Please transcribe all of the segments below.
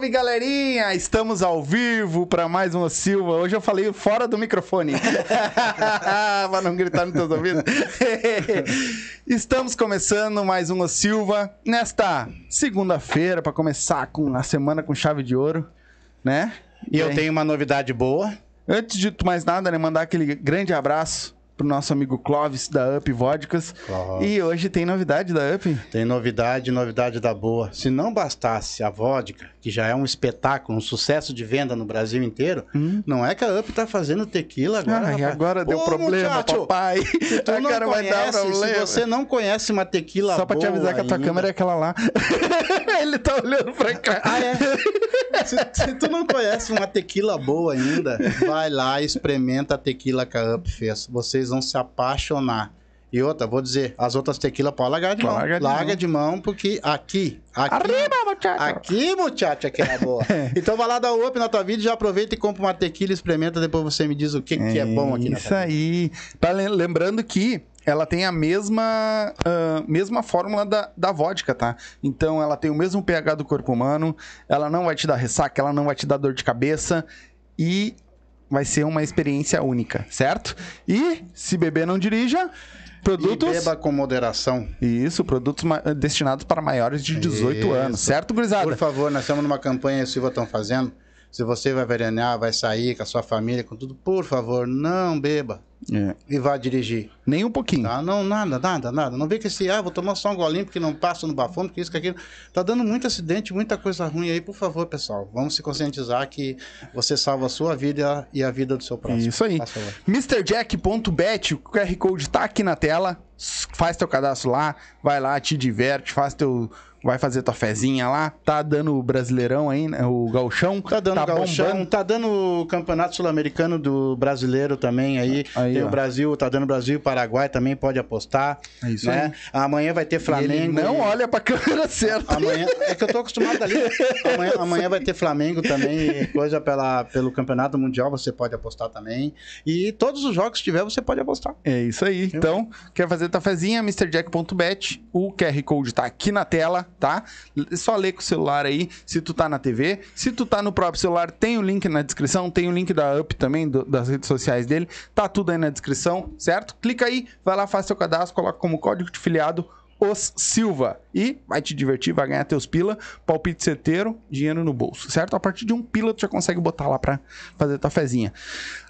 salve, galerinha! Estamos ao vivo para mais um Silva. Hoje eu falei fora do microfone. para não gritar nos teus ouvidos. Estamos começando mais um Silva nesta segunda-feira para começar com a semana com chave de ouro, né? E eu Bem, tenho uma novidade boa. Antes de mais nada, né, mandar aquele grande abraço pro nosso amigo Clóvis da Up Vodkas. E hoje tem novidade da Up. Tem novidade, novidade da boa. Se não bastasse a vodka, que já é um espetáculo, um sucesso de venda no Brasil inteiro, Hum. não é que a Up tá fazendo tequila agora. Ah, e agora deu Ô, problema, muchacho, papai. Se tu não conhece, se você não conhece uma tequila Só pra te avisar que a tua ainda- câmera é aquela lá. Ele tá olhando pra cá. Ah, é? se, se tu não conhece uma tequila boa ainda, vai lá e experimenta a tequila que a Up fez. Vocês vão se apaixonar. E outra, vou dizer, as outras tequilas pode largar de mão. largar de Larga mão. de mão, porque aqui, aqui, Arriba, muchacho. aqui, muchacha, que é boa. então vai lá dar o up na tua vida, já aproveita e compra uma tequila, experimenta, depois você me diz o que, que é bom aqui na Isso aí. Tá lem- lembrando que ela tem a mesma, ah, mesma fórmula da, da vodka, tá? Então ela tem o mesmo pH do corpo humano, ela não vai te dar ressaca, ela não vai te dar dor de cabeça e vai ser uma experiência única, certo? E se beber não dirija, produtos... E beba com moderação. Isso, produtos destinados para maiores de 18 Isso. anos, certo, gurizada? Por favor, nós estamos numa campanha o Silva estão fazendo. Se você vai verenar, vai sair com a sua família, com tudo, por favor, não beba É. e vá dirigir. Nem um pouquinho. Tá? Não, nada, nada, nada. Não vem que esse, ah, vou tomar só um golinho porque não passa no bafômetro, que isso, que aquilo. Tá dando muito acidente, muita coisa ruim aí, por favor, pessoal. Vamos se conscientizar que você salva a sua vida e a vida do seu próximo. Isso aí. MrJack.bet, o QR Code tá aqui na tela. Faz teu cadastro lá, vai lá, te diverte, faz teu. Vai fazer tua fezinha lá. Tá dando o brasileirão aí, né? O gauchão. Tá dando gauchão, tá dando o campeonato sul-americano do brasileiro também aí. Aí, Tem ó. o Brasil, tá dando Brasil e Paraguai também, pode apostar. É isso né? Amanhã vai ter E ele Flamengo. não e- olha pra câmera certa. Amanhã, é que eu tô acostumado ali. Amanhã, amanhã vai ter Flamengo também, coisa pela, pelo Campeonato Mundial, você pode apostar também. E todos os jogos que tiver, você pode apostar. É isso aí. Então, quer fazer tua fezinha? MrJack.bet. O QR Code tá aqui na tela, tá? É só ler com o celular aí, se tu tá na TV. Se tu tá no próprio celular, tem o link na descrição. Tem o link da Up também, do- das redes sociais dele. Tá tudo aí na descrição, certo? Clica aí, vai lá, faz seu cadastro, coloca como código de filiado os Silva. E vai te divertir, vai ganhar teus pila, palpite certeiro, dinheiro no bolso, certo? A partir de um pila tu já consegue botar lá pra fazer tua fezinha.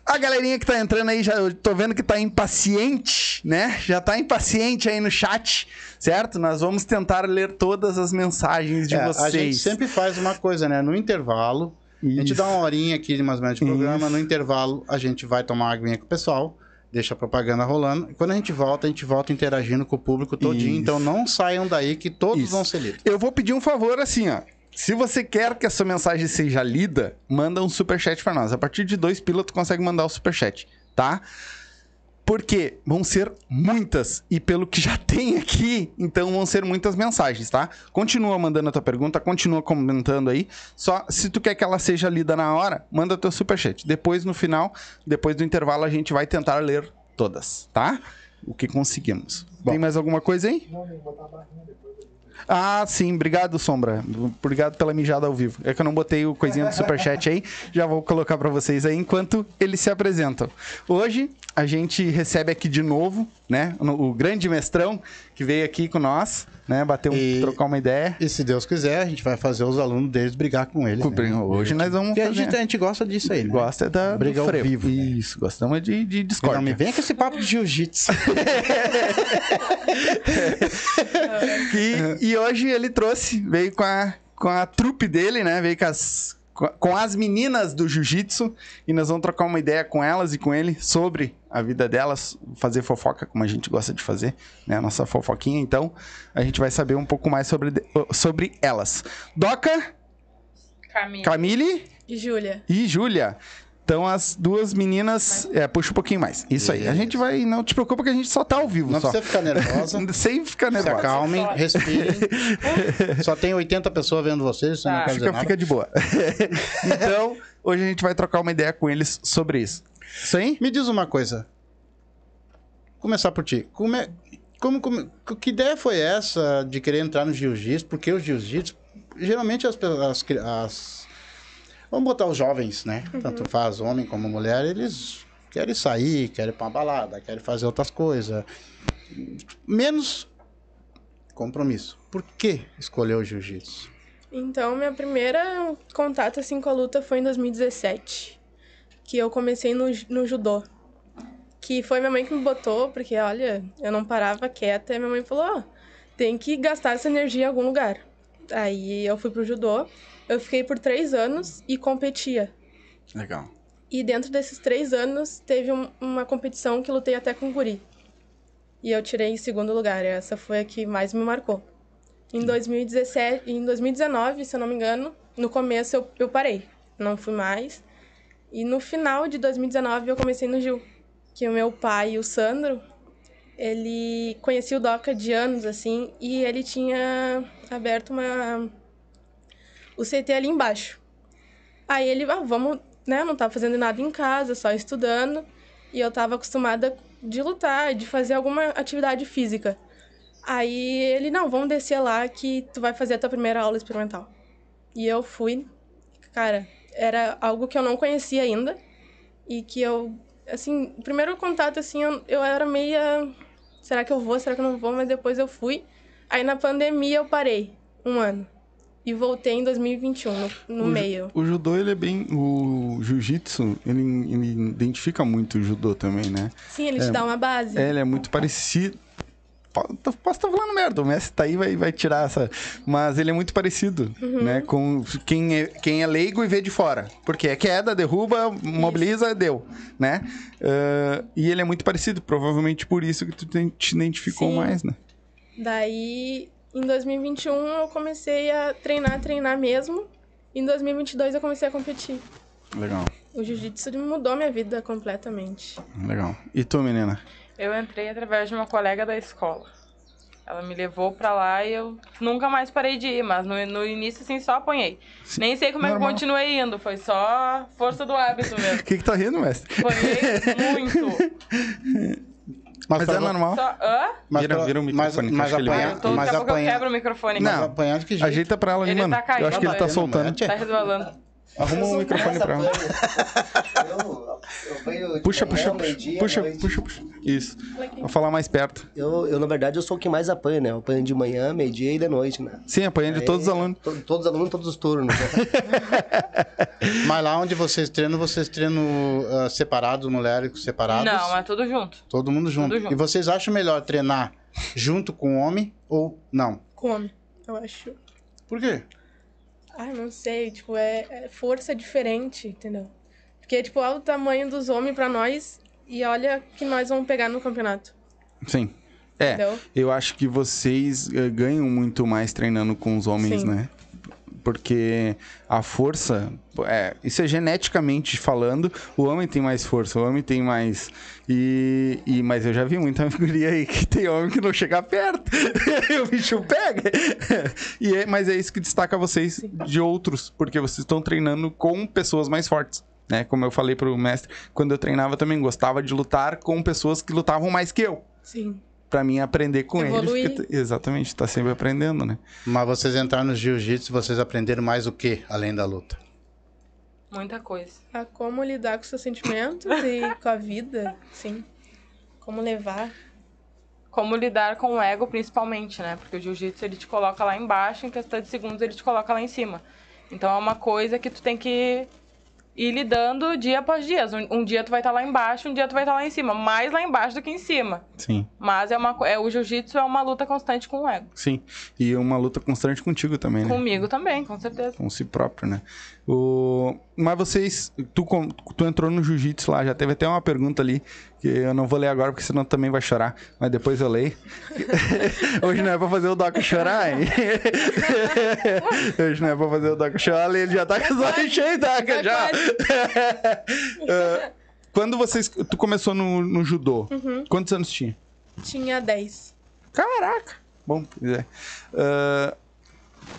A galerinha que tá entrando aí, já eu tô vendo que tá impaciente, né? Já tá impaciente aí no chat, certo? Nós vamos tentar ler todas as mensagens de É, vocês. a gente sempre faz uma coisa, né? No intervalo, A gente dá uma horinha aqui de mais ou menos de programa. Isso. No intervalo, a gente vai tomar uma aguinha com o pessoal. Deixa a propaganda rolando. E quando a gente volta, a gente volta interagindo com o público todinho. Isso. Então não saiam daí que todos Isso. vão ser lidos. Eu vou pedir um favor assim, ó. Se você quer que a sua mensagem seja lida, manda um superchat pra nós. A partir de dois pila, tu consegue mandar o superchat, tá? Porque vão ser muitas. E pelo que já tem aqui, então vão ser muitas mensagens, tá? Continua mandando a tua pergunta, continua comentando aí. Só se tu quer que ela seja lida na hora, manda teu superchat. Depois, no final, depois do intervalo, a gente vai tentar ler todas, tá? O que conseguimos. Tem mais alguma coisa aí? Ah, sim, obrigado, Sombra. Obrigado pela mijada ao vivo. É que eu não botei o coisinha do superchat aí, já vou colocar pra vocês aí enquanto eles se apresentam. Hoje a gente recebe aqui de novo, né, o grande mestrão que veio aqui com nós, né, bater um, E- trocar uma ideia. E se Deus quiser, a gente vai fazer os alunos deles brigar com eles. né? Hoje nós vamos Porque a fazer. gente, a gente gosta disso aí, né? Gosta da Briga ao vivo, né? Isso, gostamos de, de Não, me discórdia. vem com esse papo de jiu-jitsu. E, e hoje ele trouxe, veio com a, com a trupe dele, né? Veio com as, com as meninas do jiu-jitsu e nós vamos trocar uma ideia com elas e com ele sobre a vida delas, fazer fofoca como a gente gosta de fazer, né? A nossa fofoquinha. Então, a gente vai saber um pouco mais sobre, sobre elas. Doca, Caminho. Camille E Júlia. e Júlia. Então, as duas meninas. É, puxa um pouquinho mais. Isso aí. A gente vai. Não te preocupa que a gente só tá ao vivo. Não só. precisa ficar nervosa. Sem ficar Se nervosa. acalmem, respirem. Só tem 80 pessoas vendo vocês, isso não Tá. quer dizer Fica, nada. fica de boa. então, hoje a gente vai trocar uma ideia com eles sobre isso. Isso aí? Me diz uma coisa. Começar por ti. Como é, como, como- que ideia foi essa de querer entrar no jiu-jitsu? Porque o jiu-jitsu, geralmente as, as, as- Vamos botar os jovens, né? Tanto faz homem como mulher, eles querem sair, querem ir pra uma balada, querem fazer outras coisas. Menos compromisso. Por que escolheu o jiu-jitsu? Então, minha primeira contato assim com a luta foi em 2017. Que eu comecei no, no judô. Que foi minha mãe que me botou, porque olha, eu não parava quieta. E minha mãe falou: ó, tem que gastar essa energia em algum lugar. Aí eu fui pro judô. Eu fiquei por três anos e competia. Legal. E dentro desses três anos, teve um- uma competição que lutei até com guri. E eu tirei em segundo lugar. Essa foi a que mais me marcou. Em 2017, em 2019, se eu não me engano, no começo eu, eu parei. Não fui mais. E no final de 2019 eu comecei no Gil. Que o meu pai, o Sandro, ele conhecia o Doca de anos, assim, e ele tinha aberto uma... o CT ali embaixo. Aí ele, ah, vamos, né, não tava fazendo nada em casa, só estudando. E eu tava acostumada de lutar, de fazer alguma atividade física. Aí ele, não, vamos descer lá que tu vai fazer a tua primeira aula experimental. E eu fui, cara, era algo que eu não conhecia ainda. E que eu, assim, primeiro contato, assim, eu, eu era meia. Será que eu vou? Será que eu não vou? Mas depois eu fui. Aí na pandemia eu parei um ano. E voltei em 2021, no, no O meio. O judô, ele é bem. O jiu-jitsu, ele, ele identifica muito o judô também, né? Sim, ele te dá uma base. É, ele é muito parecido. Posso estar falando merda, o Messi tá aí vai, vai tirar essa. Mas ele é muito parecido, né? Com quem é, quem é leigo e vê de fora. Porque é queda, derruba, mobiliza, deu, né? Ah, e ele é muito parecido, provavelmente por isso que tu te te identificou Sim. mais, né? Daí, em 2021, eu comecei a treinar, treinar mesmo. Em 2022, eu comecei a competir. Legal, O jiu-jitsu mudou minha vida completamente. legal. E tu, menina? Eu entrei através de uma colega da escola. Ela me levou pra lá e eu nunca mais parei de ir, mas no, no início, assim, só apanhei. Sim. Nem sei como é que eu Normal. continuei indo, foi só força do hábito O mesmo. que que tá rindo, mestre? Apanhei muito. Mas pra- é normal. Só, hã? Mas, Vira- pra- vira o microfone, mas, ele apanhar, tô, mas daqui a pouco eu apanhar, quebro o microfone. mas Não. apanhar de que jeito? Ajeita pra ela ali, Ele mano. tá caindo, eu acho que ele tá ele. soltando. Tá resvalando. Arruma um microfone pra ela. Eu, eu venho de Puxa, manhã, puxa, puxa, meio-dia, puxa, noite. puxa, puxa. Isso. Vou falar mais perto. Eu, eu, na verdade, eu sou o que mais apanha, né? Eu apanho de manhã, meio-dia e de noite, né? Sim, apanhando de todos os Aí, alunos. to- todos os alunos, todos os turnos. Né? Mas lá onde vocês treinam, vocês treinam ah, separados, mulheres separados? Não, é tudo junto. Todo mundo junto. Tudo junto. E vocês acham melhor treinar junto com o homem ou não? Come, eu acho. Por quê? Ai, não sei, tipo, é, é força diferente, entendeu? Porque, tipo, olha o tamanho dos homens pra nós e olha que nós vamos pegar no campeonato, Sim. É, entendeu? eu acho que vocês eh, ganham muito mais treinando com os homens, Sim. né? Porque a força, é, isso é geneticamente falando, o homem tem mais força, o homem tem mais. E, e mas eu já vi muita guria aí que tem homem que não chega perto. o bicho pega. e é, mas é isso que destaca vocês de outros, porque vocês estão treinando com pessoas mais fortes. Né? Como eu falei pro mestre, quando eu treinava também gostava de lutar com pessoas que lutavam mais que eu. Sim. Pra mim aprender com Evoluir. eles. porque- exatamente, tá sempre aprendendo, né? Mas vocês entraram no jiu-jitsu, vocês aprenderam mais o que além da luta? Muita coisa. A como lidar com seus sentimentos e com a vida, sim. Como levar. Como lidar com o ego, principalmente, né? Porque o jiu-jitsu ele te coloca lá embaixo, em questão de segundos ele te coloca lá em cima. Então é uma coisa que tu tem que ir lidando dia após dia. Um, um dia tu vai estar lá embaixo, um dia tu vai estar lá em cima. Mais lá embaixo do que em cima. Sim, Mas é uma, é, o jiu-jitsu é uma luta constante com o ego. sim. E uma luta constante contigo também, né? Comigo também, com certeza. Com si próprio, né? O... Mas vocês, tu, tu entrou no jiu-jitsu lá, já teve até uma pergunta ali, que eu não vou ler agora, porque senão também vai chorar, mas depois eu leio. Hoje não é pra fazer o Doca chorar, hein? Hoje não é pra fazer o Doca chorar, ele já tá com os olhos cheios, Doca, Já já. Eh, Quando vocês, tu começou no, no judô, quantos anos tinha? Tinha 10. Caraca! Bom, pois é. Ah,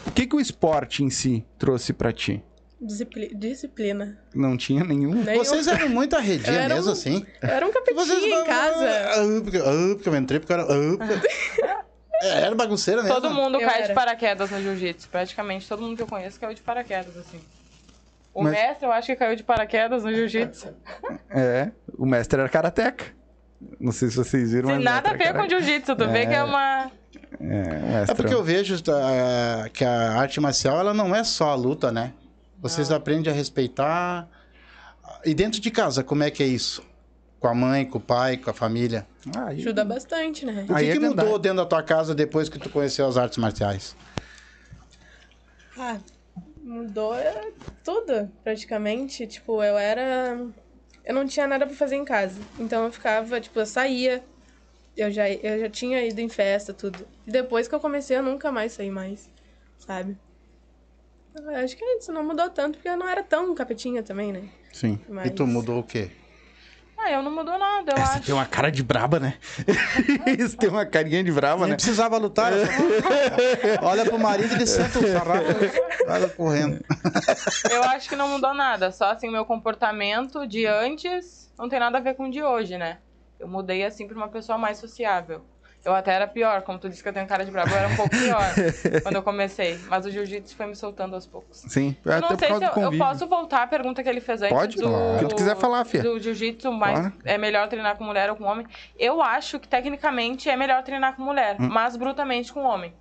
o que que o esporte em si trouxe pra ti? Discipli- disciplina. Não tinha nenhum? Nenhum. Vocês eram muito arredia um- mesmo, assim? Eu era um capetinha Vocês em casa. Ah, porque, ah, porque eu entrei porque eu era... ah, É, era bagunceira mesmo. Todo mundo Eu cai de era. paraquedas no jiu-jitsu. Praticamente todo mundo que eu conheço caiu de paraquedas, assim. O Mas- mestre, eu acho que caiu de paraquedas no jiu-jitsu. É, o mestre era karateca. Não sei se vocês viram, Tem nada a mestre ver com jiu-jitsu, tu vê que é uma. É, o mestre É porque eu vejo ah, que a arte marcial, ela não é só a luta, né? Vocês aprendem a respeitar. E dentro de casa, como é que é isso? Com a mãe, com o pai, com a família? Ah, aí- Ajuda bastante, né? O Aí que, é que mudou dentro da tua casa depois que tu conheceu as artes marciais? Ah, mudou é, tudo, praticamente. Tipo, eu era. Eu não tinha nada pra fazer em casa. Então eu ficava, tipo, eu saía. Eu já, eu já tinha ido em festa, tudo. E depois que eu comecei, eu nunca mais saí mais, sabe? Eu acho que isso não mudou tanto, porque eu não era tão capetinha também, né? Sim. Mas... E tu mudou o quê? Ah, eu não mudou nada, eu Essa acho. tem uma cara de braba, né? Isso tem uma carinha de braba, Nem né? precisava lutar. só- Olha pro marido e ele senta o sarrafo vai correndo. Eu acho que não mudou nada. Só assim, meu comportamento de antes não tem nada a ver com o de hoje, né? Eu mudei assim pra uma pessoa mais sociável. Eu até era pior, como tu disse que eu tenho cara de brabo, eu era um pouco pior quando eu comecei. Mas o jiu-jitsu foi me soltando aos poucos. Sim, Eu até não sei se eu, eu posso voltar à pergunta que ele fez antes Pode, do, claro. Que tu quiser falar, fia. do jiu-jitsu, mais Claro. é melhor treinar com mulher ou com homem. Eu acho que tecnicamente é melhor treinar com mulher, Hum. mas brutamente com homem.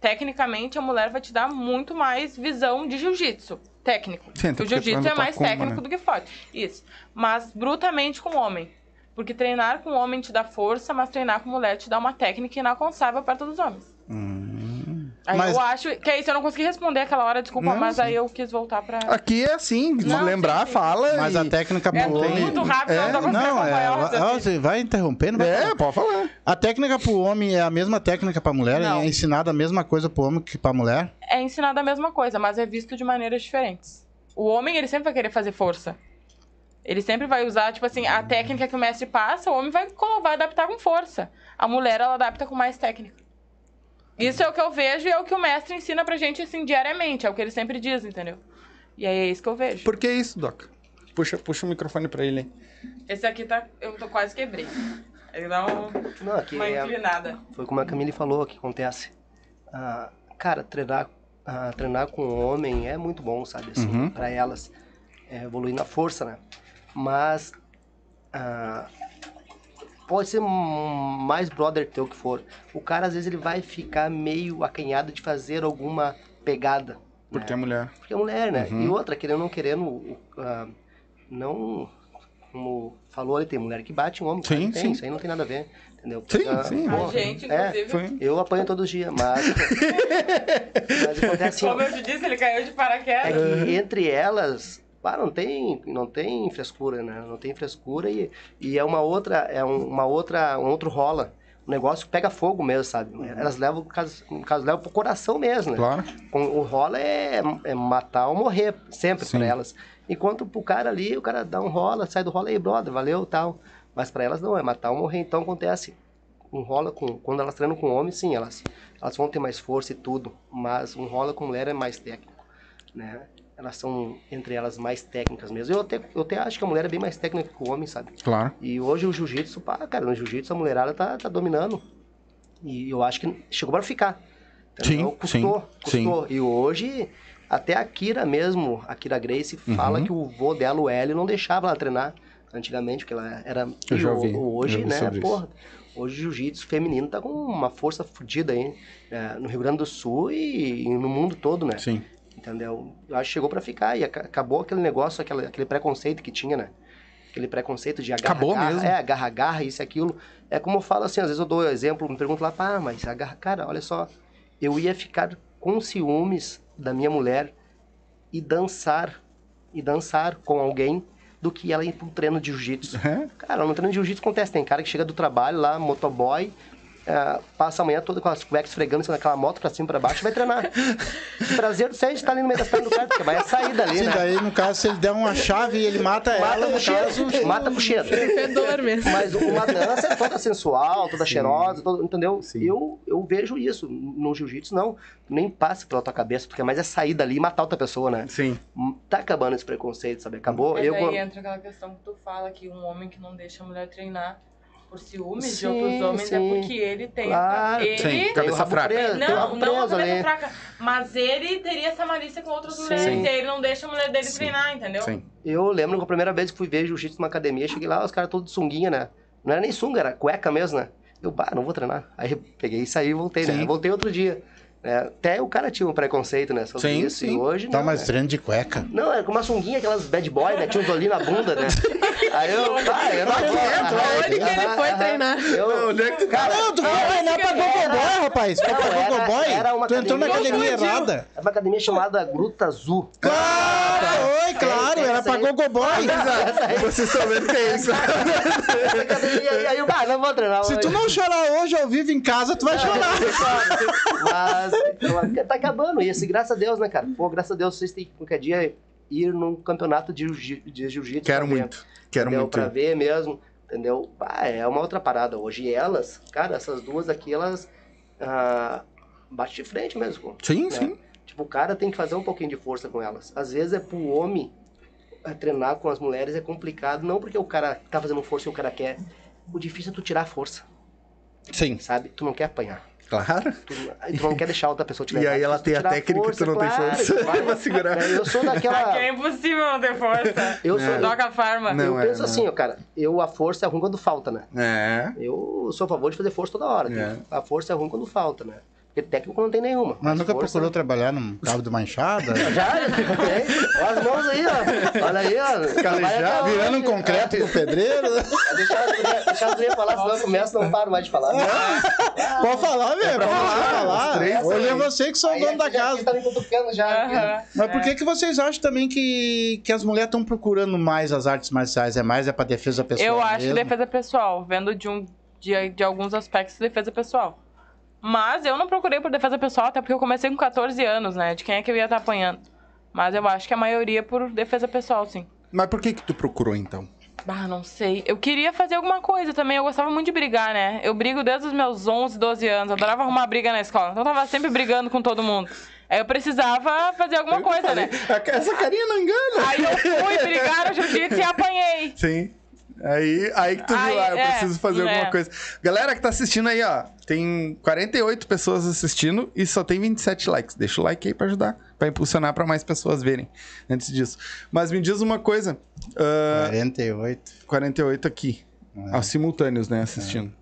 Tecnicamente a mulher vai te dar muito mais visão de jiu-jitsu. Técnico. Sim, o jiu-jitsu é mais técnico né? do que forte. Isso. Mas brutamente com homem. Porque treinar com homem te dá força, mas treinar com mulher te dá uma técnica inalcançável perto dos homens. Hum. Aí Mas- eu acho que é isso, eu não consegui responder aquela hora, desculpa, Não, mas sim. aí eu quis voltar pra. Aqui é assim, se Não, lembrar, sim, sim. fala Mas e... a técnica É pro homem. muito rápido, eu não Não, é. ó, Você vai interrompendo, vai É, falar. pode falar. A técnica pro homem é a mesma técnica pra mulher? Não. É ensinada a mesma coisa pro homem que pra mulher? é ensinado a mesma coisa, mas é visto de maneiras diferentes. O homem, ele sempre vai querer fazer força. Ele sempre vai usar, tipo assim, a técnica que o mestre passa, o homem vai, como- vai adaptar com força. A mulher, ela adapta com mais técnica. Isso é o que eu vejo e é o que o mestre ensina pra gente, assim, diariamente. É o que ele sempre diz, entendeu? E aí é isso que eu vejo. Por que isso, Doc? Puxa, puxa o microfone pra ele aí. Esse aqui tá... Eu tô quase quebrei. Ele dá um- Não, aqui uma é, inclinada. foi como a Camille falou que acontece. Ah, cara, treinar, ah, treinar com homem é muito bom, sabe? Assim, Uhum. Pra elas é, evoluir na força, né? Mas ah, pode ser mais brother teu que for. O cara às vezes ele vai ficar meio acanhado de fazer alguma pegada. Porque né? é mulher. Porque é mulher, né? Uhum. E outra, querendo ou não querendo, ah, não como falou ali, tem mulher que bate um homem. Sim, tem, sim. Isso aí não tem nada a ver. Entendeu? Sim, Ah, sim. pô, A gente, é, inclusive. Eu apanho todos os dias, mas. mas acontece assim, Como eu te disse, ele caiu de é paraquedas. que entre elas, ah, não tem, não tem frescura, né? Não tem frescura e, e é uma outra, é um- uma outra, um outro rola. O negócio pega fogo mesmo, sabe? Elas levam, no caso, no caso levam pro coração mesmo, né? Claro. Com- O rola é, é matar ou morrer, sempre pra elas. Enquanto pro cara ali, o cara dá um rola, sai do rola aí, brother, valeu tal. Mas pra elas não, é matar ou morrer. Então acontece. Um rola com. Quando elas treinam com homem, sim, elas, elas vão ter mais força e tudo. Mas um rola com mulher é mais técnico. Né? Elas são, entre elas, mais técnicas mesmo. Eu até, eu até acho que a mulher é bem mais técnica que o homem, sabe? Claro. E hoje o jiu-jitsu, pá, cara, no jiu-jitsu a mulherada tá, tá dominando. E eu acho que chegou pra ficar. Entendeu? Sim, custou, sim, custou. E hoje, até a Kira mesmo, a Kira Grace, fala Uhum. que o vô dela, o Hélio, não deixava ela treinar antigamente, porque ela era. Eu e já vi, Hoje, já vi né, porra. Hoje o jiu-jitsu feminino tá com uma força fodida aí. é, no Rio Grande do Sul e, e no mundo todo, né? Sim. Entendeu? Eu acho que chegou pra ficar e aca- acabou aquele negócio, aquele, aquele preconceito que tinha, né? Aquele preconceito de agarra, Acabou agarra, mesmo. É, agarra, agarra, isso e aquilo. É como eu falo assim, às vezes eu dou exemplo, me pergunto lá, pá, mas agarra, cara, olha só, eu ia ficar com ciúmes da minha mulher e dançar, e dançar com alguém do que ela ir pra um treino de jiu-jitsu. É? Cara, no treino de jiu-jitsu acontece, tem cara que chega do trabalho lá, motoboy, é, passa a manhã toda com as cuecas esfregando em cima daquela moto pra cima e pra baixo e vai treinar. O prazer do Sérgio estar ali no meio das pernas do cara, porque vai a saída ali, Sim, né? daí no caso, se ele der uma chave e ele mata, Mata ela, no cheiro, caso, mata com cheiro. Fedor mesmo. Mas uma dança é toda sensual, toda cheirosa, todo- entendeu? Sim. Eu, eu vejo isso. No jiu-jitsu, não. Nem passa pela tua cabeça, porque é mais é sair dali e matar outra pessoa, né? Sim. Tá acabando esse preconceito, sabe? Acabou. Mas eu, aí entra aquela questão que tu fala que um homem que não deixa a mulher treinar por ciúmes de Sim, outros homens sim. é porque ele tem Claro. essa... Sim, Ele... o cabeça fraca. preso, Não, não cabeça ali. fraca. Mas ele teria essa malícia com outras mulheres. Sim. E aí ele não deixa a mulher dele Sim. treinar, entendeu? Sim. Eu lembro que a primeira vez que fui ver jiu-jitsu numa academia, cheguei lá, os caras todos de sunguinha, né? Não era nem sunga, era cueca mesmo, né? Eu, bah, não vou treinar. Aí peguei e saí e voltei, Sim. né? Voltei outro dia. Né? Até o cara tinha um preconceito, né? Sobre Sim, isso. sim. E hoje Tá não, mais né? treino de cueca. Não, era com uma sunguinha, aquelas bad boy, né? Tinha uns olhinhos na bunda, né? Aí eu, ah, eu não vou. Onde que ele foi treinar? Eu, Onde é cara, Não, tu foi treinar pra Gogoboy, rapaz. Foi Não, pra era- Gogoboy. era uma Tu entrou na academia- errada. é uma academia chamada Gruta Azul. Claro, oi, claro, era pra Gogoboy. Vocês estão vendo que é isso? Academia aí, ah, não vou treinar Se tu não chorar hoje ao vivo em casa, tu vai chorar. Mas tá acabando isso, e graças a Deus, né, cara? Pô, graças a Deus vocês têm que qualquer dia ir num campeonato de jiu- de jiu-jitsu. Quero muito. Quero entendeu? muito. Pra ver mesmo, entendeu? Ah, é uma outra parada. Hoje elas, cara, essas duas aqui, elas ah, bate de frente mesmo. Sim, né? sim. Tipo, o cara tem que fazer um pouquinho de força com elas. Às vezes é pro homem eh, treinar com as mulheres é complicado, não porque o cara tá fazendo força e o cara quer. O difícil é tu tirar a força, Sim, sabe? Tu não quer apanhar. claro. Tu, tu não quer deixar a outra pessoa te E levar. aí ela tem a técnica que tu não tem claro, força claro. pra segurar. É, Eu sou Aqui daquela. é impossível não ter força. Eu sou. Doca Farma. Não, eu é, penso não. assim, ó, cara. Eu, a força é ruim quando falta, né? É. Eu sou a favor de fazer força toda hora. É. A força é ruim quando falta, né? Porque técnico não tem nenhuma. Mas nunca força- procurou trabalhar num cabo de manchada? Já, tem. Olha as mãos aí, ó. Olha aí, ó. Até Virando um concreto com pedreiro? É, Deixar as gurias- deixar as gurias falar, senão eu começo não paro mais de falar. Pode falar, velho. Pode falar, falar. três Hoje é você que sou o dono da casa. Tá me cutucando já. aqui. Aham. Mas por que, que vocês acham também que, que as mulheres estão procurando mais as artes marciais? É mais é pra defesa pessoal? Eu acho mesmo? defesa pessoal, vendo de, um, de, de alguns aspectos defesa pessoal. Mas eu não procurei por defesa pessoal, até porque eu comecei com 14 anos, né? De quem é que eu ia estar apanhando. Mas eu acho que a maioria por defesa pessoal, sim. Mas por que que tu procurou, então? Ah, não sei. Eu queria fazer alguma coisa também. Eu gostava muito de brigar, né? Eu brigo desde os meus 11, 12 anos. Eu adorava arrumar briga na escola. Então eu tava sempre brigando com todo mundo. Aí eu precisava fazer alguma coisa, né? Essa carinha não engana. Aí eu fui brigar no jiu-jitsu e apanhei. Sim. Aí, aí que tu Aí, viu, ah, eu é, preciso fazer é. alguma coisa. Galera que tá assistindo aí, ó, tem 48 pessoas assistindo e só tem 27 likes. Deixa o like aí pra ajudar, pra impulsionar pra mais pessoas verem antes disso. Mas me diz uma coisa, ah, 48. 48 aqui, É. aos simultâneos, né, assistindo.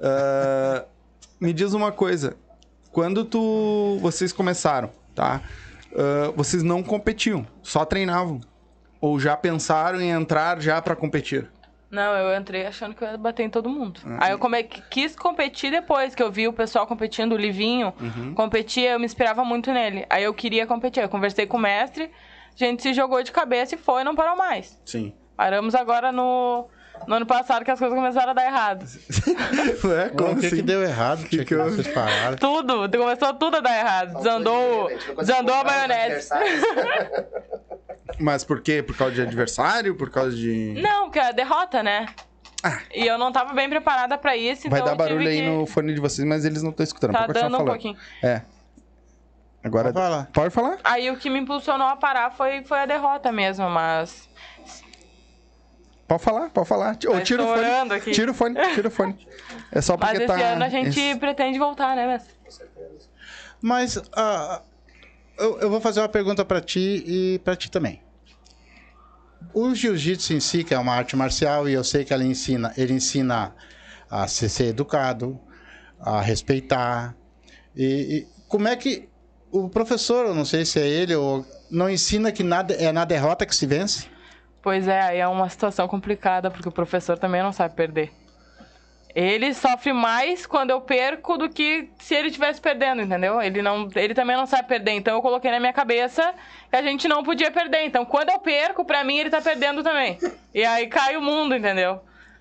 Ah, me diz uma coisa, quando tu, vocês começaram, tá? Ah, vocês não competiam, só treinavam. Ou já pensaram em entrar já pra competir? Não, eu entrei achando que eu ia bater em todo mundo. Ah. Aí eu come... quis competir depois, que eu vi o pessoal competindo, o Livinho Uhum. competia, eu me inspirava muito nele. Aí eu queria competir. Eu conversei com o mestre, a gente se jogou de cabeça e foi não parou mais. Sim. Paramos agora no, no ano passado que as coisas começaram a dar errado. Ué, Como o que, que deu errado? Que, que, que houve? vocês pararam? Tudo, começou tudo a dar errado. Desandou, desandou a maionese. Mas por quê? Por causa de adversário? Por causa de. Não, porque é derrota, né? Ah. E eu não tava bem preparada pra isso, Vai então dar eu tive barulho aí que... no fone de vocês, mas eles não estão escutando. Tá dando um pouquinho. É. Agora. Pode falar. Pode falar? Aí o que me impulsionou a parar foi, foi a derrota mesmo, mas... Pode falar, pode falar. Tá tira o fone. aqui. Tira o fone, tira o fone. É só Mas porque esse tá. ano a gente esse- pretende voltar, né, mestre? Mas ah, eu, eu vou fazer uma pergunta pra ti e pra ti também. O jiu-jitsu em si, que é uma arte marcial, e eu sei que ela ensina, ele ensina a ser, ser educado, a respeitar. E, e como é que o professor, eu não sei se é ele ou não ensina que nada é na derrota que se vence? Pois é, aí é uma situação complicada, porque o professor também não sabe perder. Ele sofre mais quando eu perco do que se ele estivesse perdendo, entendeu? Ele, não, ele também não sabe perder. Então eu coloquei na minha cabeça que a gente não podia perder. Então quando eu perco, pra mim ele tá perdendo também. E aí cai o mundo, entendeu?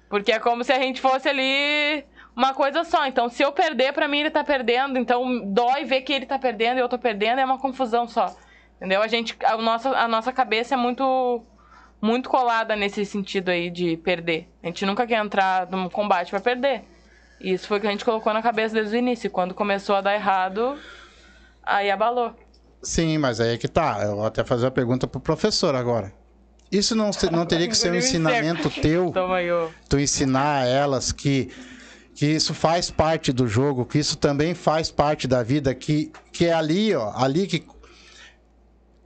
Porque é como se a gente fosse ali uma coisa só. Então se eu perder, pra mim ele tá perdendo. Então dói ver que ele tá perdendo e eu tô perdendo. É uma confusão só. Entendeu? A gente, a nossa, a nossa cabeça é muito muito colada nesse sentido aí de perder. A gente nunca quer entrar num combate pra perder. E isso foi o que a gente colocou na cabeça desde o início. Quando começou a dar errado, aí abalou. Sim, mas aí é que tá. Eu vou até fazer uma pergunta pro professor agora. Isso não, se- não teria que ser um ensinamento teu? Tu ensinar a elas que, que isso faz parte do jogo, que isso também faz parte da vida, que, que é ali, ó, ali que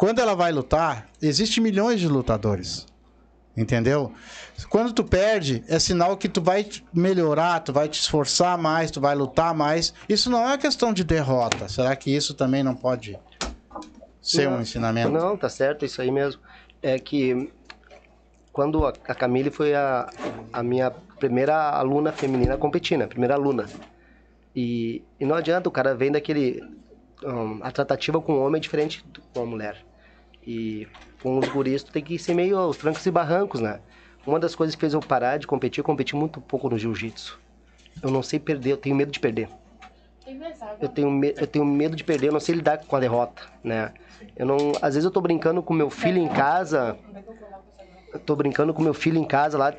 quando ela vai lutar, existe milhões de lutadores. Entendeu? Quando tu perde, é sinal que tu vai melhorar, tu vai te esforçar mais, tu vai lutar mais. Isso não é questão de derrota. Será que isso também não pode ser um Não. ensinamento? Não, tá certo, isso aí mesmo. É que quando a, a Camille foi a, a minha primeira aluna feminina a competir, né? Primeira aluna. E, e não adianta, o cara vem daquele. hum, a tratativa com o homem é diferente do- com a mulher. E com os guris, tu tem que ser meio aos trancos e barrancos, né? Uma das coisas que fez eu parar de competir, eu competi muito pouco no jiu-jitsu. Eu não sei perder, eu tenho medo de perder. Eu tenho, me- eu tenho medo de perder, eu não sei lidar com a derrota, né? Eu não, às vezes eu tô brincando com meu filho em casa. Eu tô brincando com meu filho em casa lá.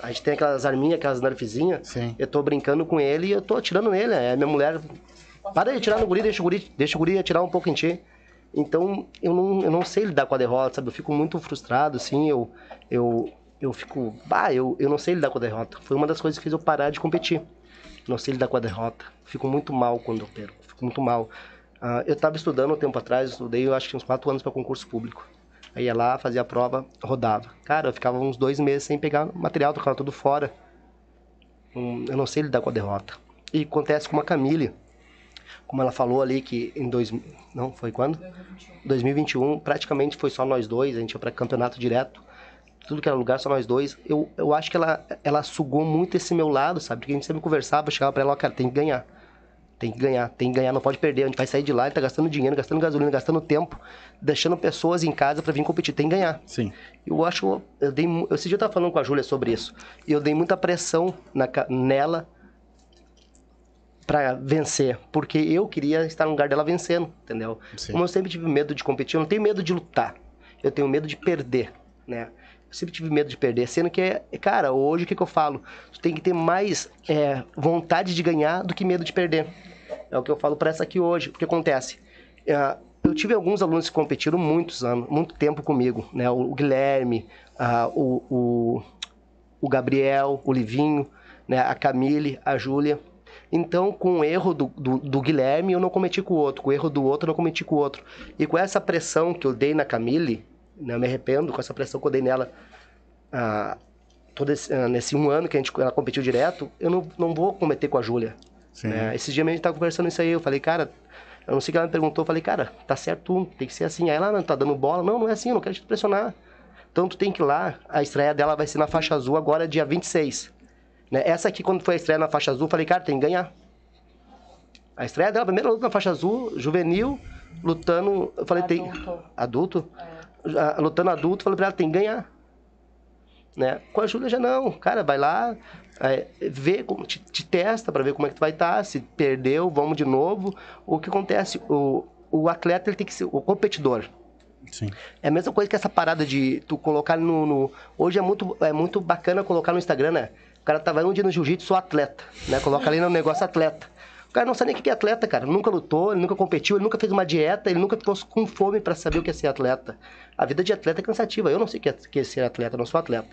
A gente tem aquelas arminhas, aquelas nerfzinhas. Sim. Eu tô brincando com ele e eu tô atirando nele. É minha mulher. Para de atirar no guri, deixa o guri, deixa o guri atirar um pouco em ti. Então, eu não, eu não sei lidar com a derrota, sabe? Eu fico muito frustrado, assim, eu, eu, eu fico... Bah, eu, eu não sei lidar com a derrota. Foi uma das coisas que fez eu parar de competir. Não sei lidar com a derrota. Fico muito mal quando eu perco, fico muito mal. Ah, eu estava estudando um tempo atrás, estudei, eu acho que uns quatro anos para concurso público. Aí ia lá, fazia a prova, rodava. Cara, eu ficava uns dois meses sem pegar material, tocava tudo fora. Hum, eu não sei lidar com a derrota. E acontece com a Camille, como ela falou ali que em dois, não foi quando? 2021, praticamente foi só nós dois, a gente ia para campeonato direto. Tudo que era lugar, só nós dois. Eu, eu acho que ela, ela sugou muito esse meu lado, sabe? Porque a gente sempre conversava, chegava pra ela, ó, cara, tem que ganhar. Tem que ganhar, tem que ganhar, não pode perder. A gente vai sair de lá, gente tá gastando dinheiro, gastando gasolina, gastando tempo, deixando pessoas em casa pra vir competir. Tem que ganhar. Sim. Eu acho, eu dei, esse dia eu tava falando com a Júlia sobre isso. E eu dei muita pressão na, nela pra vencer, porque eu queria estar no lugar dela vencendo, entendeu? Sim. Como eu sempre tive medo de competir, eu não tenho medo de lutar. Eu tenho medo de perder, né? Eu sempre tive medo de perder, sendo que, é- cara, hoje o que, que eu falo? Tu tem que ter mais é, vontade de ganhar do que medo de perder. É o que eu falo pra essa aqui hoje. O que acontece? É, eu tive alguns alunos que competiram muitos anos, muito tempo comigo, né? O, Guilherme, ah, o, o, o Gabriel, o Livinho, né? a Camille, a Júlia. Então, com o erro do, do, do Guilherme, eu não cometi com o outro. Com o erro do outro, eu não cometi com o outro. E com essa pressão que eu dei na Camille, né, eu me arrependo com essa pressão que eu dei nela ah, todo esse, ah, nesse um ano que a gente, ela competiu direto, eu não, não vou cometer com a Júlia. Né? Esses dias mesmo a gente tava conversando isso aí, eu falei, cara, eu não sei o que ela me perguntou, eu falei, cara, tá certo, tem que ser assim. Aí ela, não, tá dando bola. Não, não é assim, eu não quero te pressionar. Então tu tem que ir lá, a estreia dela vai ser na faixa azul agora, dia 26. Né? Essa aqui, quando foi a estreia na faixa azul, falei, cara, tem que ganhar. A estreia dela, a primeira luta na faixa azul, juvenil, lutando. Eu falei, tem. Adulto. Adulto? Ah, Lutando adulto, falei pra ela, tem que ganhar. Né? Com a Júlia já não. Cara, vai lá, é, vê, como- te, te testa pra ver como é que tu vai estar. Se perdeu, vamos de novo. O que acontece? O, o atleta ele tem que ser o competidor. Sim. É a mesma coisa que essa parada de tu colocar no. no- hoje é muito, é muito bacana colocar no Instagram, né? O cara tá vai um dia no jiu-jitsu, sou atleta, né? Coloca ali no negócio atleta. O cara não sabe nem o que é atleta, cara. Nunca lutou, ele nunca competiu, ele nunca fez uma dieta, ele nunca ficou com fome pra saber o que é ser atleta. A vida de atleta é cansativa. Eu não sei o que é, que é ser atleta, não sou atleta.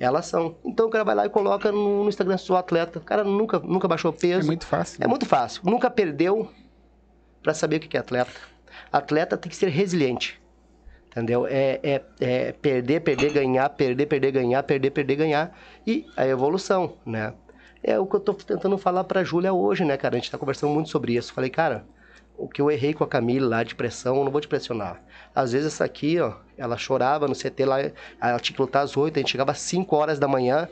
Elas são. Então o cara vai lá e coloca no, no Instagram, sou atleta. O cara nunca, nunca baixou É peso. muito fácil. É muito fácil. Nunca perdeu pra saber o que é atleta. Atleta tem que ser resiliente. Entendeu? É, é, é perder, perder, ganhar, perder, perder, ganhar, perder, perder, ganhar. E a evolução, né? É o que eu tô tentando falar pra Júlia hoje, né, cara? A gente tá conversando muito sobre isso. Falei, cara, o que eu errei com a Camille lá de pressão, eu não vou te pressionar. Às vezes essa aqui, ó, ela chorava no CT lá, ela tinha que lutar às 8, a gente chegava às 5 horas da manhã,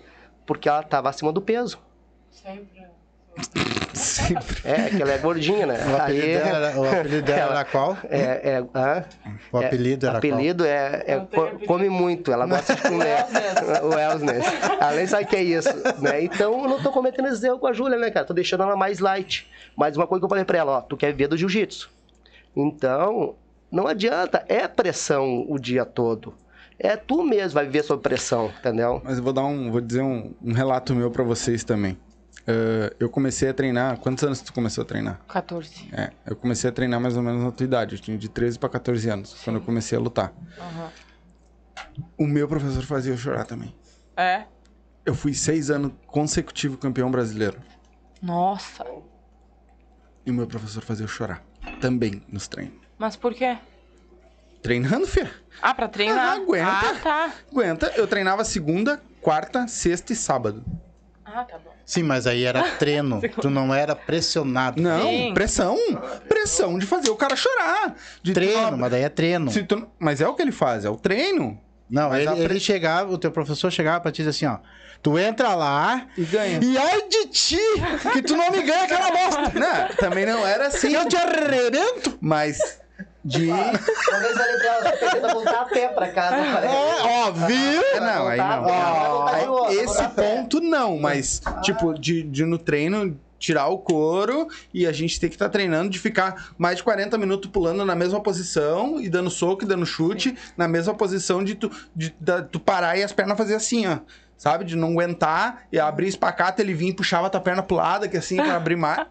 porque ela tava acima do peso. Sempre. Sempre. É, que ela é gordinha, né? O apelido Aí- dela, era- o apelido dela Ela- era qual? É, é, hã? O apelido é, era apelido é, é co- apelido. come muito, ela gosta de comer. o Elsnes. Ela nem sabe o que é isso, né? Então eu não tô cometendo esse erro com a Júlia, né, cara? Tô deixando ela mais light. Mas uma coisa que eu falei pra ela, ó, tu quer viver do jiu-jitsu. Então, não adianta, é pressão o dia todo. É tu mesmo vai viver sob pressão, entendeu? Mas eu vou dar um. Vou dizer um, um relato meu pra vocês também. Eh, eu comecei a treinar. Quantos anos tu começou a treinar? 14. É, eu comecei a treinar mais ou menos na tua idade. Eu tinha de 13 pra 14 anos, quando eu comecei a lutar. Aham. O meu professor fazia eu chorar também. É? Eu fui seis anos consecutivo campeão brasileiro. Nossa. E o meu professor fazia eu chorar. Também nos treinos. Mas por quê? Treinando, filha. Ah, pra treinar? Ah, aguenta. Ah, tá. Aguenta. Eu treinava segunda, quarta, sexta e sábado. Ah, tá bom. Sim, mas aí era treino. tu não era pressionado. Não, Sim. pressão. Pressão de fazer o cara chorar. De tu Treino, não- mas daí é treino. se tu Mas é o que ele faz, é o treino. Não, Mas ele, pre- ele chegava, o teu professor chegava pra te dizer assim, ó. Tu entra lá E ganha. e ai de ti, que tu não me ganha aquela bosta. Não, também não era assim. Eu te arrebento. Mas de. Uma vez eu pra ela, voltar a pé pra casa. Falei, É, ó, viu? É, não, aí não. Ó, Aí, esse ponto não, mas, tipo, de, de no treino tirar o couro e a gente tem que estar treinando de ficar mais de 40 minutos pulando na mesma posição e dando soco e dando chute na mesma posição de tu, de, da- tu parar e as pernas fazer assim, ó. Sabe? De não aguentar e abrir espacata, ele vinha e puxava tua perna pro lado, que assim, pra abrir mais.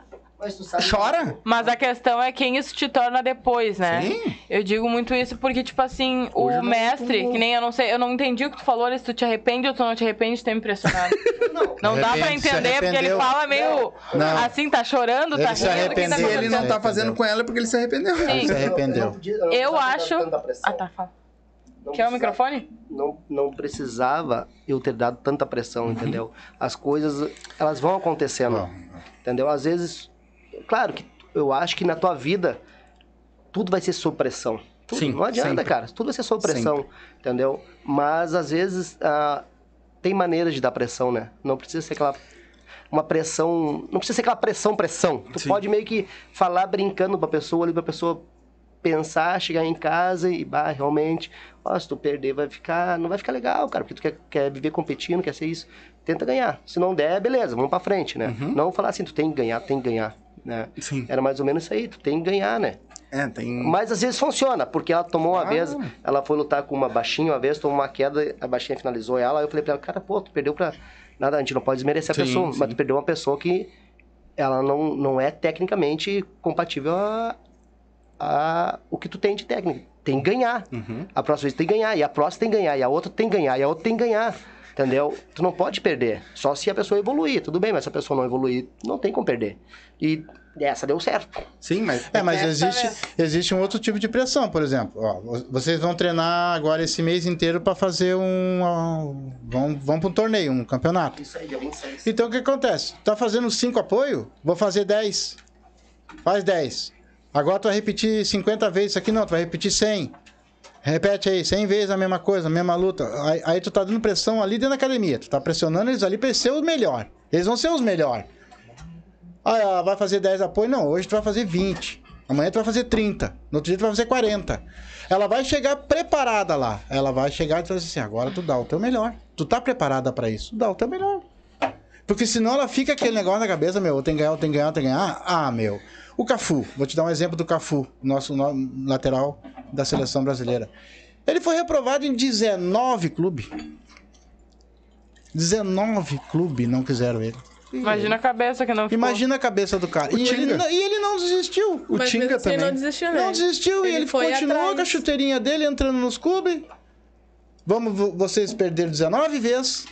Mas tu sabe Chora! Mas a questão é quem isso te torna depois, né? Sim. Eu digo muito isso porque, tipo assim, Hoje eu o não- mestre, não- que nem eu não sei, eu não entendi o que tu falou, ali, se tu te arrepende ou tu não te arrepende de ter me impressionado. Não, Não dá pra entender, porque ele fala meio Não. assim, tá chorando, Ele tá se rindo, que tá. Se ele não tá fazendo com ela é porque ele se arrependeu. Sim. Se arrependeu. Eu acho. Ah, tá, fala. Quer o microfone? Não, não precisava eu ter dado tanta pressão, entendeu? As coisas, elas vão acontecendo, Ó, entendeu? Às vezes, claro que eu acho que na tua vida tudo vai ser sob pressão. Tudo. Sim, não adianta, sempre. cara. Tudo vai ser sob pressão, entendeu? Mas às vezes ah, tem maneiras de dar pressão, né? Não precisa ser aquela uma pressão, não precisa ser aquela pressão, pressão. Tu Sim. pode meio que falar brincando pra pessoa ali, pra pessoa pensar, chegar em casa e, bah, realmente, ó, se tu perder vai ficar, não vai ficar legal, cara, porque tu quer, quer viver competindo, quer ser isso. Tenta ganhar. Se não der, beleza, vamos pra frente, né? Uhum. Não falar assim, tu tem que ganhar, tem que ganhar, né? Sim. Era mais ou menos isso aí, tu tem que ganhar, né? É, tem. Mas às vezes funciona, porque ela tomou uma Ah. vez, ela foi lutar com uma baixinha uma vez, tomou uma queda, a baixinha finalizou ela, aí eu falei pra ela, cara, pô, tu perdeu pra... Nada, a gente não pode desmerecer a Sim, pessoa, sim. mas tu perdeu uma pessoa que ela não, não é tecnicamente compatível a, a o que tu tem de técnica. Tem que ganhar. Uhum. A próxima vez tem que ganhar, e a próxima tem que ganhar, e a outra tem que ganhar, e a outra tem que ganhar. Entendeu? Tu não pode perder. Só se a pessoa evoluir, tudo bem, mas se a pessoa não evoluir, não tem como perder. E essa deu certo. Sim, mas. É, mas existe, mesmo. existe um outro tipo de pressão, por exemplo. Ó, vo- vocês vão treinar agora esse mês inteiro para fazer um. ó, vão, vão para um torneio, um campeonato. Isso aí, dia 26. Então o que acontece? Tá fazendo 5 apoio? Vou fazer 10. Faz 10. Agora tu vai repetir 50 vezes isso aqui, não, tu vai repetir 100. Repete aí, 100 vezes a mesma coisa, a mesma luta. Aí, aí tu tá dando pressão ali dentro da academia. Tu tá pressionando eles ali pra ser os melhor. Eles vão ser os melhor. Ah, vai fazer 10 apoio? Não, hoje tu vai fazer 20. Amanhã tu vai fazer 30. No outro dia tu vai fazer 40. Ela vai chegar preparada lá. Ela vai chegar e tu vai dizer assim: agora tu dá o teu melhor. Tu tá preparada pra isso? Dá o teu melhor. Porque senão ela fica aquele negócio na cabeça, meu, tem que ganhar, tem que ganhar, tem que ganhar. Ah, meu. O Cafu, vou te dar um exemplo do Cafu, nosso no- lateral da seleção brasileira. Ele foi reprovado em 19 clubes. 19 clubes não quiseram ele. Imagina a cabeça que não ficou. Imagina a cabeça do cara. O E ele, não- e ele não desistiu. O Mas Tinga assim, também. ele não desistiu, né? Não desistiu e Ele ele foi continuou atrás. com a chuteirinha dele entrando nos clubes. Vamos, vo- vocês perderam 19 vezes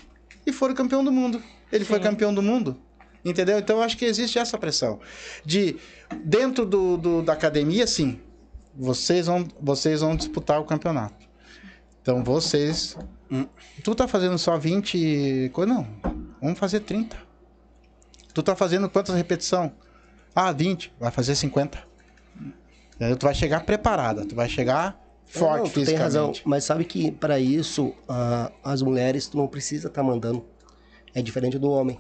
e foram campeão do mundo. Ele foi Sim. campeão do mundo. Entendeu? Então eu acho que existe essa pressão. De dentro do, do- da academia, sim. Vocês vão, vocês vão disputar o campeonato. Então vocês. Tu tá fazendo só 20. coisa? Não. Vamos fazer 30. Tu tá fazendo quantas repetições? Ah, 20. Vai fazer 50. Entendeu? Tu vai chegar preparada. Tu vai chegar forte Não, tu fisicamente. tem razão, mas sabe que para isso ah, as mulheres tu não precisa estar mandando. É diferente do homem,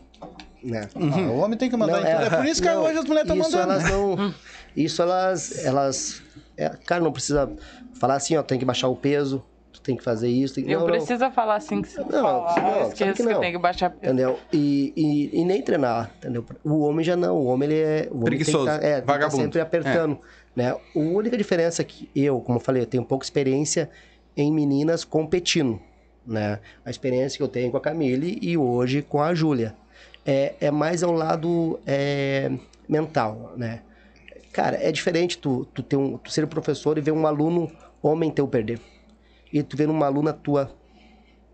né? Ah, o homem tem que mandar Não, em tudo. É, por isso que não, hoje as mulheres estão mandando. elas não, isso elas, elas, é, cara, não precisa falar assim, ó, tem que baixar o peso, tu tem que fazer isso, tem, Eu não, não, preciso falar assim que você Não, fala. não, sabe esqueço que que, não. tem que baixar peso. entendeu? E, e, e nem treinar, entendeu? O homem já não, o homem ele é, o homem Preguiçoso, tem que tá, é, tá vagabundo. sempre apertando, né? A única diferença é que eu, como eu falei, eu tenho pouca experiência em meninas competindo, né? A experiência que eu tenho com a Camille e hoje com a Júlia é, é mais ao lado é, mental, né? Cara, é diferente tu, tu, ter um, tu ser professor e ver um aluno homem teu perder. E tu ver uma aluna tua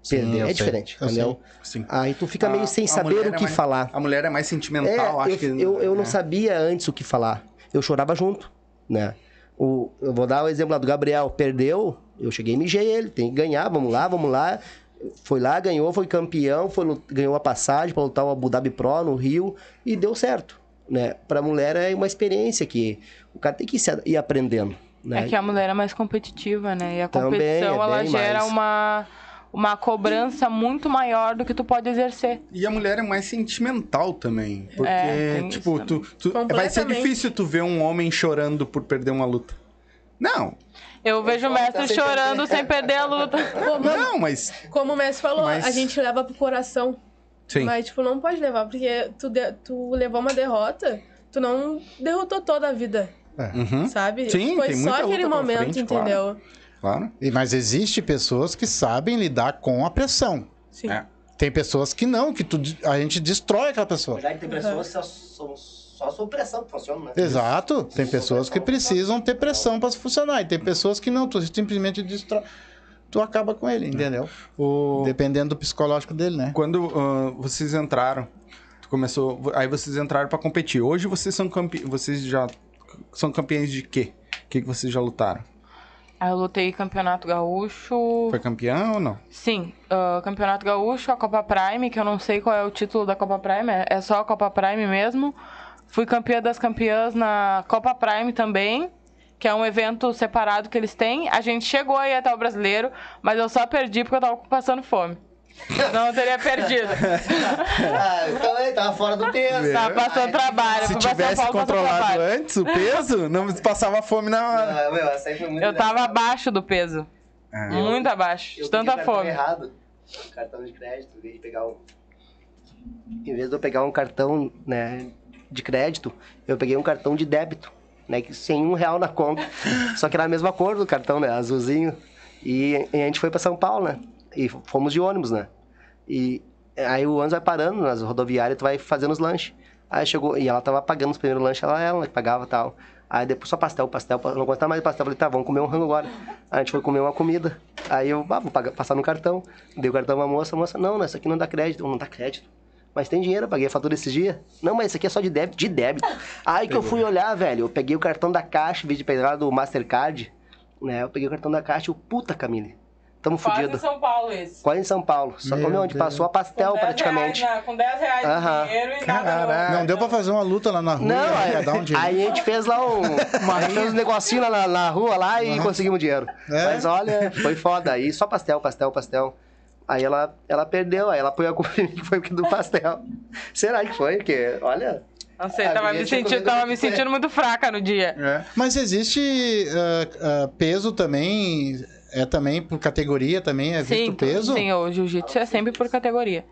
Sim, perder. eu é sei, diferente, eu entendeu? Sim. Aí tu fica meio A- sem a saber o é que mais- falar. A mulher é mais sentimental, É, acho eu, que. eu, eu não é. sabia antes o que falar. Eu chorava junto, né? O, eu vou dar o exemplo lá do Gabriel. Perdeu, eu cheguei e mijei ele. Tem que ganhar, vamos lá, vamos lá. Foi lá, ganhou, foi campeão, foi, ganhou a passagem para lutar o Abu Dhabi Pro no Rio e deu certo, né? Pra mulher é uma experiência que o cara tem que ir aprendendo, né? É que a mulher é mais competitiva, né? E a Também, competição, é ela gera mais. uma, uma cobrança muito maior do que tu pode exercer. E a mulher é mais sentimental também. Porque, É, tipo, tu, tu- vai ser difícil tu ver um homem chorando por perder uma luta. Não, Eu vejo o mestre sem chorando sem perder a luta. Pô, mas, não, mas. como o Messi falou, Mas- a gente leva pro coração. Sim. Mas, tipo, não pode levar, porque tu, de- tu levou uma derrota, tu não derrotou toda a vida, Uhum, sabe? Sim, Foi tem só muita aquele momento, frente, entendeu? claro. E- Mas existe pessoas que sabem lidar com a pressão. Sim. É. Tem pessoas que não, que tu, a gente destrói aquela pessoa. verdade, tem pessoas que só, só, sob pressão que funcionam, né? Exato. Tem pessoas que precisam ter pressão para funcionar. E tem pessoas que não, tu simplesmente destrói. Tu acaba com ele, entendeu? O... Dependendo do psicológico dele, né? Quando ah, vocês entraram, tu começou. Aí vocês entraram pra competir. Hoje vocês são campe... vocês já são campeões de quê? O que, que vocês já lutaram? Aí eu lutei campeonato gaúcho. Foi campeão ou não? Sim, ah, campeonato gaúcho, a Copa Prime, que eu não sei qual é o título da Copa Prime, é- é só a Copa Prime mesmo. Fui campeã das campeãs na Copa Prime também, que é um evento separado que eles têm. A gente chegou aí até o brasileiro, mas eu só perdi porque eu tava passando fome. Não eu teria perdido. Ah, então ele tava fora do peso. Tava passando trabalho. Se tivesse passando controlado trabalho. antes o peso, não passava fome na hora. Ah, meu, essa aí foi muito Eu tava abaixo do peso. Ah. Muito abaixo. Eu De tanta fome. errado. Cartão de crédito, em vez de pegar um. Em vez de eu pegar um cartão né, de crédito, eu peguei um cartão de débito, né? Que sem um real na conta. Só que era a mesma cor do cartão, né? Azulzinho. E, e a gente foi pra São Paulo, né? E fomos de ônibus, né? E aí o ônibus vai parando nas rodoviárias, tu vai fazendo os lanches. Aí chegou, e ela tava pagando os primeiros lanches, ela, ela que pagava tal. Aí depois só pastel, pastel, não gostava mais de pastel. Falei, tá, vamos comer um rango agora. Aí a gente foi comer uma comida. Aí eu, ah, vou pagar- passar no cartão. Dei o cartão pra moça, a moça, não, não, isso aqui não dá crédito. Não dá crédito. Mas tem dinheiro, eu paguei a fatura esses dias. Não, mas isso aqui é só de débito, de débito. Aí que eu fui olhar, velho, eu peguei o cartão da caixa, em vez de pegar do Mastercard, né? Eu peguei o cartão da caixa e eu, puta, Camille. tamo Quase em fudido. São Paulo esse. Quase em São Paulo. Só Meu comeu onde Deus. passou a Com pastel 10 praticamente. Reais, na- com 10 reais Aham. de dinheiro e nada Caraca. Não deu pra fazer uma luta lá na rua. Não, ia aí, dar um dinheiro. aí a gente fez lá um, a gente fez um negocinho lá na, na rua lá e conseguimos dinheiro. É? Mas olha, foi foda. Aí só pastel, pastel, pastel. Aí ela, ela perdeu, aí ela põe a culpa que foi do pastel. Será que foi? Porque, olha. Não sei, A tava me, sentindo, tava me muito sentindo muito fraca no dia. É. Mas existe ah, ah, peso também, é também por categoria também, é visto Sim, peso? sim, o jiu-jitsu é sempre por categoria.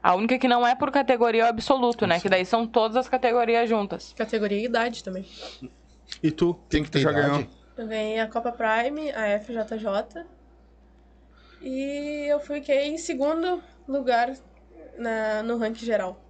A única que não é por categoria é o absoluto, né? Que daí são todas as categorias juntas. Categoria e idade também. E tu? Tem Quem que ter já idade. ganhou? Eu ganhei a Copa Prime, a FJJ. E eu fiquei em segundo lugar na, no ranking geral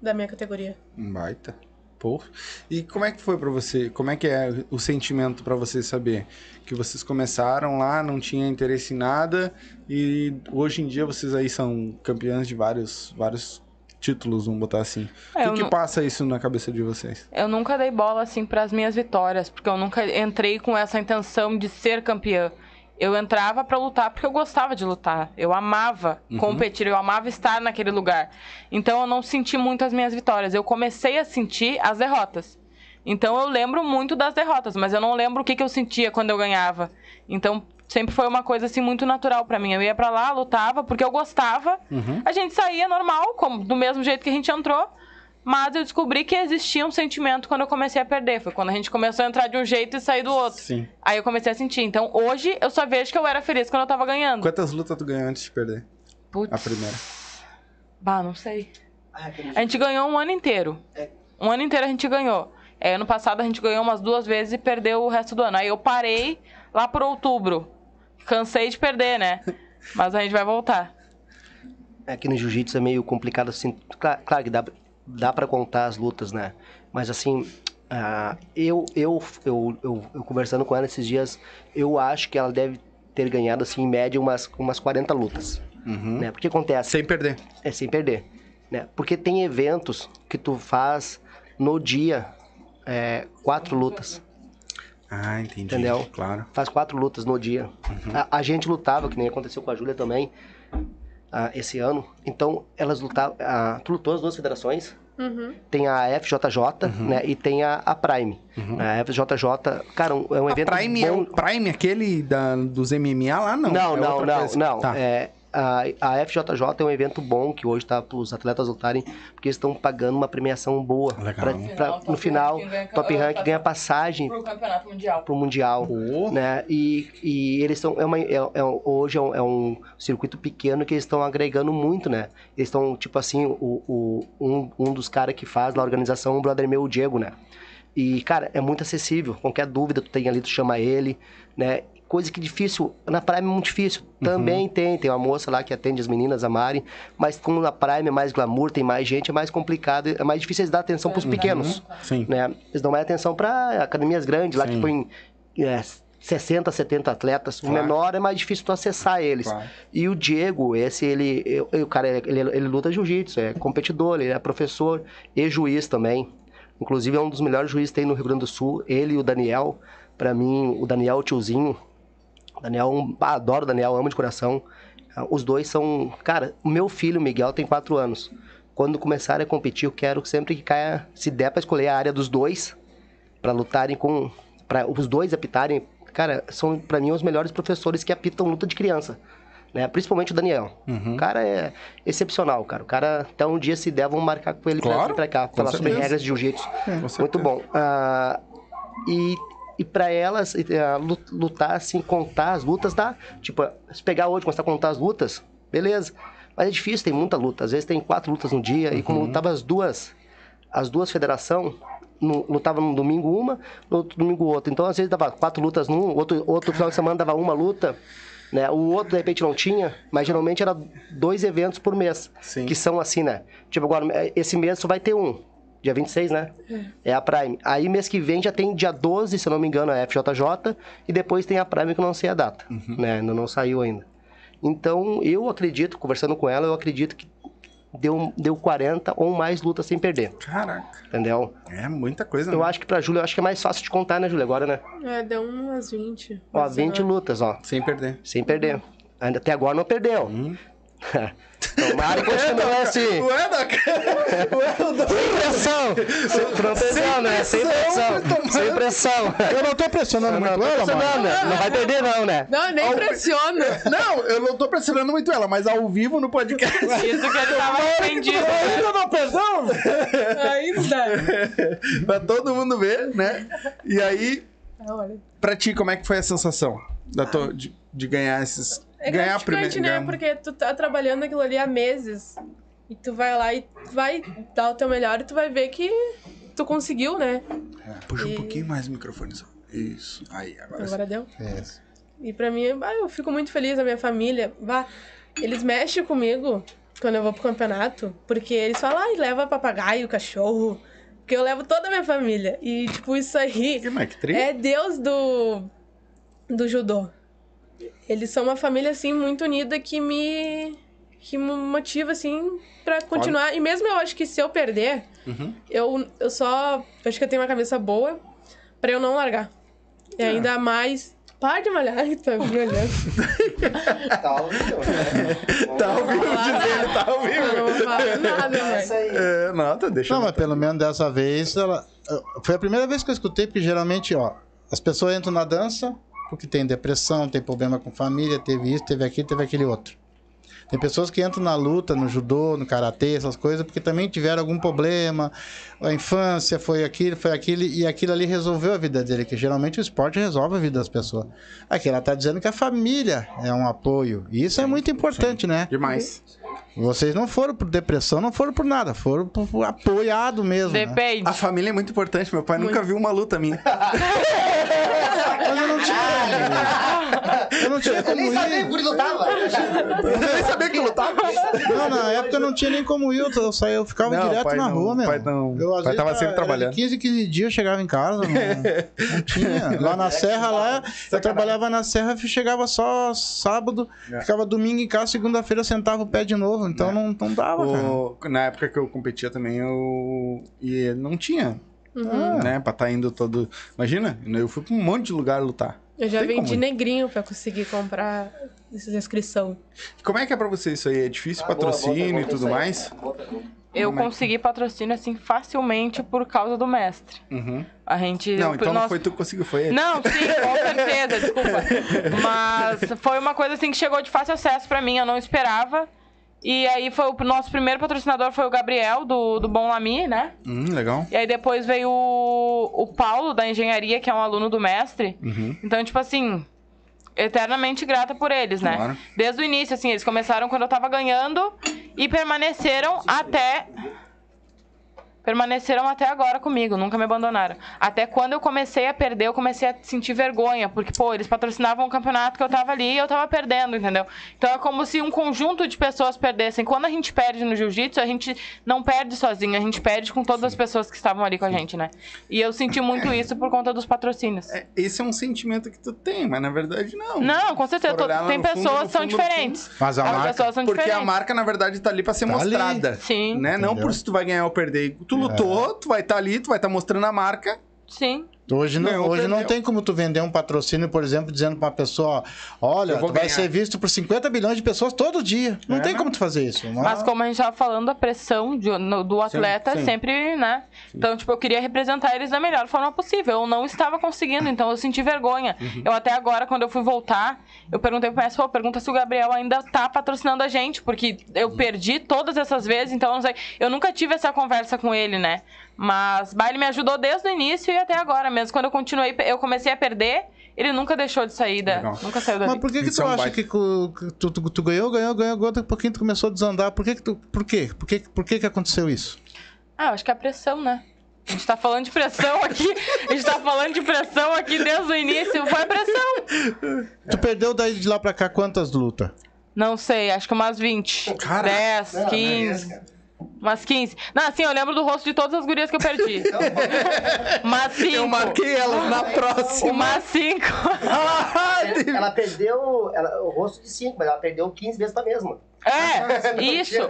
da minha categoria. Um baita. Pô. E como é que foi pra você? Como é que é o sentimento pra você saber que vocês começaram lá, não tinha interesse em nada e hoje em dia vocês aí são campeãs de vários vários títulos, vamos botar assim. É, o que, que não- passa isso na cabeça de vocês? Eu nunca dei bola assim para as minhas vitórias, porque eu nunca entrei com essa intenção de ser campeã. Eu entrava pra lutar porque eu gostava de lutar. Eu amava competir, eu amava estar naquele lugar. Então eu não senti muito as minhas vitórias. Eu comecei a sentir as derrotas. Então eu lembro muito das derrotas, mas eu não lembro o que, que eu sentia quando eu ganhava. Então sempre foi uma coisa assim muito natural pra mim. Eu ia pra lá, lutava porque eu gostava. A gente saía normal, como do mesmo jeito que a gente entrou. Mas eu descobri que existia um sentimento quando eu comecei a perder. Foi quando a gente começou a entrar de um jeito e sair do outro. Sim. Aí eu comecei a sentir. Então hoje eu só vejo que eu era feliz quando eu tava ganhando. Quantas lutas tu ganhou antes de perder? Putz. A primeira. Bah, não sei. Ah, aquele- A gente ganhou um ano inteiro. É. Um ano inteiro a gente ganhou. É, ano passado a gente ganhou umas duas vezes e perdeu o resto do ano. Aí eu parei lá por outubro. Cansei de perder, né? Mas a gente vai voltar. Aqui no jiu-jitsu é meio complicado assim. Claro, claro que dá, dá para contar as lutas, né? Mas assim, ah, eu, eu, eu, eu, eu conversando com ela esses dias, eu acho que ela deve ter ganhado, assim, em média, umas, umas 40 lutas. Uhum. Né? Porque acontece, Sem perder. é sem perder. Né? Porque tem eventos que tu faz no dia é, quatro lutas. Ah, entendi. Entendeu? Claro. Faz quatro lutas no dia. A, a gente lutava, que nem aconteceu com a Júlia também, ah, esse ano. Então, elas lutavam. ah, tu lutou as duas federações? Uhum. Tem a FJJ, né? E tem a, a Prime. A FJJ, cara, um- é um A evento Prime é bom. o Prime, aquele da, dos MMA lá? Não, Não, é não, não, coisa. não. Tá. É, a, a FJJ é um evento bom que hoje tá para os atletas lutarem, porque eles estão pagando uma premiação boa. Legal. Pra- No pra- no Top final, Rank ganha- Top Rank ganha passagem Pro campeonato mundial. pro Mundial. Né? E, e eles estão. É uma, é, é hoje é um, é um circuito pequeno que eles estão agregando muito, né? Eles estão, tipo assim, o, o- um, um dos caras que faz na organização, um brother meu, o Diego, né? E, cara, é muito acessível. Qualquer dúvida tu tem ali, tu chama ele, né? Coisa que difícil, na Prime é muito difícil. Também tem, tem uma moça lá que atende as meninas, a Mari, mas como na Prime é mais glamour, tem mais gente, é mais complicado, é mais difícil eles dar atenção pros pequenos Sim. né? Eles dão mais atenção para academias grandes, lá Sim. que põem é, 60, 70 atletas. O Claro. menor é mais difícil tu acessar eles. Claro. E o Diego, esse, ele, eu- eu- o cara, ele, ele luta jiu-jitsu, é competidor, ele é professor e juiz também. Inclusive é um dos melhores juízes que tem no Rio Grande do Sul, ele e o Daniel. Pra mim, o Daniel é o tiozinho. Daniel, adoro o Daniel, amo de coração. Ah, Os dois são. Cara, o meu filho, Miguel, tem quatro anos. Quando começarem a competir, eu quero sempre que caia, se der pra escolher a área dos dois, pra lutarem com. para os dois apitarem. Cara, são pra mim os melhores professores que apitam luta de criança. Né? Principalmente o Daniel. Uhum. O cara é excepcional, cara. O cara, até um dia, se der, vão marcar com ele pra Claro, pra cá, falar sobre certeza. regras de jiu-jitsu. Com Muito bom. Ah, e e para elas, ah, lu- lutar assim, contar as lutas, dá. Tipo, se pegar hoje, começar a contar as lutas, beleza. Mas é difícil, tem muita luta. Às vezes tem quatro lutas no dia, e como lutava as duas, as duas federação, no, lutava num domingo uma, no outro domingo outra. Então, às vezes dava quatro lutas num, outro, outro final de semana dava uma luta. Né? O outro, de repente, não tinha, mas geralmente era dois eventos por mês. Sim. Que são assim, né? Tipo, agora, esse mês só vai ter um. Dia 26, né? É a Prime. Aí mês que vem já tem dia 12, se eu não me engano, a FJJ. E depois tem a Prime que eu não sei a data. Né? Ainda não saiu ainda. Então, eu acredito, conversando com ela, eu acredito que deu, deu 40 ou mais lutas sem perder. Caraca. Entendeu? É muita coisa, Eu né? acho que pra Júlia, eu acho que é mais fácil de contar, né, Júlia? Agora, né? É, deu umas 20. Ó, umas 20 19. lutas, ó. Sem perder. Sem perder. Ainda até agora não perdeu. Tomara que continue assim. Ué, Doc? Ué, o Doc? Sem pressão! Sem, não pressão, né? Sem pressão! Sem pressão! Eu não tô pressionando Não, muito tô ela, mano. pressionando, não vai perder não, né? Não, nem pressiona. Não, eu não tô pressionando muito ela, mas ao vivo no podcast. Isso que ele tava arrependido. Ainda não perdão? Ainda. pra todo mundo ver, né? E aí, Olha. pra ti, como é que foi a sensação da tua- de, de ganhar esses. É ganhar gratificante, né? ganhar- Porque tu tá trabalhando aquilo ali há meses. E tu vai lá e vai dar o teu melhor e tu vai ver que tu conseguiu, né? Puxa um E- pouquinho mais o microfone só. Isso. Aí, agora sim. Agora deu. É. E pra mim, ah, eu fico muito feliz, a minha família. Bah, eles mexem comigo quando eu vou pro campeonato, porque eles falam, ai, leva papagaio, cachorro. Porque eu levo toda a minha família. E, tipo, isso aí Que? Que é Deus do, do judô. Eles são uma família, assim, muito unida que me. que me motiva, assim, pra continuar. E mesmo eu acho que se eu perder, Uhum. eu, eu só. eu acho que eu tenho uma cabeça boa pra eu não largar. E ainda mais. Para de malhar, que tá me olhando. Tá horrível, né? Tá ao vivo dizendo, tá ao Eu vivo. não vou falar nada, velho. aí. É, nota, deixa Não, eu mas pelo menos dessa vez ela. Foi a primeira vez que eu escutei, porque geralmente, ó, as pessoas entram na dança porque tem depressão, tem problema com família, teve isso, teve aquilo, teve aquele outro. Tem pessoas que entram na luta, no judô, no karatê, essas coisas, porque também tiveram algum problema, a infância foi aquilo, foi aquilo, e aquilo ali resolveu a vida dele, que geralmente o esporte resolve a vida das pessoas. Aqui ela tá dizendo que a família é um apoio, e isso é muito importante, né? Demais. Vocês não foram por depressão, não foram por nada, foram por, por apoiado mesmo. né? Depende. A família é muito importante. Meu pai nunca viu uma luta minha. Mas eu não tinha. Eu não tinha Eu como nem sabia que ir. lutava. Eu nem sabia que lutava. Não, na época eu não tinha nem como ir. Eu, saía, eu ficava Não, direto pai na não, rua, meu. pai não. Eu, Pai vezes, tava sempre trabalhando. de 15, 15 dias eu chegava em casa. Não, não tinha. Lá na Serra, lá, eu trabalhava na Serra, chegava só sábado, É. ficava domingo em casa, segunda-feira sentava o pé de novo. Então não, não dava, cara. O- na época que eu competia também, eu. E não tinha, Uhum. né? Pra estar indo todo. Imagina, eu fui pra um monte de lugar lutar. Eu já vendi como negrinho pra conseguir comprar essas inscrição. Como é que é pra você isso aí? É difícil Ah, boa, patrocínio boa, boa, e tudo mais? Boa. Eu Como é consegui patrocínio assim facilmente por causa do mestre. Uhum. A gente. Não, então não foi tu que conseguiu, foi ele. Não, sim, com certeza, desculpa. Mas foi uma coisa assim que chegou de fácil acesso pra mim, eu não esperava. E aí foi o nosso primeiro patrocinador foi o Gabriel, do, do Bom Lami, né? Hum, legal. E aí depois veio o, o Paulo, da engenharia, que é um aluno do mestre. Uhum. Então, tipo assim, eternamente grata por eles, né? Claro. Desde o início, assim, eles começaram quando eu tava ganhando e permaneceram até. Permaneceram até agora comigo, nunca me abandonaram. Até quando eu comecei a perder, eu comecei a sentir vergonha, porque, pô, eles patrocinavam o campeonato que eu tava ali e eu tava perdendo, entendeu? Então é como se um conjunto de pessoas perdessem. Quando a gente perde no jiu-jitsu, a gente não perde sozinho, a gente perde com todas as pessoas que estavam ali com a gente, né? E eu senti muito isso por conta dos patrocínios. É, esse é um sentimento que tu tem, mas na verdade não. Não, com certeza. Lá Tem fundo, pessoas que são diferentes. Mas a As marca. pessoas são Porque a diferentes. marca, na verdade, tá ali pra ser Tá ali. mostrada. Sim, Né? Não por se tu vai ganhar ou perder. Tu lutou, tu vai estar ali, tu vai estar mostrando a marca. sim. Hoje, não, Ganhou, hoje não tem como tu vender um patrocínio, por exemplo, dizendo pra uma pessoa: olha, tu vai ganhar. ser visto por 50 bilhões de pessoas todo dia. Não É, tem né? como tu fazer isso. Não- Mas como a gente tava falando, a pressão de- no- do atleta sim. é sempre, né? Então, tipo, eu queria representar eles da melhor forma possível. Eu não estava conseguindo, então eu senti vergonha. Uhum. Eu até agora, quando eu fui voltar, eu perguntei pro mestre, pô, pergunta se o Gabriel ainda tá patrocinando a gente, porque eu perdi todas essas vezes, então eu não sei. Eu nunca tive essa conversa com ele, né? Mas bah, ele me ajudou desde o início e até agora. Mesmo quando eu continuei, eu comecei a perder, ele nunca deixou de sair da. Legal. Nunca saiu Mas dali. por que, que tu é acha que, que tu, tu- tu ganhou, ganhou, ganhou, ganhou, daqui a pouquinho tu começou a desandar? Por que que tu, por quê? Por que, por que que aconteceu isso? Ah, eu acho que é a pressão, né? A gente tá falando de pressão aqui. A gente tá falando de pressão aqui desde o início. Foi a pressão. Tu perdeu daí de lá pra cá quantas lutas? Não sei, acho que umas 20. Cara, 10, Não, não é 15. Umas 15. Não, assim, eu lembro do rosto de todas as gurias que eu perdi. Umas 5. Eu marquei elas na próxima. Umas 5. Ela perdeu ela- o rosto de 5, mas ela perdeu 15 vezes pra mesma. É, isso.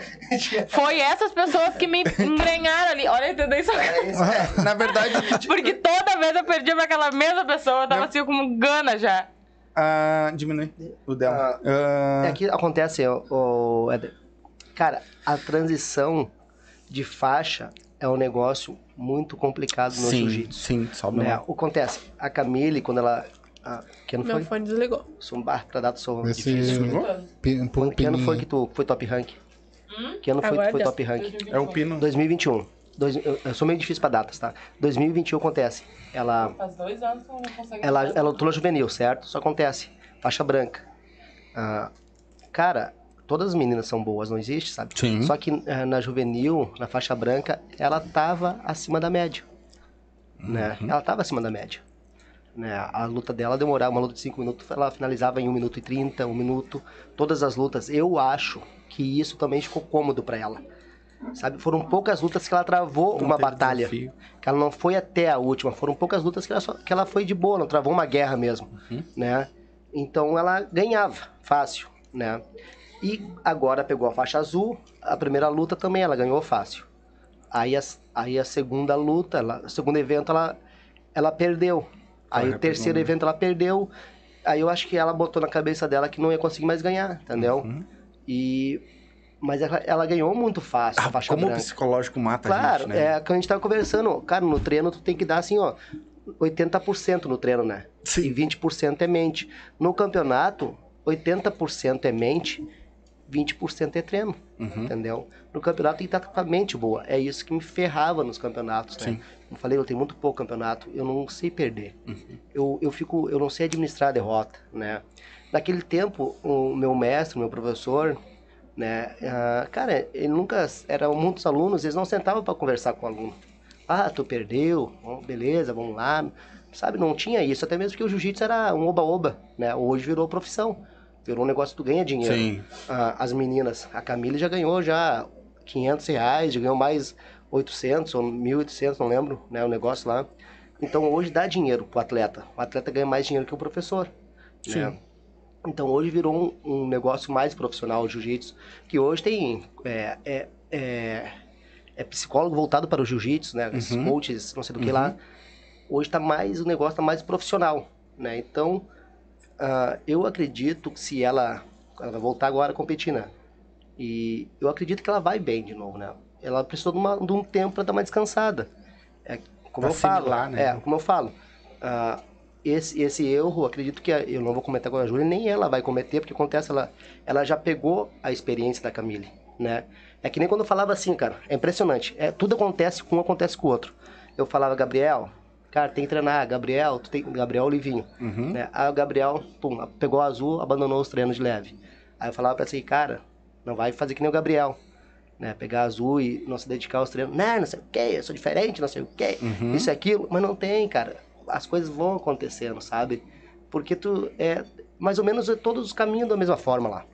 Foi essas pessoas que me engrenharam ali. Olha, entendeu isso? Isso. Na verdade, Porque toda vez eu perdia pra aquela mesma pessoa. Eu tava assim com gana já. Ah, diminui o dela. Ah, É que acontece, o, o Éder. Cara, a transição de faixa é um negócio muito complicado no sim, jiu-jitsu. sim, sobe né? O que acontece? A Camille, quando ela. ah, que ano Meu foi? fone desligou. Sou um bar pra dar sou Esse- difícil. Um Quando- Que ano foi que tu foi top rank? Que ano foi que tu foi top rank? É o pino. 2021. Dois, eu, eu sou meio difícil pra datas, tá? 2021 acontece. Ela, Faz dois anos que eu não consigo ela, ela lutou na juvenil, certo? Só acontece. Faixa branca. Ah, cara, todas as meninas são boas, não existe, sabe? Sim. Só que ah, na juvenil, na faixa branca, ela tava acima da média. Né? Ela tava acima da média. Né? A luta dela demorava, uma luta de 5 minutos, ela finalizava em 1 minuto e 30, 1 minuto. Todas as lutas. Eu acho que isso também ficou cômodo pra ela. Sabe? Foram poucas lutas que ela travou Não uma batalha. desafio. Que ela não foi até a última. Foram poucas lutas que ela, só- que ela foi de boa, não travou uma guerra mesmo. Né? Então ela ganhava, fácil. Né? E agora pegou a faixa azul, a primeira luta também ela ganhou fácil. Aí a, aí a segunda luta, ela, o segundo evento, ela, ela perdeu. Aí Ela o terceiro né? evento ela perdeu. Aí eu acho que ela botou na cabeça dela que não ia conseguir mais ganhar, entendeu? Uhum. E mas ela, ela ganhou muito fácil a Ah, como o branca. psicológico mata a Claro, gente, né? é que a gente tava conversando. Cara, no treino tu tem que dar assim, ó, 80% no treino, né? Sim. E 20% é mente. No campeonato, 80% é mente, 20% é treino, Uhum. entendeu? No campeonato tem que estar com a mente boa. É isso que me ferrava nos campeonatos, né? Sim. Como falei, eu tenho muito pouco campeonato, eu não sei perder. Uhum. Eu, eu fico, eu não sei administrar a derrota, né? Naquele tempo, o meu mestre, o meu professor, né? ah, cara, ele nunca eram muitos alunos, eles não sentavam para conversar com o aluno. Ah, tu perdeu, Bom, beleza, vamos lá. Sabe, não tinha isso, até mesmo que o jiu-jitsu era um oba-oba, né? Hoje virou profissão. Virou um negócio que tu ganha dinheiro. Sim. Ah, as meninas, a Camille já ganhou já 500 reais, já ganhou mais 800 ou 1.800, não lembro, né, o negócio lá. Então hoje dá dinheiro pro atleta. O atleta ganha mais dinheiro que o professor. Né? Sim. Então hoje virou um, um negócio mais profissional o jiu-jitsu, que hoje tem é, é, é, é psicólogo voltado para o jiu-jitsu, né? Esses Uhum. coaches, não sei do que lá. Hoje tá mais o negócio tá mais profissional, né? Então ah, eu acredito que se ela, ela voltar agora a competir, né? E eu acredito que ela vai bem de novo, né? Ela precisou de, uma- de um tempo para dar uma descansada. É, como eu falo, né? é, como eu falo, ah, esse, esse erro, acredito que eu não vou comentar com a Júlia, nem ela vai cometer, porque acontece, ela, ela já pegou a experiência da Camille, né? É que nem quando eu falava assim, cara, é impressionante. É, tudo acontece com um, acontece com o outro. Eu falava, Gabriel, cara, tem que treinar, Gabriel, tu tem, Gabriel Olivinho, Uhum. né? Aí o Gabriel, pum, pegou o azul, abandonou os treinos de leve. Aí eu falava pra assim, cara, não vai fazer que nem o Gabriel, né? Pegar azul e não se dedicar aos treinos. Não, não sei o que, eu sou diferente, não sei o que, Uhum. isso e aquilo. Mas não tem, cara. As coisas vão acontecendo, sabe? Porque tu é mais ou menos todos os caminhos da mesma forma lá.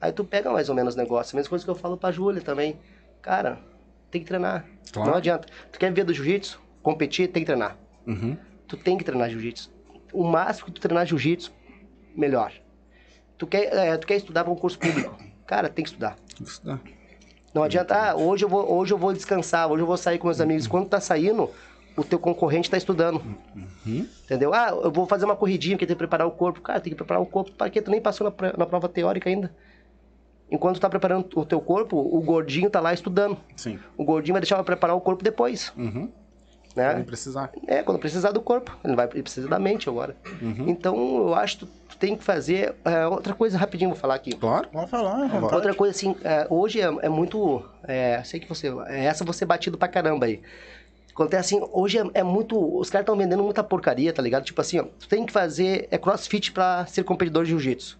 Aí tu pega mais ou menos o negócio. A mesma coisa que eu falo pra Júlia também. Cara, tem que treinar. Claro. Não adianta. Tu quer ver do jiu-jitsu? Competir, tem que treinar. Uhum. Tu tem que treinar jiu-jitsu. O máximo que tu treinar jiu-jitsu, melhor. Tu quer, é, tu quer estudar para um curso público? Cara, tem que estudar. Isso dá. Não adianta, ah, hoje eu vou, hoje eu vou descansar, hoje eu vou sair com meus amigos. Quando tá saindo, o teu concorrente tá estudando. Entendeu? Ah, eu vou fazer uma corridinha porque tem que preparar o corpo. Cara, tem que preparar o corpo para que tu nem passou na, na prova teórica ainda. Enquanto tu tá preparando o teu corpo, o gordinho tá lá estudando. Sim. O gordinho vai deixar pra preparar o corpo depois, Uhum. Né? Não precisar. É, quando precisar do corpo. Ele, vai, ele precisa da mente agora. Uhum. Então, eu acho que tu, tem que fazer... é, outra coisa, rapidinho, vou falar aqui. Claro. Pode falar, vontade. Outra coisa, assim, é, hoje é, é muito... É, sei que você... É, essa você batido pra caramba aí. Acontece assim, hoje é, é muito... Os caras estão vendendo muita porcaria, tá ligado? Tipo assim, ó, tu tem que fazer é crossfit pra ser competidor de jiu-jitsu.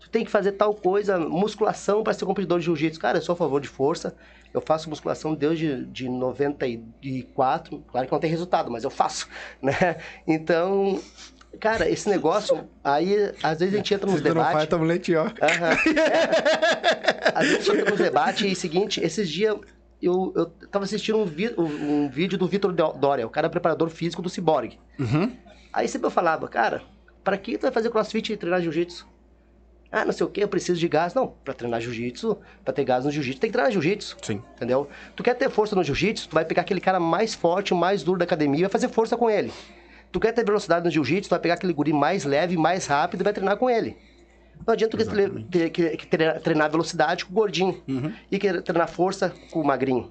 Tu tem que fazer tal coisa, musculação pra ser competidor de jiu-jitsu. Cara, eu sou a favor de força. Eu faço musculação desde de 94. Claro que não tem resultado, mas eu faço, né? Então... Cara, esse negócio, aí às vezes a gente entra nos tu não debates. faz, tamo leite, ó. É. A gente entra no debate e seguinte, esses dias eu, eu tava assistindo um, vi- um- um vídeo do Vitor Dória, o cara é preparador físico do Cyborg. Uhum. Aí sempre eu falava, cara, pra que tu vai fazer crossfit e treinar jiu-jitsu? Ah, não sei o que, eu preciso de gás. Não, pra treinar jiu-jitsu, pra ter gás no jiu-jitsu, tem que treinar jiu-jitsu. Sim. Entendeu? Tu quer ter força no jiu-jitsu, tu vai pegar aquele cara mais forte, mais duro da academia e vai fazer força com ele. Tu quer ter velocidade no jiu-jitsu, tu vai pegar aquele guri mais leve, mais rápido e vai treinar com ele. Não adianta tu que- que treinar- velocidade com o gordinho e querer treinar força com o magrinho.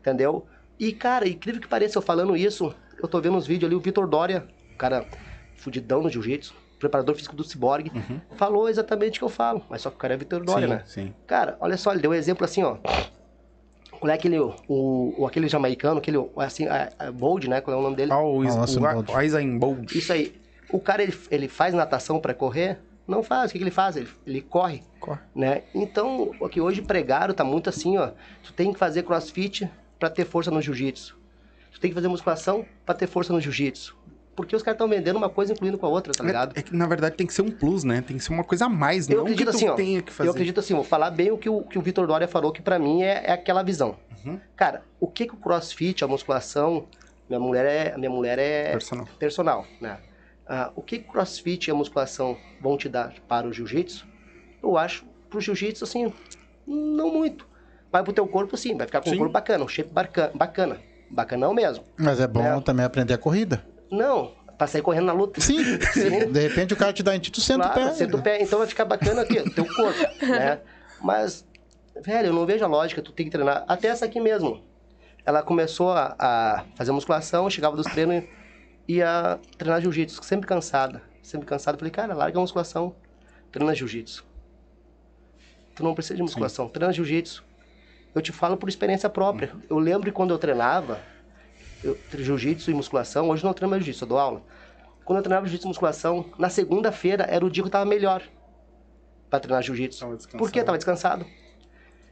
Entendeu? E, cara, incrível que pareça, eu falando isso, eu tô vendo uns vídeos ali, o Vitor Dória, o cara fudidão no jiu-jitsu, preparador físico do Cyborg, falou exatamente o que eu falo, mas só que o cara é Vitor Dória, sim, né? sim. Cara, olha só, ele deu um exemplo assim, ó. Qual é aquele, o, o, aquele jamaicano, aquele, assim, a, a Bold, né? Qual é o nome dele? Ah, o, Is- Nossa, o, Bolt. o Aizen Bolt. Isso aí. O cara, ele, ele faz natação pra correr? Não faz. O que, que ele faz? Ele, ele corre, Corre. né? Então, o que hoje pregaram tá muito assim, ó. Tu tem que fazer crossfit pra ter força no jiu-jitsu. Tu tem que fazer musculação pra ter força no jiu-jitsu. Porque os caras estão vendendo uma coisa incluindo com a outra, tá ligado? É, é que, na verdade, tem que ser um plus, né? Tem que ser uma coisa a mais, Eu não que acredito tu assim, ó. tenha que fazer. Eu acredito assim, vou falar bem o que o, que o Vitor Dória falou, que pra mim é, é aquela visão. Uhum. Cara, o que que o crossfit, a musculação, minha mulher é, minha mulher é Personal. personal, né? Ah, o que que o crossfit e a musculação vão te dar para o jiu-jitsu? Eu acho, pro jiu-jitsu, assim, não muito. Mas pro teu corpo, sim, vai ficar com Sim. um corpo bacana, um shape bacana, bacana. Bacanão mesmo. Mas é bom É. também aprender a corrida. Não, pra sair correndo na luta. Sim. Sim. De repente o cara te dá em ti, tu senta Claro, o pé. senta o pé, então vai ficar bacana aqui, teu corpo, né? Mas, velho, eu não vejo a lógica, tu tem que treinar. Até essa aqui mesmo. Ela começou a, a fazer musculação, chegava dos treinos e ia treinar jiu-jitsu, sempre cansada. Sempre cansada. Falei, cara, larga a musculação, treina jiu-jitsu. Tu não precisa de musculação, treina jiu-jitsu. Eu te falo por experiência própria. Eu lembro quando eu treinava, jiu-jitsu e musculação, hoje não treino mais jiu-jitsu, eu dou aula. Quando eu treinava jiu-jitsu e musculação, na segunda-feira era o dia que eu tava melhor pra treinar jiu-jitsu. Tava descansado. Por quê? Eu tava descansado.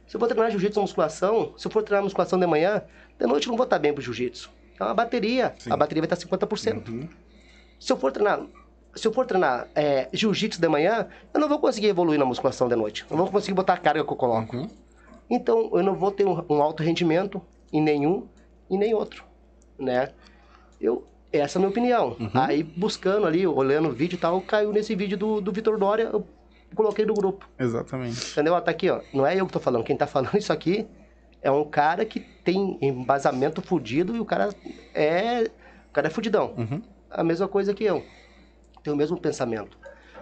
Se eu for treinar jiu-jitsu e musculação, se eu for treinar musculação de manhã, de noite eu não vou estar bem pro jiu-jitsu. É uma bateria. Sim. A bateria vai estar 50%. Uhum. Se eu for treinar, se eu for treinar é, jiu-jitsu de manhã, eu não vou conseguir evoluir na musculação de noite. Eu não vou conseguir botar a carga que eu coloco. Uhum. Então, eu não vou ter um, um alto rendimento em nenhum e nem outro, né? Eu, essa é a minha opinião. Uhum. Aí, buscando ali, olhando o vídeo e tal, caiu nesse vídeo do, do Vitor Dória, eu coloquei no grupo, Exatamente. entendeu? Ó, Tá aqui, ó. Não é eu que tô falando, quem tá falando isso aqui é um cara que tem embasamento fudido e o cara é... O cara é fudidão. Uhum. A mesma coisa que eu. Tem o mesmo pensamento.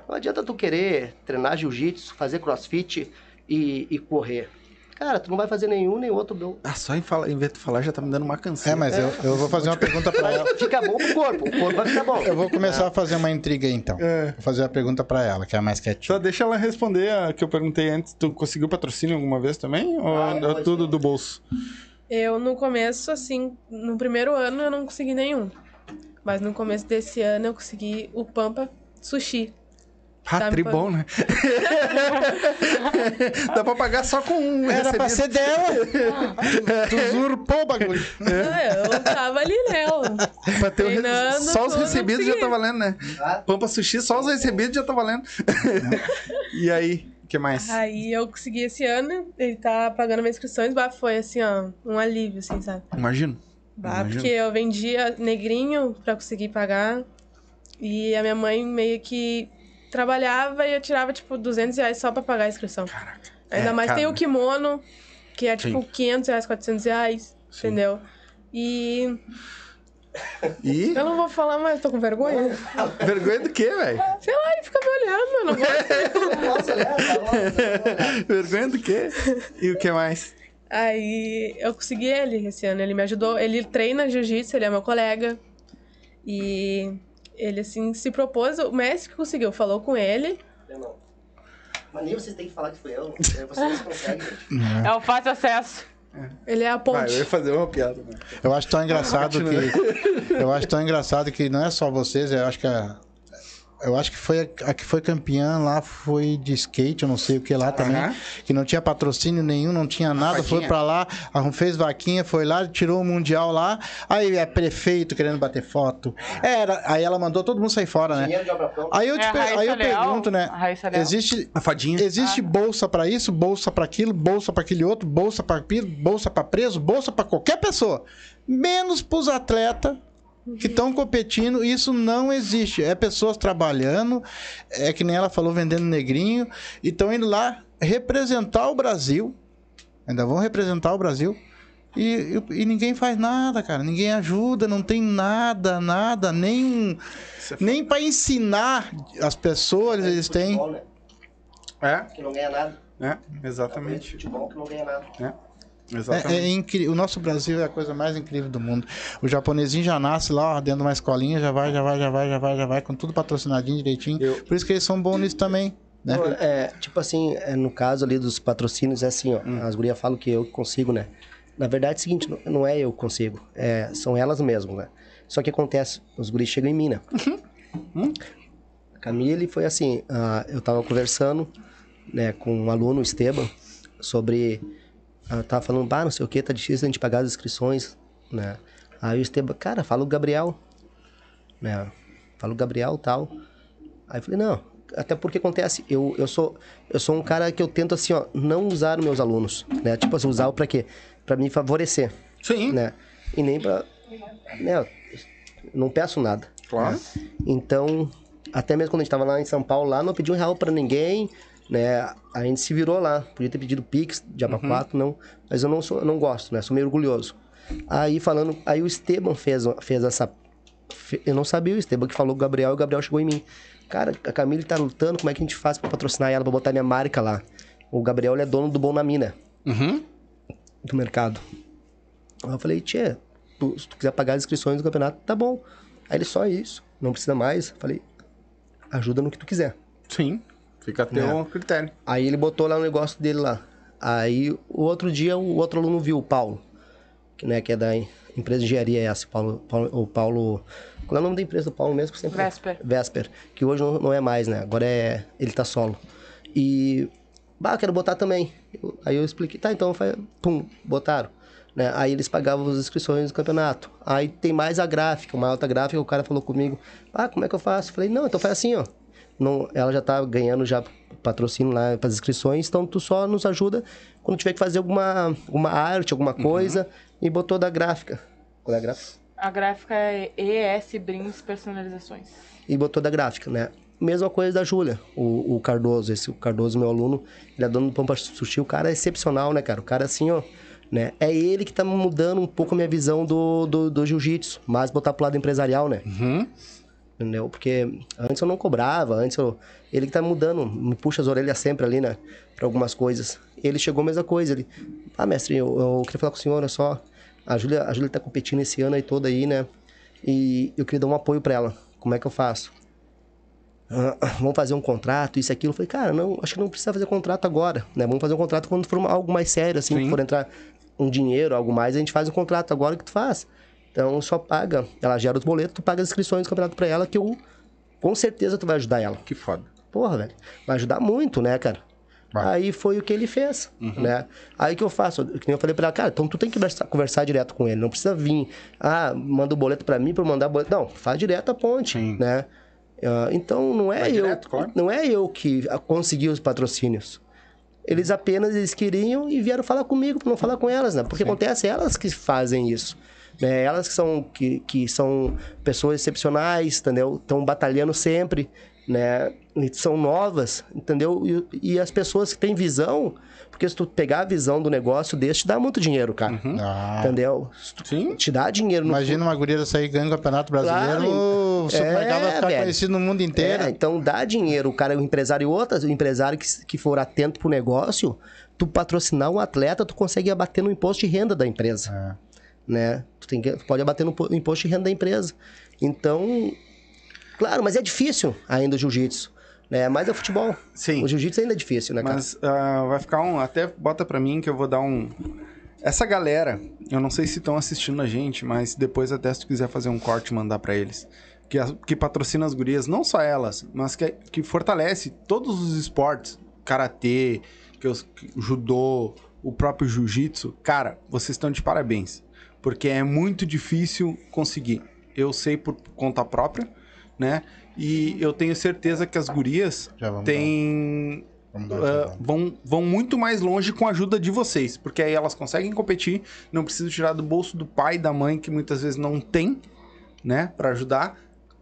Não adianta tu querer treinar jiu-jitsu, fazer crossfit e, e correr. Cara, tu não vai fazer nenhum nem outro. Não. Ah, só em, falar, em ver tu falar já tá me dando uma canseira. É, mas eu, eu vou fazer uma pergunta pra ela. Fica bom pro corpo. O corpo vai ficar bom. Eu vou começar a fazer uma intriga aí, então. É. Vou fazer uma pergunta pra ela, que é a mais quietinha. Só deixa ela responder a que eu perguntei antes. Tu conseguiu patrocínio alguma vez também? Ou Ah, é tudo do bolso? Eu, no começo, assim, no primeiro ano eu não consegui nenhum. Mas no começo desse ano eu consegui o Pampa Sushi. Ah, Tá tribom, né? Dá pra pagar só com um Era pra recebido. ser dela! tu usurpou o bagulho. Ah, eu tava ali, né? Pra ter o re- Só os recebidos já tá valendo, né? Pampa Sushi, só os recebidos já tá valendo. e aí, o que mais? Aí eu consegui esse ano, ele tá pagando minhas inscrições, bah, foi assim, ó, um alívio, assim, sabe? Imagino. Bah, Imagino. porque eu vendia negrinho pra conseguir pagar. E a minha mãe meio que trabalhava e eu tirava, tipo, 200 reais só pra pagar a inscrição. Caraca. Ainda É, mais cara. tem o kimono, que é tipo Sim. 500 reais, 400 reais, Sim. entendeu? E E eu não vou falar mais, tô com vergonha. vergonha do quê, velho? Sei lá, ele fica me olhando, eu não gosto. Nossa, olha, tá bom. vergonha do quê? E o que mais? Aí eu consegui ele esse ano, ele me ajudou. Ele treina jiu-jitsu, ele é meu colega. E ele, assim, se propôs, o mestre que conseguiu, falou com ele. Eu não. Mas nem vocês têm que falar que foi eu. É, Vocês conseguem. gente. É o fácil acesso. Ele é a Vai, ponte. eu ia fazer uma piada. Né? Eu acho tão engraçado que. Eu acho tão engraçado que não é só vocês, eu acho que a. Eu acho que foi a, a que foi campeã lá, foi de skate, eu não sei o que lá também. Aham. Que não tinha patrocínio nenhum, não tinha nada. Foi pra lá, fez vaquinha, foi lá, tirou o mundial lá. Aí é prefeito querendo bater foto. Era, aí ela mandou todo mundo sair fora, né? Aí eu, te É aí eu Leal? pergunto, né? Existe, A fadinha. Existe bolsa pra isso, bolsa pra aquilo, bolsa pra aquele outro, bolsa pra aquilo, bolsa pra preso, bolsa pra qualquer pessoa, menos pros atletas que estão competindo, isso não existe. É pessoas trabalhando, é que nem ela falou, vendendo negrinho, e estão indo lá representar o Brasil, ainda vão representar o Brasil, E, e, e ninguém faz nada, cara. Ninguém ajuda, não tem nada, nada, nem um, nem para ensinar as pessoas eles têm. Futebol, né? É, Que não ganha nada. é, exatamente. Futebol que não ganha nada. É, É, exatamente. é incrível. O nosso Brasil é a coisa mais incrível do mundo. O japonesinho já nasce lá ó, dentro de uma escolinha, já vai, já vai, já vai, já vai, já vai, com tudo patrocinadinho direitinho. Eu- Por isso que eles são bons nisso também. Né? Não, É, tipo assim, é, no caso ali dos patrocínios, é assim, ó. As gurias falam que eu consigo, né? Na verdade é o seguinte, não, é eu que consigo. É, são elas mesmas, né? Só que acontece, os guris chegam em mim, né? A Camille foi assim, ah, eu tava conversando, né, com um aluno, o Esteban, sobre... tava falando, bah, não sei o que, tá difícil a gente pagar as inscrições, né? Aí o Esteban, cara, fala o Gabriel, né? Fala o Gabriel tal. Aí eu falei, não, até porque acontece, eu, eu sou eu sou um cara que eu tento assim, ó, não usar os meus alunos, né? Tipo assim, usar pra quê? Pra me favorecer, Sim, né? E nem pra, né, não peço nada. claro. né? Então, até mesmo quando a gente tava lá em São Paulo, lá não pedi um real pra ninguém, né? A gente se virou lá, podia ter pedido Pix de aba 4, não, mas eu não sou, eu não gosto, né? Sou meio orgulhoso. Aí falando, aí o Esteban fez, fez essa eu não sabia o Esteban que falou com o Gabriel e o Gabriel chegou em mim. Cara, a Camille tá lutando, como é que a gente faz pra patrocinar ela, pra botar minha marca lá? O Gabriel ele é dono do Bom na Mina, Uhum. do mercado. Aí eu falei, tchê, tu- se tu quiser pagar as inscrições do campeonato, tá bom. Aí ele, só isso, não precisa mais. Falei, ajuda no que tu quiser. Sim, fica a teu É. critério. Aí ele botou lá o negócio dele lá. Aí o outro dia o outro aluno viu, o Paulo, que, né, que é da em- empresa de engenharia essa, Paulo, Paulo, o Paulo. Qual é o nome da empresa do Paulo mesmo? Que sempre... Vesper. Vesper, que hoje não, não é mais, né? Agora é. Ele tá solo. E. Bah, quero botar também. Eu- aí eu expliquei, tá, então foi. Pum, botaram. Né? Aí eles pagavam as inscrições do campeonato. Aí tem mais a gráfica, uma alta gráfica, o cara falou comigo, ah, como é que eu faço? Eu falei, não, então faz assim, ó. Não, ela já tá ganhando já patrocínio lá para as inscrições, então tu só nos ajuda quando tiver que fazer alguma, alguma arte, alguma coisa, e botou da gráfica. Qual é a gráfica? A gráfica é ES Brins Personalizações. e botou da gráfica, né? Mesma coisa da Júlia, o, o Cardoso, esse o Cardoso, meu aluno, ele é dono do Pampa Sushi, o cara é excepcional, né, cara? O cara assim, ó, né? É ele que tá mudando um pouco a minha visão do, do, do jiu-jitsu, mas botar pro lado empresarial, né? Uhum. Entendeu? Porque antes eu não cobrava, antes eu... Ele que tá mudando, me puxa as orelhas sempre ali, né? Pra algumas coisas. Ele chegou a mesma coisa, ele... Ah, mestre, eu, eu queria falar com o senhor, olha só... A Júlia, a Júlia tá competindo esse ano aí todo aí, né? E eu queria dar um apoio pra ela. Como é que eu faço? Ah, vamos fazer um contrato, isso e aquilo. Eu falei, cara, não, acho que não precisa fazer contrato agora, né? Vamos fazer um contrato quando for algo mais sério, assim, Sim. que for entrar um dinheiro, algo mais, a gente faz um contrato agora que tu faz. Então, só paga, ela gera os boletos, tu paga as inscrições do campeonato pra ela, que eu, com certeza, tu vai ajudar ela. Que foda. Porra, velho, vai ajudar muito, né, cara? Vai. Aí foi o que ele fez, né? Aí que eu faço? Que nem eu falei pra ela, cara, então tu tem que conversar, conversar direto com ele, não precisa vir, ah, manda o boleto pra mim pra eu mandar boleto. Não, faz direto a ponte, Sim. né? Ah, então não é Vai eu, direto, claro. não é eu que consegui os patrocínios. Eles apenas eles queriam e vieram falar comigo para não falar com elas, né? Porque acontece elas que fazem isso. Né? Elas que são, que, que são pessoas excepcionais, entendeu? Estão batalhando sempre, né? E são novas, entendeu? E, e as pessoas que têm visão, porque se tu pegar a visão do negócio desse, te dá muito dinheiro, cara. Ah, Entendeu? Se tu- Sim. Te dá dinheiro no imagina uma guria dessa aí ganhando o Campeonato Brasileiro, Claro. o supermercado vai É, ficar velho. conhecido no mundo inteiro. É, então dá dinheiro. O cara, o empresário e outras, o empresário que, que for atento pro negócio, tu patrocinar um atleta, tu consegue abater no imposto de renda da empresa. É. Né? Tu, tem que, tu pode abater no po- imposto de renda da empresa. Então, claro, mas é difícil ainda o jiu-jitsu. Né? Mas é futebol. Sim. O jiu-jitsu ainda é difícil, né, cara? Mas ah, vai ficar um. Até bota pra mim que eu vou dar um. Essa galera, eu não sei se estão assistindo a gente, mas depois até se tu quiser fazer um corte mandar pra eles. Que, as- que patrocina as gurias, não só elas, mas que, que fortalece todos os esportes. Karatê, que os, que- judô, o próprio jiu-jitsu. Cara, vocês estão de parabéns. Porque é muito difícil conseguir. Eu sei por conta própria, né? E eu tenho certeza que as gurias têm vamos. vão, vão muito mais longe com a ajuda de vocês, porque aí elas conseguem competir, não precisam tirar do bolso do pai e da mãe, que muitas vezes não tem, né, Pra ajudar.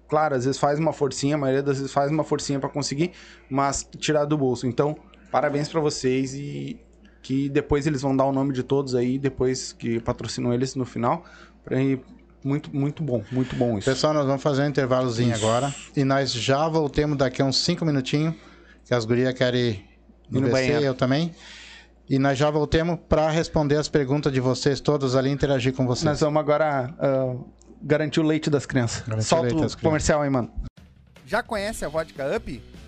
Claro, às vezes faz uma forcinha, a maioria das vezes faz uma forcinha pra conseguir, mas tirar do bolso. Então, parabéns pra vocês e que depois eles vão dar o nome de todos aí, depois que patrocinam eles no final. Pra muito, muito bom, muito bom isso. Pessoal, nós vamos fazer um intervalozinho Isso. agora. E nós já voltemos daqui a uns 5 minutinhos. Que as gurias querem ir no, banheiro. eu também. E nós já voltemos para responder as perguntas de vocês todos ali e interagir com vocês. Nós vamos agora ah, garantir o leite das crianças. Garantir o Solta leite o das crianças. comercial aí, mano. Já conhece a vodka Up?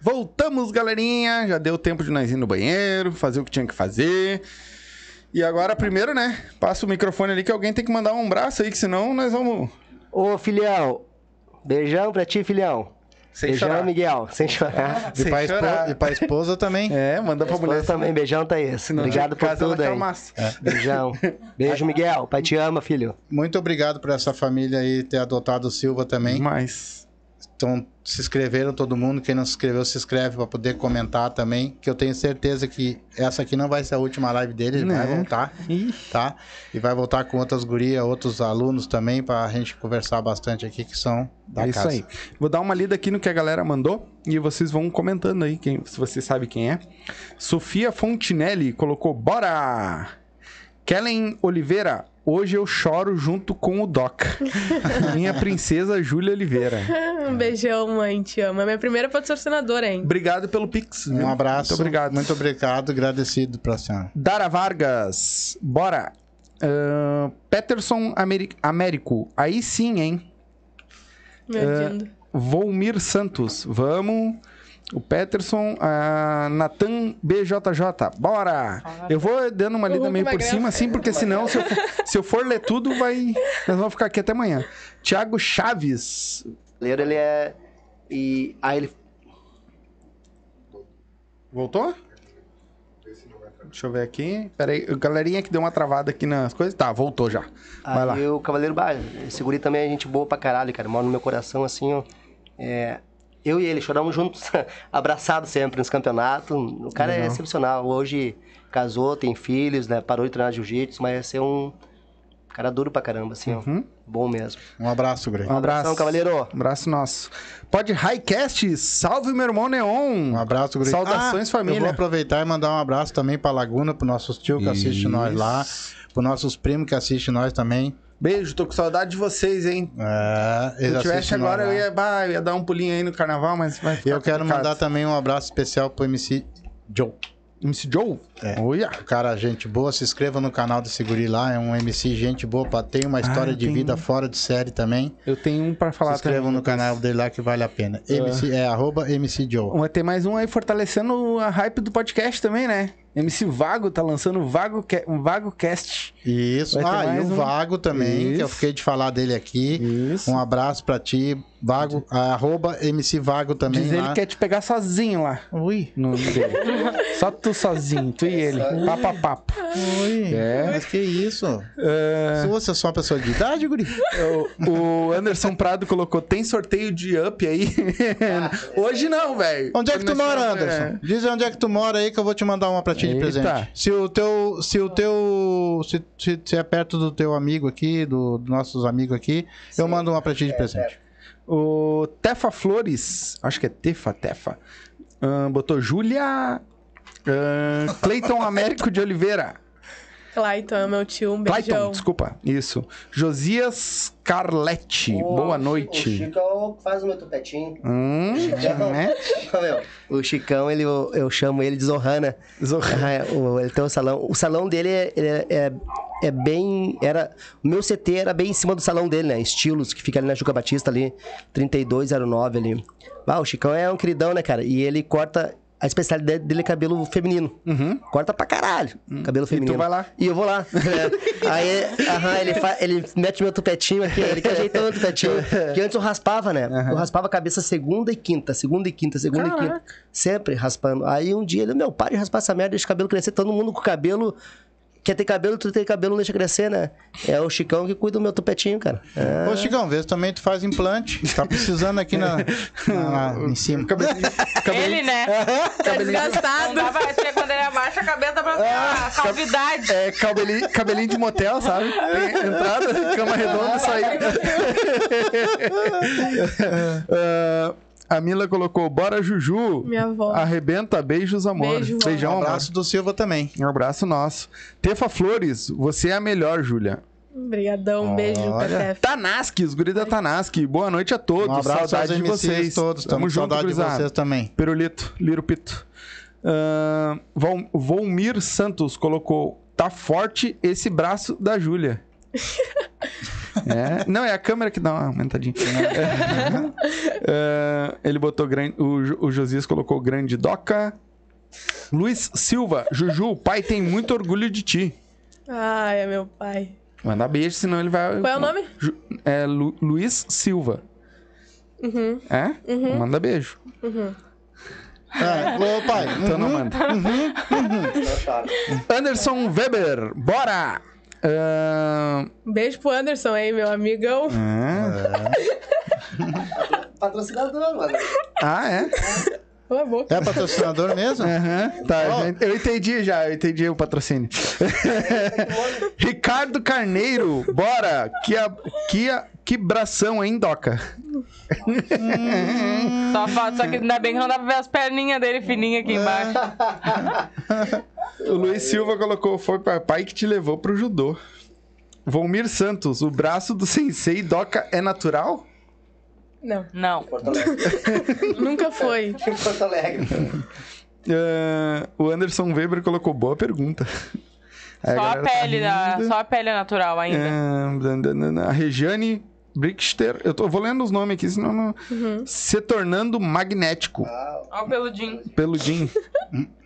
Voltamos, galerinha. Já deu tempo de nós ir no banheiro, fazer o que tinha que fazer. E agora, primeiro, né? Passa o microfone ali que alguém tem que mandar um abraço aí, que senão nós vamos. Ô, filhão. Beijão pra ti, filhão. Sem Beijão, chorar. Miguel. Sem chorar. E Sem pra, chorar. esposa, e pra esposa também. É, manda pra mulher. Esposa também. Beijão, Thaís. Senão Obrigado por tudo aí. massa. Beijão. Beijo, Miguel. Pai te ama, filho. Muito obrigado por essa família aí ter adotado o Silva também. Mas. Então, se inscreveram todo mundo. Quem não se inscreveu, se inscreve para poder comentar também. Que eu tenho certeza que essa aqui não vai ser a última live dele, ele vai Né? voltar, Ih, tá? E vai voltar com outras gurias, outros alunos também, para a gente conversar bastante aqui, que são da é isso casa. aí. Vou dar uma lida aqui no que a galera mandou e vocês vão comentando aí, quem, se você sabe quem é. Sofia Fontinelli colocou: Bora! Kellen Oliveira, hoje eu choro junto com o Doc. Minha princesa Júlia Oliveira. Um beijão, mãe, te amo. É minha primeira patrocinadora, hein? Obrigado pelo Pix. viu? Um abraço. Muito obrigado. Muito obrigado, agradecido pra senhora. Dara Vargas, bora. Ahn, Peterson Ameri- Américo, aí sim, hein? Meu lindo. Volmir Santos, vamos. O Peterson, a Natan BJJ, bora! Eu vou dando uma lida meio por cima, assim, porque senão, se eu, for, se eu for ler tudo, vai. Nós vamos ficar aqui até amanhã. Thiago Chaves, Leiro, ele é. E aí ele. voltou? Deixa eu ver aqui. Pera aí, galerinha que deu uma travada aqui nas coisas. Tá, voltou já. Vai lá. O Cavaleiro Bar, esse guri também é gente boa pra caralho, cara. Mora no meu coração, assim, ó. É, eu e ele choramos juntos, abraçados sempre nos campeonatos. O cara é Legal. excepcional. Hoje casou, tem filhos, né? Parou de treinar jiu-jitsu, mas é ser um cara duro pra caramba, assim, ó. Uhum. Bom mesmo. Um abraço, Greg. Um abraço. Abração, Cavaleiro. Um abraço nosso. Pode Highcast, salve meu irmão Neon. Um abraço, Greg. Saudações, Ah, família. Eu vou aproveitar e mandar um abraço também pra Laguna, pro nossos tio que assistem nós lá, pros nossos primos que assistem nós também. Beijo, tô com saudade de vocês, hein? É, Se eu tivesse agora, eu ia, bah, eu ia dar um pulinho aí no carnaval, mas vai ficar Eu quero complicado. mandar também um abraço especial pro MC Joe. MC Joe? É. Olha. Cara, gente boa, se inscreva no canal do Seguri lá, é um MC gente boa, pra- tem uma história Ah, de tem- vida fora de série também. Eu tenho um pra falar se inscrevam também no canal dele lá que vale a pena. MC, é arroba MC Joe. Vai ter mais um aí fortalecendo a hype do podcast também, né? MC Vago tá lançando o Vago, um Vago Cast. Isso. Ah, e o um. Vago também, que eu Isso. fiquei de falar dele aqui. Isso. Um abraço pra ti, Vago, arroba MC Vago também Diz ele lá. que quer te pegar sozinho lá. Ui, No. Só tu sozinho, tu e ele. Papo a papo. ui. É. Mas que isso? É, Se você é só uma pessoa de idade, guri? o, o Anderson Prado colocou: tem sorteio de up aí? Hoje não, velho. Onde é que tu mora, é. Anderson? Diz onde é que tu mora aí que eu vou te mandar uma pra ti de Eita. presente. Se o teu, se o teu, se, se, se é perto do teu amigo aqui, do, dos nossos amigos aqui, eu mando uma pra ti de presente. O Tefa Flores, acho que é Tefa, Tefa, botou Júlia Cleiton Américo de Oliveira. Clayton é meu tio, um Clayton, beijão. desculpa, isso. Josias Carletti, boa O noite. Chicão faz o meu topetinho. Hum, né? o Chicão, ele, eu, eu chamo ele de Zohana. Zorra. Ah, é, o- ele tem um salão. O salão dele é, ele é, é, é bem. Era, o meu CT era bem em cima do salão dele, né? Estilos, que fica ali na Juca Batista, ali, 3209 ali. Ah, o Chicão é um queridão, né, cara? E ele corta. A especialidade dele é cabelo feminino. Uhum. Corta pra caralho. Cabelo feminino. vai lá? E eu vou lá. É. Aí aham, ele, fa- ele mete meu tupetinho aqui, ele que ajeitou meu tupetinho. Que antes eu raspava, né? Eu raspava a cabeça segunda e quinta, segunda e quinta, segunda e quinta. Sempre raspando. Aí um dia ele, meu, para de raspar essa merda, deixa o cabelo crescer. Todo mundo com cabelo. Quer ter cabelo, tu tem cabelo, não deixa crescer, né? É o Chicão que cuida do meu tupetinho, cara. É. Ô, Chicão, vê se também tu faz implante. Tá precisando aqui na, na- na- em cima. Ele, né? Tá desgastado. Não dava, tinha quando ele abaixa a cabeça pra ver a calvidade. É cabelinho, cabelinho de motel, sabe? Entrada, cama redonda, saída. Ah, a Mila colocou, bora Juju. Minha avó. Arrebenta, beijos, amor. Beijo. Beijão, Um abraço do Silva também. Um abraço nosso. Tefa Flores, você é a melhor, Júlia. Obrigadão, um beijo. Tef. Tanaski, os guri da Tanaski. Boa noite a todos. Um abraço Saudade aos de vocês. todos. Tamo junto, saudade de gurizada. vocês também. Pirulito, Lirupito. Uh, Vol- Volmir Santos colocou: tá forte esse braço da Júlia. É, não, é a câmera que dá uma aumentadinha. É, ele botou grande. O, o Josias colocou grande doca. Luiz Silva, Juju, o pai tem muito orgulho de ti. Ai, é meu pai. Manda beijo, senão ele vai. Qual é o nome? Ju- é Lu- Luiz Silva. Uhum. É? Manda beijo. É, ô, pai. Então não uhum. manda. Não chora. Anderson Weber, bora! Ahn, Beijo pro Anderson aí, meu amigão. ah, Patrocinador, mano. ah, é? Cala a boca. É patrocinador mesmo? Aham, tá. Ó. gente, Eu entendi já, eu entendi o patrocínio. Ricardo Carneiro, bora! Que, a, que, a, que bração, hein, Doca? Só, fa- só que ainda bem que não dá pra ver as perninhas dele fininhas aqui embaixo. O Luiz Silva colocou, foi papai que te levou pro judô. Volmir Santos, o braço do sensei Doca é natural? Não, Não. Porto Alegre. nunca foi. Porto Alegre. Ah, o Anderson Weber colocou, boa pergunta. Aí Só a galera tá pele, da, rindo. só a pele é natural ainda. Dan. a Regiane Brickster, eu tô, eu vou lendo os nomes aqui, senão não... Se tornando magnético, Olha o peludinho. peludinho.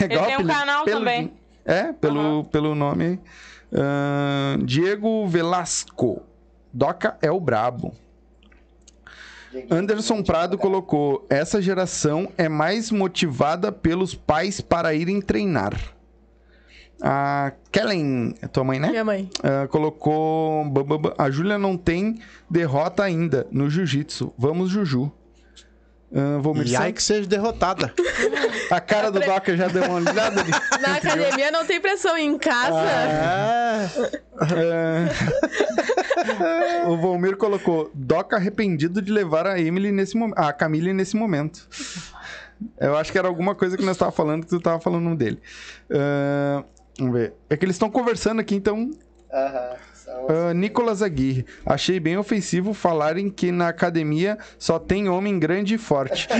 É Ele tem um canal também. É, pelo, pelo nome. Ah, Diego Velasco. Doca é o brabo. Anderson Prado colocou: essa geração é mais motivada pelos pais para irem treinar. A Kellen, é tua mãe, né? Minha mãe. Ah, colocou: "Ba, ba, ba, a Júlia não tem derrota ainda no jiu-jitsu. Vamos, Juju. Uh, vou E aí que seja derrotada. A cara do Doca já deu uma olhada ali. Na academia não tem pressão. Em casa. É. É. o Volmir colocou Doca arrependido de levar a Emily nesse momento. A Camille nesse momento. Eu acho que era alguma coisa que nós tava falando que tu tava falando dele. Ah, vamos ver. É que eles estão conversando aqui, então. Aham. São- Ah, Nicolas Aguirre. Achei bem ofensivo falarem que na academia só tem homem grande e forte.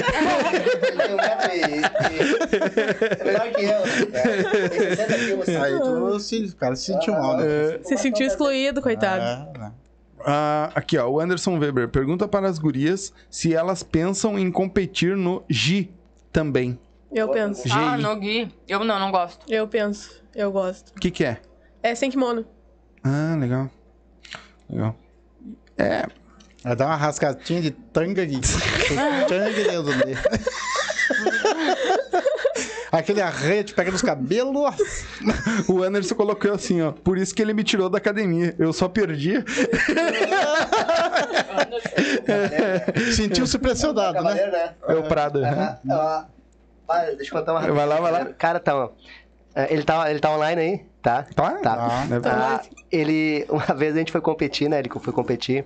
É melhor que eu. É. 60 quilos. Aí tu se, cara se sentiu mal, né? Se sentiu excluído, coitado. É, né? Ah, aqui, ó. O Anderson Weber pergunta para as gurias se elas pensam em competir no GI também. Eu penso. GI. Ah, no Gui. Eu não, não gosto. Eu penso. Eu gosto. O que que é? É sem kimono. Ah, legal. Legal. É, Vai dar uma rascadinha de tanga aqui. Tanga Deus do meio. Aquele arrete pega nos cabelos. o Anderson colocou assim, ó. Por isso que ele me tirou da academia. Eu só perdia. Sentiu-se pressionado, né? Né? É o Prado. Ah, ah, vai, deixa eu contar uma Vai lá, vai lá. Cara, tá, ó, é, ele tá, ele tá online aí, tá? Tá? Tá. Deve tá. Ah, ele, uma vez a gente foi competir, né? Ele foi competir.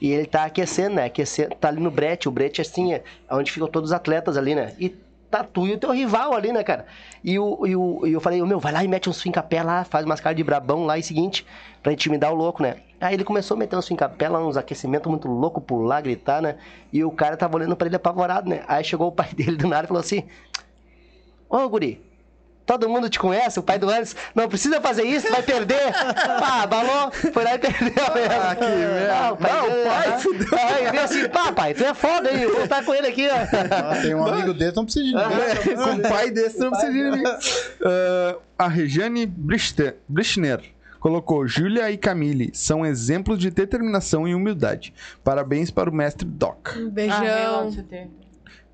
E ele tá aquecendo, né? Aquecendo, tá ali no brete. O brete, assim, é onde ficam todos os atletas ali, né? E tá tu e o teu rival ali, né, cara? E, o, e, o, e eu falei, meu, vai lá e mete uns fincapé lá, faz umas caras de brabão lá e seguinte, pra intimidar o louco, né? Aí ele começou a meter uns fincapé lá, uns aquecimentos muito louco, pular, gritar, né? E o cara tava olhando pra ele apavorado, né? Aí chegou o pai dele do nada e falou assim: Ô, guri, todo mundo te conhece, o pai do Anderson, não precisa fazer isso, vai perder. Pá, balou, foi lá e perdeu mesmo. Ah, que merda. Ah, o pai, Não, o dele, pai ah, fudeu. Aí ele veio assim, pá, pai, tu é foda aí, vou estar com ele aqui, ó. Ah, Tem um amigo dele, não precisa de ninguém. Com um pai desse não precisa de ninguém. Ah, a Regiane Brichner colocou Júlia e Camille são exemplos de determinação e humildade. Parabéns para o mestre Doc. Um Ah, beijão.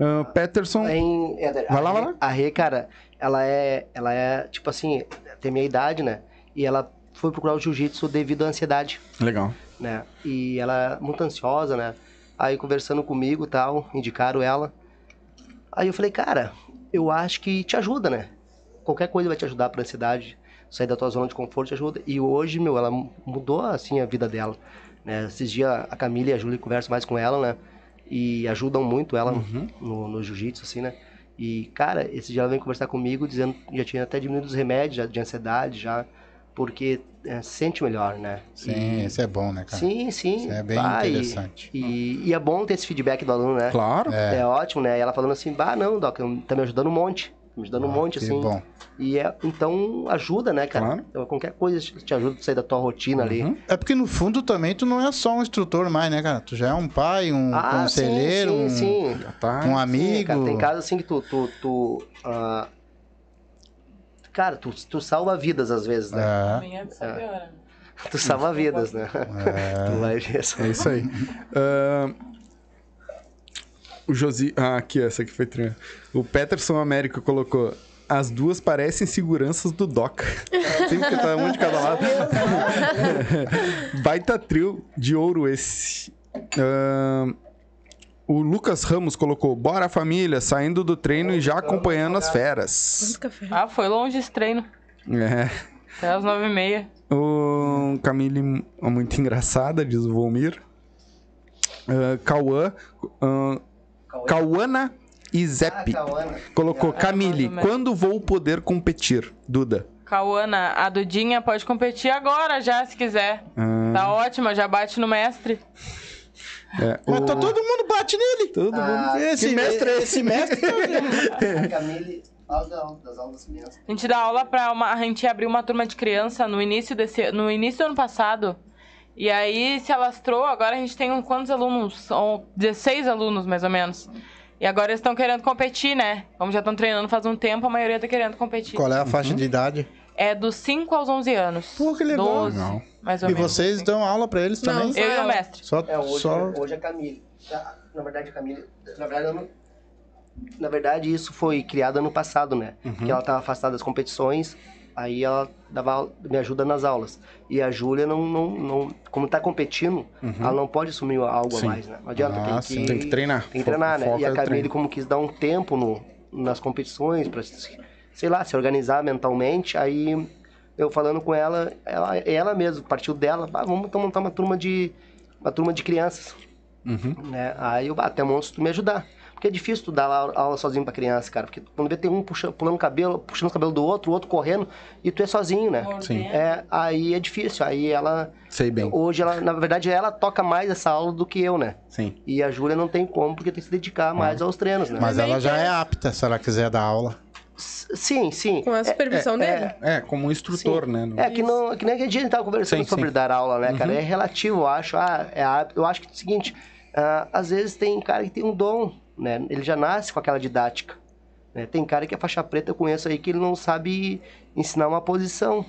Ah, Peterson. Em, Vai a lá, vai lá. A Rê, cara, ela é, ela é, tipo assim, tem minha idade, né? E ela foi procurar o jiu-jitsu devido à ansiedade. Legal. né? E ela é muito ansiosa, né? Aí conversando comigo e tal, indicaram ela. Aí eu falei, cara, eu acho que te ajuda, né? Qualquer coisa vai te ajudar pra ansiedade, sair da tua zona de conforto te ajuda. E hoje, meu, ela mudou, assim, a vida dela, né? Esses dias a Camila e a Júlia conversam mais com ela, né? E ajudam muito ela no, no jiu-jitsu, assim, né? E, cara, esse dia ela vem conversar comigo dizendo que já tinha até diminuído os remédios já, de ansiedade, já, porque é, se sente melhor, né? Sim, E- isso é bom, né, cara? Sim, sim. Isso é bem Bah, e- interessante. E, e é bom ter esse feedback do aluno, né? Claro. É. É. ótimo, né? E ela falando assim, bah, não, Doc, tá me ajudando um monte. Me ajudando um monte, Ah, Que assim. bom. E é, então ajuda, né, cara? Claro. Então, qualquer coisa te ajuda a sair da tua rotina ali. Uhum. É porque no fundo também tu não é só um instrutor mais, né, cara? Tu já é um pai, um Ah, sim, conselheiro, sim, um, sim. Tá. um Sim, amigo. cara, tem casos assim que tu. tu, tu ah, Cara, tu, tu salva vidas às vezes, né? É, Amanhã tu salva vidas, né? tu vai ver só. É isso aí. Ahn, o Josi. Ah, aqui, essa aqui foi treina. O Peterson América colocou. As duas parecem seguranças do Doca. Tem que tá um de cada lado. Baita trio de ouro esse. Ahn, o Lucas Ramos colocou: Bora família, saindo do treino e já acompanhando as feras. Ah, foi longe esse treino. É. Até as nove e meia. O Camille é muito engraçada, diz o Volmir. Ah, Cauã. ah, Cauana e Zep. Colocou, Camille, quando vou poder competir? Duda. Cauana, a Dudinha pode competir agora já, se quiser. Ah, Tá ótima, já bate no mestre. é, Mas o- tá todo mundo bate nele. Todo Ah, mundo. Esse Que mestre é esse? mestre. A Camille das aulas crianças. A gente dá aula pra uma. A gente abriu uma turma de criança no início desse. No início do ano passado. E aí se alastrou, agora a gente tem um, quantos alunos? São 16 alunos, mais ou menos. E agora eles estão querendo competir, né? Como já estão treinando faz um tempo, a maioria tá querendo competir. Qual é a Uhum. faixa de idade? É dos 5 aos 11 anos. Pô, que legal. 12, Legal. mais ou E menos. vocês dão aula pra eles Não, também? só Eu e o mestre. Só, É, hoje, só... hoje é Camille. Na, na verdade, a Camille. Na verdade, não- na verdade, isso foi criado ano passado, né? Porque ela estava afastada das competições, aí ela dava, me ajuda nas aulas. E a Júlia não, não, não. Como tá competindo, ela não pode assumir algo Sim. a mais, né? Não adianta, Ah, tem sim. que. Tem que treinar. Tem que treinar, né? E a Camille, como quis dar um tempo no, nas competições, se- sei lá, se organizar mentalmente, aí eu falando com ela, ela, ela mesmo, partiu dela, "Ah, vamos então montar uma turma de. Uma turma de crianças. Uhum. Né? Aí eu, "Ah, até monstro tu me ajudar. Porque é difícil tu dar aula, sozinho pra criança, cara. Porque quando vê tem um puxa, pulando o cabelo, puxando o cabelo do outro, o outro correndo, e tu é sozinho, né? Sim. É, aí é difícil. Aí ela. Sei bem. Hoje, ela, na verdade, ela toca mais essa aula do que eu, né? Sim. E a Júlia não tem como, porque tem que se dedicar mais aos treinos, né? Mas ela já é apta, se ela quiser dar aula. Sim, sim. Com a supervisão é, dele. É, como um instrutor, Sim. né? No- É que, não, que nem que a gente tava conversando Sim, sobre sim. dar aula, né, cara? É relativo, eu acho. Ah, é, eu acho que é o seguinte, ah, às vezes tem cara que tem um dom, né? Ele já nasce com aquela didática. né? Tem cara que é faixa preta, eu conheço aí, que ele não sabe ensinar uma posição,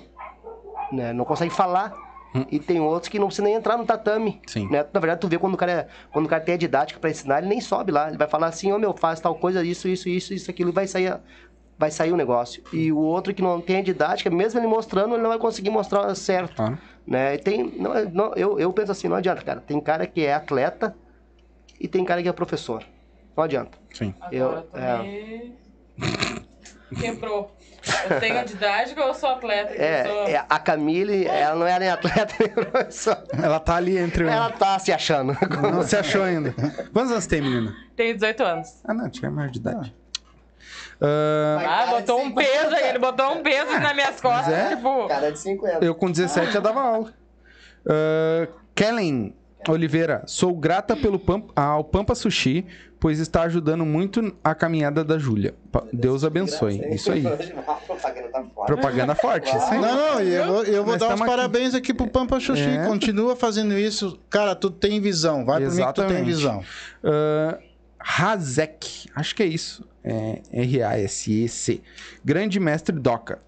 né? Não consegue falar. E tem outros que não precisa nem entrar no tatame. Sim. Né? Na verdade, tu vê quando o cara, é- quando o cara tem a didática pra ensinar, ele nem sobe lá. Ele vai falar assim, ô meu, faz tal coisa, isso, isso, isso, isso, aquilo, e vai sair, vai sair o negócio. E o outro que não tem a didática, mesmo ele mostrando, ele não vai conseguir mostrar certo. Tá. Né? E tem, não, não, eu, eu penso assim, não adianta, cara. Tem cara que é atleta e tem cara que é professor. Não adianta. Sim. Eu- Agora tu me... Quebrou. Eu tenho a didática ou eu sou atleta? Eu sou... É, é, a Camille, ela não é nem atleta nem professor. Ela tá ali entre. Ela tá se achando. Não se achou ainda. Quantos anos tem, menina? Tenho 18 anos. Ah, não, tinha maior de idade. Ah, Ah, botou um peso aí, ele botou um peso nas minhas costas, é? tipo... Cara de 50. eu com 17 já dava aula. Ah, Kellen Oliveira, sou grata pelo Pampa, ao Pampa Sushi, pois está ajudando muito a caminhada da Júlia. Deus abençoe. Isso aí. Propaganda forte. Isso aí. Não, não, eu vou, eu vou dar os aqui. parabéns aqui pro Pampa Xuxi. É. Continua fazendo isso. Cara, tu tem visão. Vai por mim que tu tem Exatamente. visão. Uh, Razek, acho que é isso. É R-A-S-E-C. Grande mestre Doca.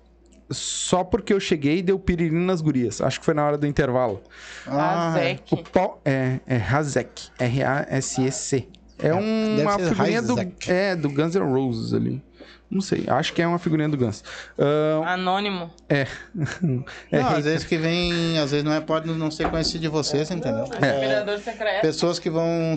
Só porque eu cheguei deu piriri nas gurias. Acho que foi na hora do intervalo. Ah, Azek. O pau é, é Razek. R-A-S-E-C. É deve uma figurinha do, é, do Guns N' Roses ali. Não sei. Acho que é uma figurinha do Guns. Ah, Anônimo. é. é não, às vezes que vem, às vezes não é, pode não ser conhecido de vocês, entendeu? É, secreto. pessoas que vão,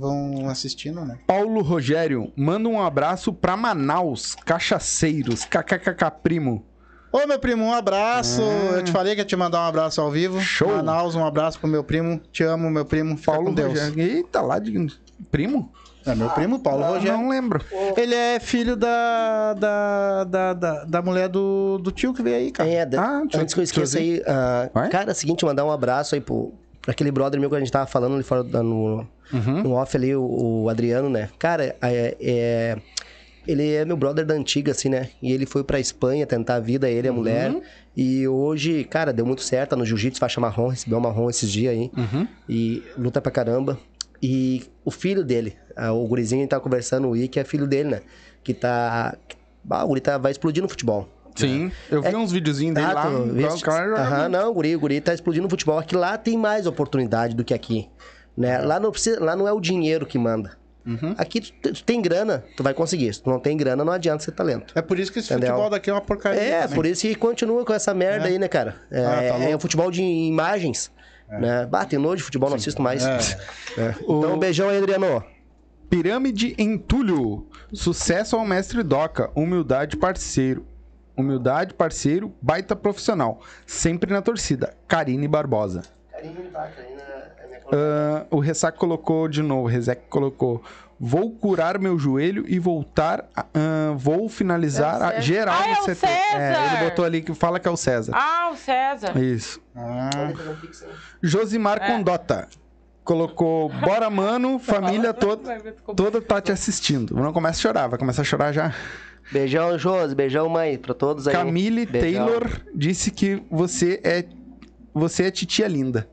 vão assistindo, né? Paulo Rogério, manda um abraço pra Manaus, cachaceiros, kkkk primo. Ô, meu primo, um abraço. Eu te falei que ia te mandar um abraço ao vivo. Ah. Show. Manaus, um abraço pro meu primo. Te amo, meu primo. Fica Paulo com Deus. Rogério. Eita, lá de. Primo? É meu primo, Paulo Rogério. Não lembro. Ele é filho da, da, da, da, da mulher do, do tio que veio aí, cara. É, da- Ah, eu- antes que eu esqueça aí, ah, Vai? cara, é o seguinte, mandar um abraço aí pro, pra aquele brother meu que a gente tava falando ali fora da- no, Uhum. no off ali, o, o Adriano, né? Cara, é, é- ele é meu brother da antiga, assim, né? E ele foi pra Espanha tentar a vida, ele e a mulher. E hoje, cara, deu muito certo. Tá no jiu-jitsu, faixa marrom, recebeu marrom esses dias aí. E luta pra caramba. E o filho dele, o gurizinho tá conversando, o Ike é filho dele, né? Que tá... Ah, o guri tá, vai explodir no futebol. Sim, eu vi uns videozinhos dele lá. viste? cara Aham, não, o guri, o guri tá explodindo no futebol. Aqui lá tem mais oportunidade do que aqui. Né? Lá, não precisa, lá não é o dinheiro que manda. Uhum. Aqui tu, tu tem grana, tu vai conseguir. Se tu não tem grana, não adianta ser talento. É por isso que esse Entendeu? futebol daqui é uma porcaria. É, também. por isso que continua com essa merda É. aí, né, cara? É, Ah, tá é um futebol de imagens. Né? Bah, tem nojo de futebol, não assisto mais. É. É. Então, um beijão aí, Adriano. Pirâmide Entulho. Sucesso ao mestre Doca. Humildade parceiro. Humildade parceiro, baita profissional. Sempre na torcida. Karine Barbosa. Ah, o Ressac colocou de novo. O Rezec colocou. Vou curar meu joelho e voltar. a- ah, vou finalizar É a geral Ah, é no o CT. É, César! ele botou ali que fala que é o César. Ah, o César. Isso. Ah, Josimar É. Condota. Colocou, bora mano, família toda, ficou toda tá te assistindo. Não começa a chorar, vai começar a chorar já. Beijão, Josi. Beijão, mãe, pra todos aí. Camille Beijão. Taylor disse que você é você é titia linda.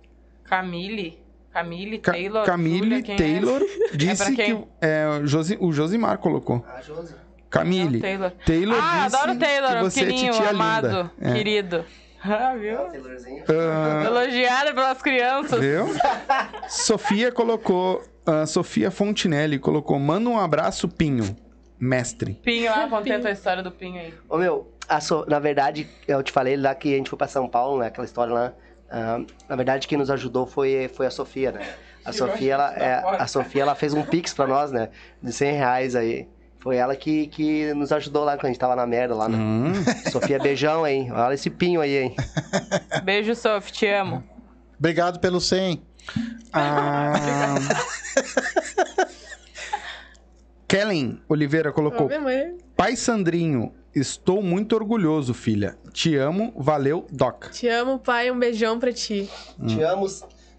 Camille. Camille Ca- Taylor. Camille Júlia, quem é? Taylor disse quem? que é, o, Josi, o Josimar colocou. Ah, Josi. Camille. Não, Taylor. Taylor Ah, disse adoro o Taylor, que o você é titia amado, linda. É. querido. Ah, viu? Taylorzinho. Ah, Elogiada pelas crianças. viu? Sofia colocou, ah, Sofia Fontinelli colocou, manda um abraço, Pinho, mestre. Pinho lá, contenta a história do Pinho aí. Ô meu, a So- na verdade, eu te falei lá que a gente foi pra São Paulo, né? Aquela história lá. Ah, na verdade, quem nos ajudou foi, foi a Sofia, né? A Sofia, ela, é, a Sofia, ela fez um pix pra nós, né? De 100 reais aí. Foi ela que, que nos ajudou lá quando a gente tava na merda lá, né? Hum. Sofia, beijão, hein? Olha esse pinho aí, hein? Beijo, Sof, te amo. obrigado pelo 100. Ah, Kellen Oliveira colocou: mãe. Pai Sandrinho, estou muito orgulhoso, filha. Te amo, valeu, Doc. Te amo, pai. Um beijão pra ti. Te amo.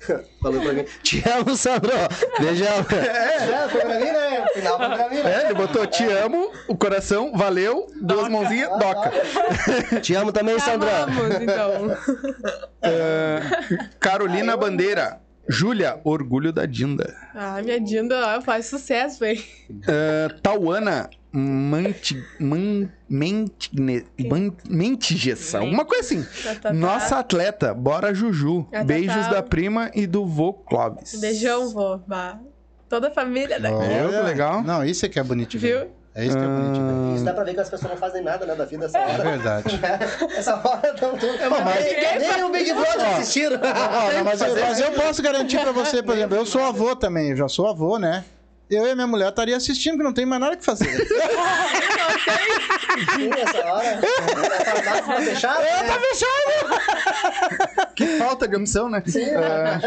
Falou pra mim. Te amo, Sandro. Beijão. É, foi pra mim, né? Final foi pra mim, né? É, ele botou te amo, o coração, valeu, duas mãozinhas, doca. Te amo também, Sandro. Vamos, então. Ah, Carolina Bandeira. Júlia, orgulho da Dinda. Ah, minha Dinda ó, faz sucesso, velho. Ah, Tauana Manti, man, Mentiges, alguma coisa assim. Tá, tá, tá. Nossa atleta, bora Juju. Ah, Beijos da prima e do vô Clóvis. Beijão, vô. Bah. Toda a família daqui. Viu que legal? Não, isso é que é bonito ver. Viu? É isso que é bonito ver. Isso dá pra ver que as pessoas não fazem nada, né, da vida essa É hora. verdade. Essa hora estão tudo. mas- Nem, nem o Big Brother assistiram. Não, mas, eu, mas eu posso garantir pra você, por exemplo, eu sou avô também, eu já sou avô, né? Eu e a minha mulher estaria assistindo, que não tem mais nada que fazer. Sim, essa hora. A farmácia tá fechada. né? Que falta de opção, né? Ah,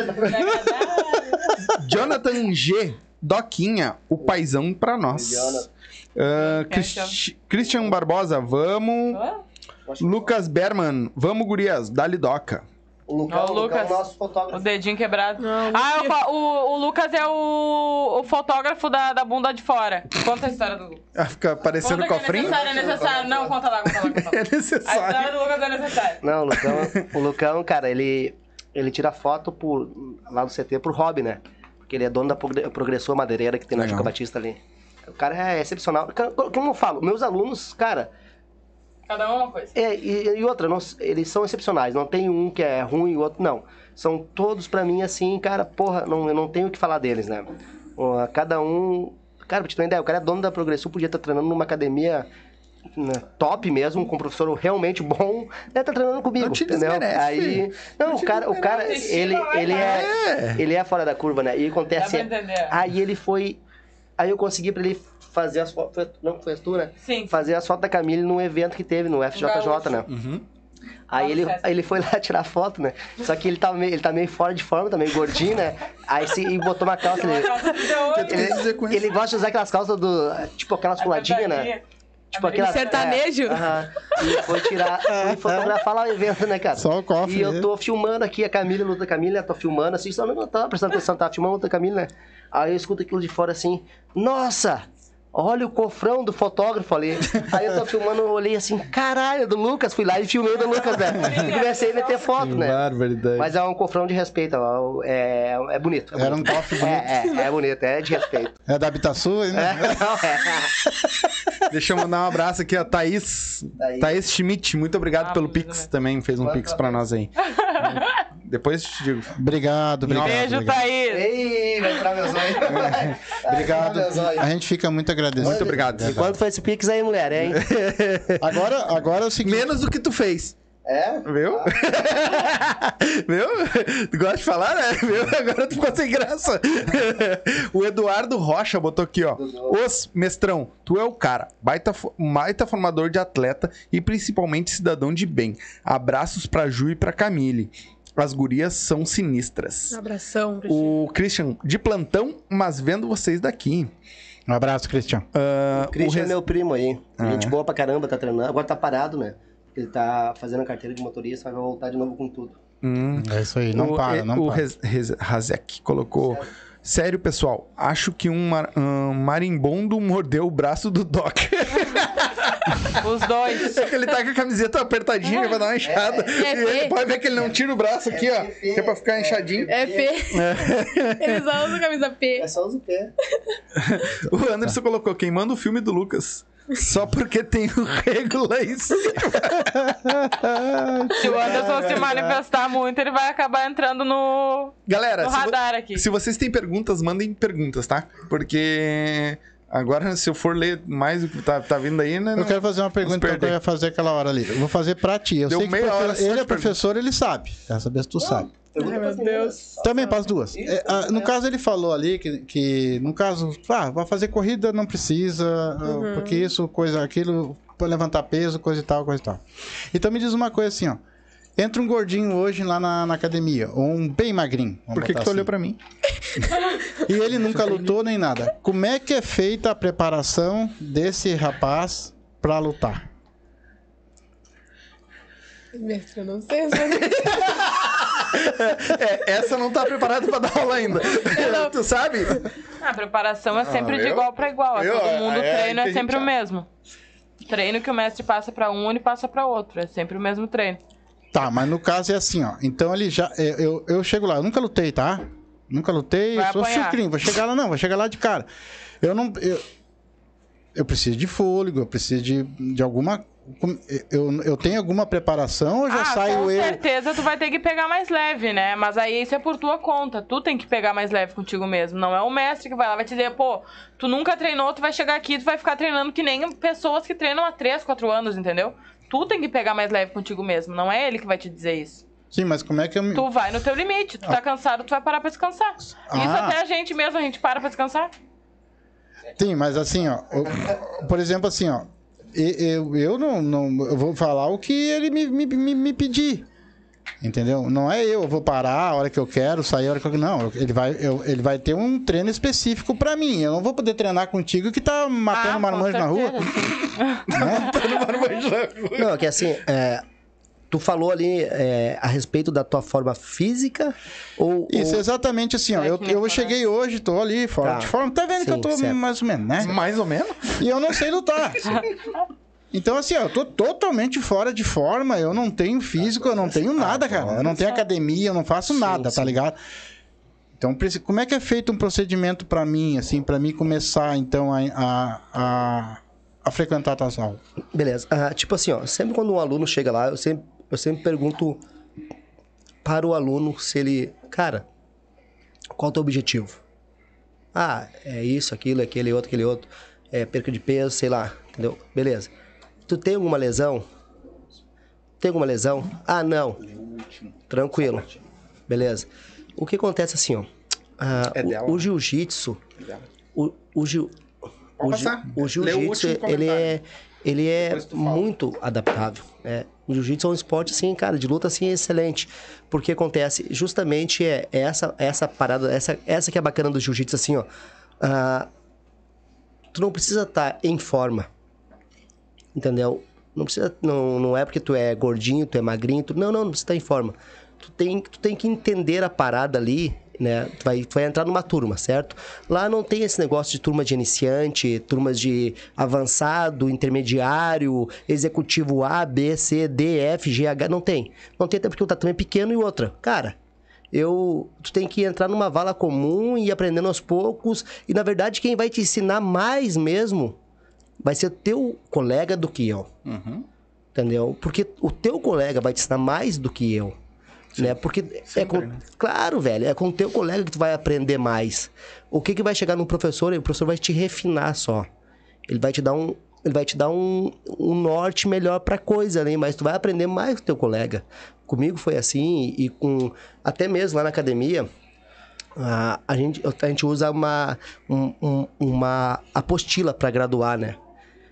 Jonathan G. Doquinha, o paizão pra nós. Jonathan. Ah, é Cristi- Christian Barbosa, vamos. Lucas Berman, vamos, gurias, dali doca. O Lucão, Ó, o o Lucão, Lucas. nosso O fotógrafo. dedinho quebrado. Não, ah, o, o, o Lucas é o, o fotógrafo da, da bunda de fora. Conta a história do Lucas. Ah, fica parecendo Conta é cofrinho? necessário, é necessário. Não, conta lá, conta lá, conta lá. É A história necessário. do Lucas é necessária. Não, o Lucão, o Lucão, cara, ele, ele tira foto por, lá do CT por hobby, né? Porque ele é dono da Progre- Progressor Madeireira que tem na. Juca Batista ali. O cara é excepcional. Como eu falo, meus alunos, cara, Cada um é uma coisa. É, e, e outra, não- eles são excepcionais. Não tem um que é ruim e o outro não. São todos pra mim assim, cara, porra, não, eu não tenho o que falar deles, né? Cada um. Cara, pra te ter uma ideia, o cara é dono da Progressão, podia estar treinando numa academia né, top mesmo, com um professor realmente bom, né? Tá treinando comigo, Não te entendeu? Aí. Não, Não o cara, o cara, ele, ele é. É. Ele é fora da curva, né? E acontece. Aí ele foi. Aí eu consegui pra ele fazer as fotos. foi- Não, foi as tu, né? Sim. Fazer as fotos da Camille num evento que teve no FJJ, né? Uhum. Aí ele, aí ele foi lá tirar foto, né? Só que ele tá meio, ele tá meio fora de forma, tá meio gordinho, né? Aí se, e botou uma calça. Ele, ele, ele gosta de usar aquelas calças do. Tipo aquelas coladinhas, né? Tipo aquela. Sertanejo? É, aham. e foi tirar. Foi fotografar lá o evento, né, cara? Só o cofre, E eu né? tô filmando aqui a Camila, a luta da Camila, tô filmando assim, só não tava prestando atenção, tava filmando a luta da Camila, né? Aí eu escuto aquilo de fora assim, nossa! Olha o cofrão do fotógrafo ali. Aí eu tô filmando, eu olhei assim, caralho, do Lucas. Fui lá e filmei do Lucas, né? E comecei a meter foto, né? Barbaridade. Mas é um cofrão de respeito, ó, é, é bonito. É Era um bonito. cofre bonito. É, é, é bonito, é de respeito. É da Habitação ainda? É, não, é. Deixa eu mandar um abraço aqui, a Thaís. Thaís. Thaís Schmidt, muito obrigado Ah, pelo Pix bem. também. Fez um Pix pra nós aí. Depois eu te digo. Obrigado, obrigado. Beijo, obrigado. Thaís. Ei, vai entrar meus olhos. Vai Obrigado. A gente fica muito agradecido. Muito obrigado. E quanto foi esse Pix aí, mulher, hein? Agora, agora é o seguinte. Menos do que tu fez. É? Viu? Viu? Tu gosta de falar, né? Viu? Agora tu ficou sem graça. o Eduardo Rocha botou aqui, ó. Os mestrão, tu é o cara. Baita, baita formador de atleta e principalmente cidadão de bem. Abraços pra Ju e pra Camille. As gurias são sinistras. Abração, pra ti. O Christian, de plantão, mas vendo vocês daqui. Um abraço, Cristian. Ah, O Christian o é meu primo aí. Ah, Gente é? boa pra caramba, tá treinando. Agora tá parado, né? Ele tá fazendo a carteira de motorista, mas vai voltar de novo com tudo. Hum. É isso aí, não o, para, não o para. Rez- Razek colocou. Sério, pessoal, acho que um, mar- um marimbondo mordeu o braço do Doc. Os dois. é que ele tá com a camiseta apertadinha pra dar uma inchada. É, e é. pode ver que ele não tira o braço aqui, ó. Que é pra ficar inchadinho. É P. Eles só usam camisa P. É só os pé. O Anderson colocou: quem manda o filme do Lucas. Só porque tem o rego lá em cima. Se o Anderson se manifestar muito, ele vai acabar entrando no, Galera, no se, vo- radar aqui. se vocês têm perguntas, mandem perguntas, tá? Porque agora, se eu for ler mais o que tá, tá vindo aí, né? Eu não- quero fazer uma pergunta perder. que eu ia fazer aquela hora ali. Eu vou fazer pra ti. Eu Deu sei que meia hora ele é professor, ele sabe. Quero saber se tu sabe. Ai, meu Deus. Também para as duas. É, ah, no caso, ele falou ali que, que no caso, ah, vai fazer corrida, não precisa, ah, porque isso, coisa, aquilo, pra levantar peso, coisa e tal, coisa e tal. Então me diz uma coisa assim, ó. Entra um gordinho hoje lá na, na academia, ou um bem magrinho. vamos Por que, que tu olhou assim. pra mim? E ele nunca lutou nem nada. Como é que é feita a preparação desse rapaz pra lutar? Mestre, eu não sei. É, essa não tá preparada pra dar aula ainda. não. tu sabe? A preparação é sempre Ah, de eu- igual para igual. eu- Todo mundo é, treino que a é sempre o mesmo. Treino que o mestre passa para um e passa para outro. É sempre o mesmo treino. Tá, mas no caso é assim, ó. Então ele já. Eu, eu, eu chego lá, eu nunca lutei, tá? Nunca lutei, Vai eu sou chucrinho, vou chegar lá, não, vou chegar lá de cara. Eu não. Eu, eu preciso de fôlego, eu preciso de, de alguma. Eu, eu tenho alguma preparação ou já ah, saio com eu. certeza tu vai ter que pegar mais leve, né? Mas aí isso é por tua conta. Tu tem que pegar mais leve contigo mesmo. Não é o mestre que vai lá vai te dizer, pô, tu nunca treinou, tu vai chegar aqui, tu vai ficar treinando que nem pessoas que treinam há 3, 4 anos, entendeu? Tu tem que pegar mais leve contigo mesmo. Não é ele que vai te dizer isso. Sim, mas como é que eu me. Tu vai no teu limite. Tu tá cansado, tu vai parar pra descansar. Isso Ah. até a gente mesmo, a gente para pra descansar. Sim, mas assim, ó. eu- por exemplo, assim, ó. Eu, eu não, não. Eu vou falar o que ele me, me, me, me pedir. Entendeu? Não é eu, eu vou parar a hora que eu quero, sair a hora que eu Não, ele vai, eu- ele vai ter um treino específico pra mim. Eu não vou poder treinar contigo que tá matando Ah, com marmanjo na rua. certeza, sim. né? Não, é que assim, é, tu falou ali é, a respeito da tua forma física ou... Isso, ou... exatamente assim, ó. Eu, Técnica, eu né? cheguei hoje, tô ali, fora Tá. de forma. Tá vendo que eu Sim, tô certo. mais ou menos, né? Mais ou menos. E eu não sei lutar. Então, assim, ó, eu tô totalmente fora de forma, eu não tenho físico, eu não tenho nada, cara. Eu não tenho academia, eu não faço nada, tá sim. ligado? Então, como é que é feito um procedimento pra mim, assim, pra mim começar, então, a, a, a, a frequentar tuas aulas? Beleza. Ah, tipo assim, ó, sempre quando um aluno chega lá, eu sempre, eu sempre pergunto para o aluno se ele... Cara, qual é o teu objetivo? Ah, é isso, aquilo, aquele outro, aquele outro. É perca de peso, sei lá, entendeu? Beleza. Tu tem alguma lesão? Tem alguma lesão? Ah, não. Tranquilo. Beleza. O que acontece assim, ó. ah, É o- o né? jiu-jitsu... O, o, jiu, o, o jiu-jitsu, ele é, ele é muito adaptável. É, o jiu-jitsu é um esporte, assim, cara, de luta, assim, excelente. Porque acontece, justamente, é, é essa, essa parada, essa, essa que é bacana do jiu-jitsu, assim, ó. Ah, tu não precisa estar em forma, entendeu? Não precisa, não, não é porque tu é gordinho, tu é magrinho, tu, não, não, não precisa estar em forma. Tu tem, tu tem que entender a parada ali né? Tu vai, tu vai entrar numa turma, certo? Lá não tem esse negócio de turma de iniciante, turmas de avançado, intermediário, executivo A, B, C, D, F, G, H, não tem. Não tem até porque o tatame é pequeno e outra. Cara, eu tu tem que entrar numa vala comum e ir aprendendo aos poucos e na verdade quem vai te ensinar mais mesmo vai ser teu colega do que eu. Uhum. Entendeu? Porque o teu colega vai te ensinar mais do que eu. Né? Porque é com, né? claro, velho, é com o teu colega que tu vai aprender mais. O que que vai chegar no professor? O professor vai te refinar só. Ele vai te dar um ele vai te dar um, um norte melhor pra coisa, né? Mas tu vai aprender mais com o teu colega. Comigo foi assim e com até mesmo lá na academia, a, a, gente, a gente usa uma, um- um- uma apostila para graduar, né?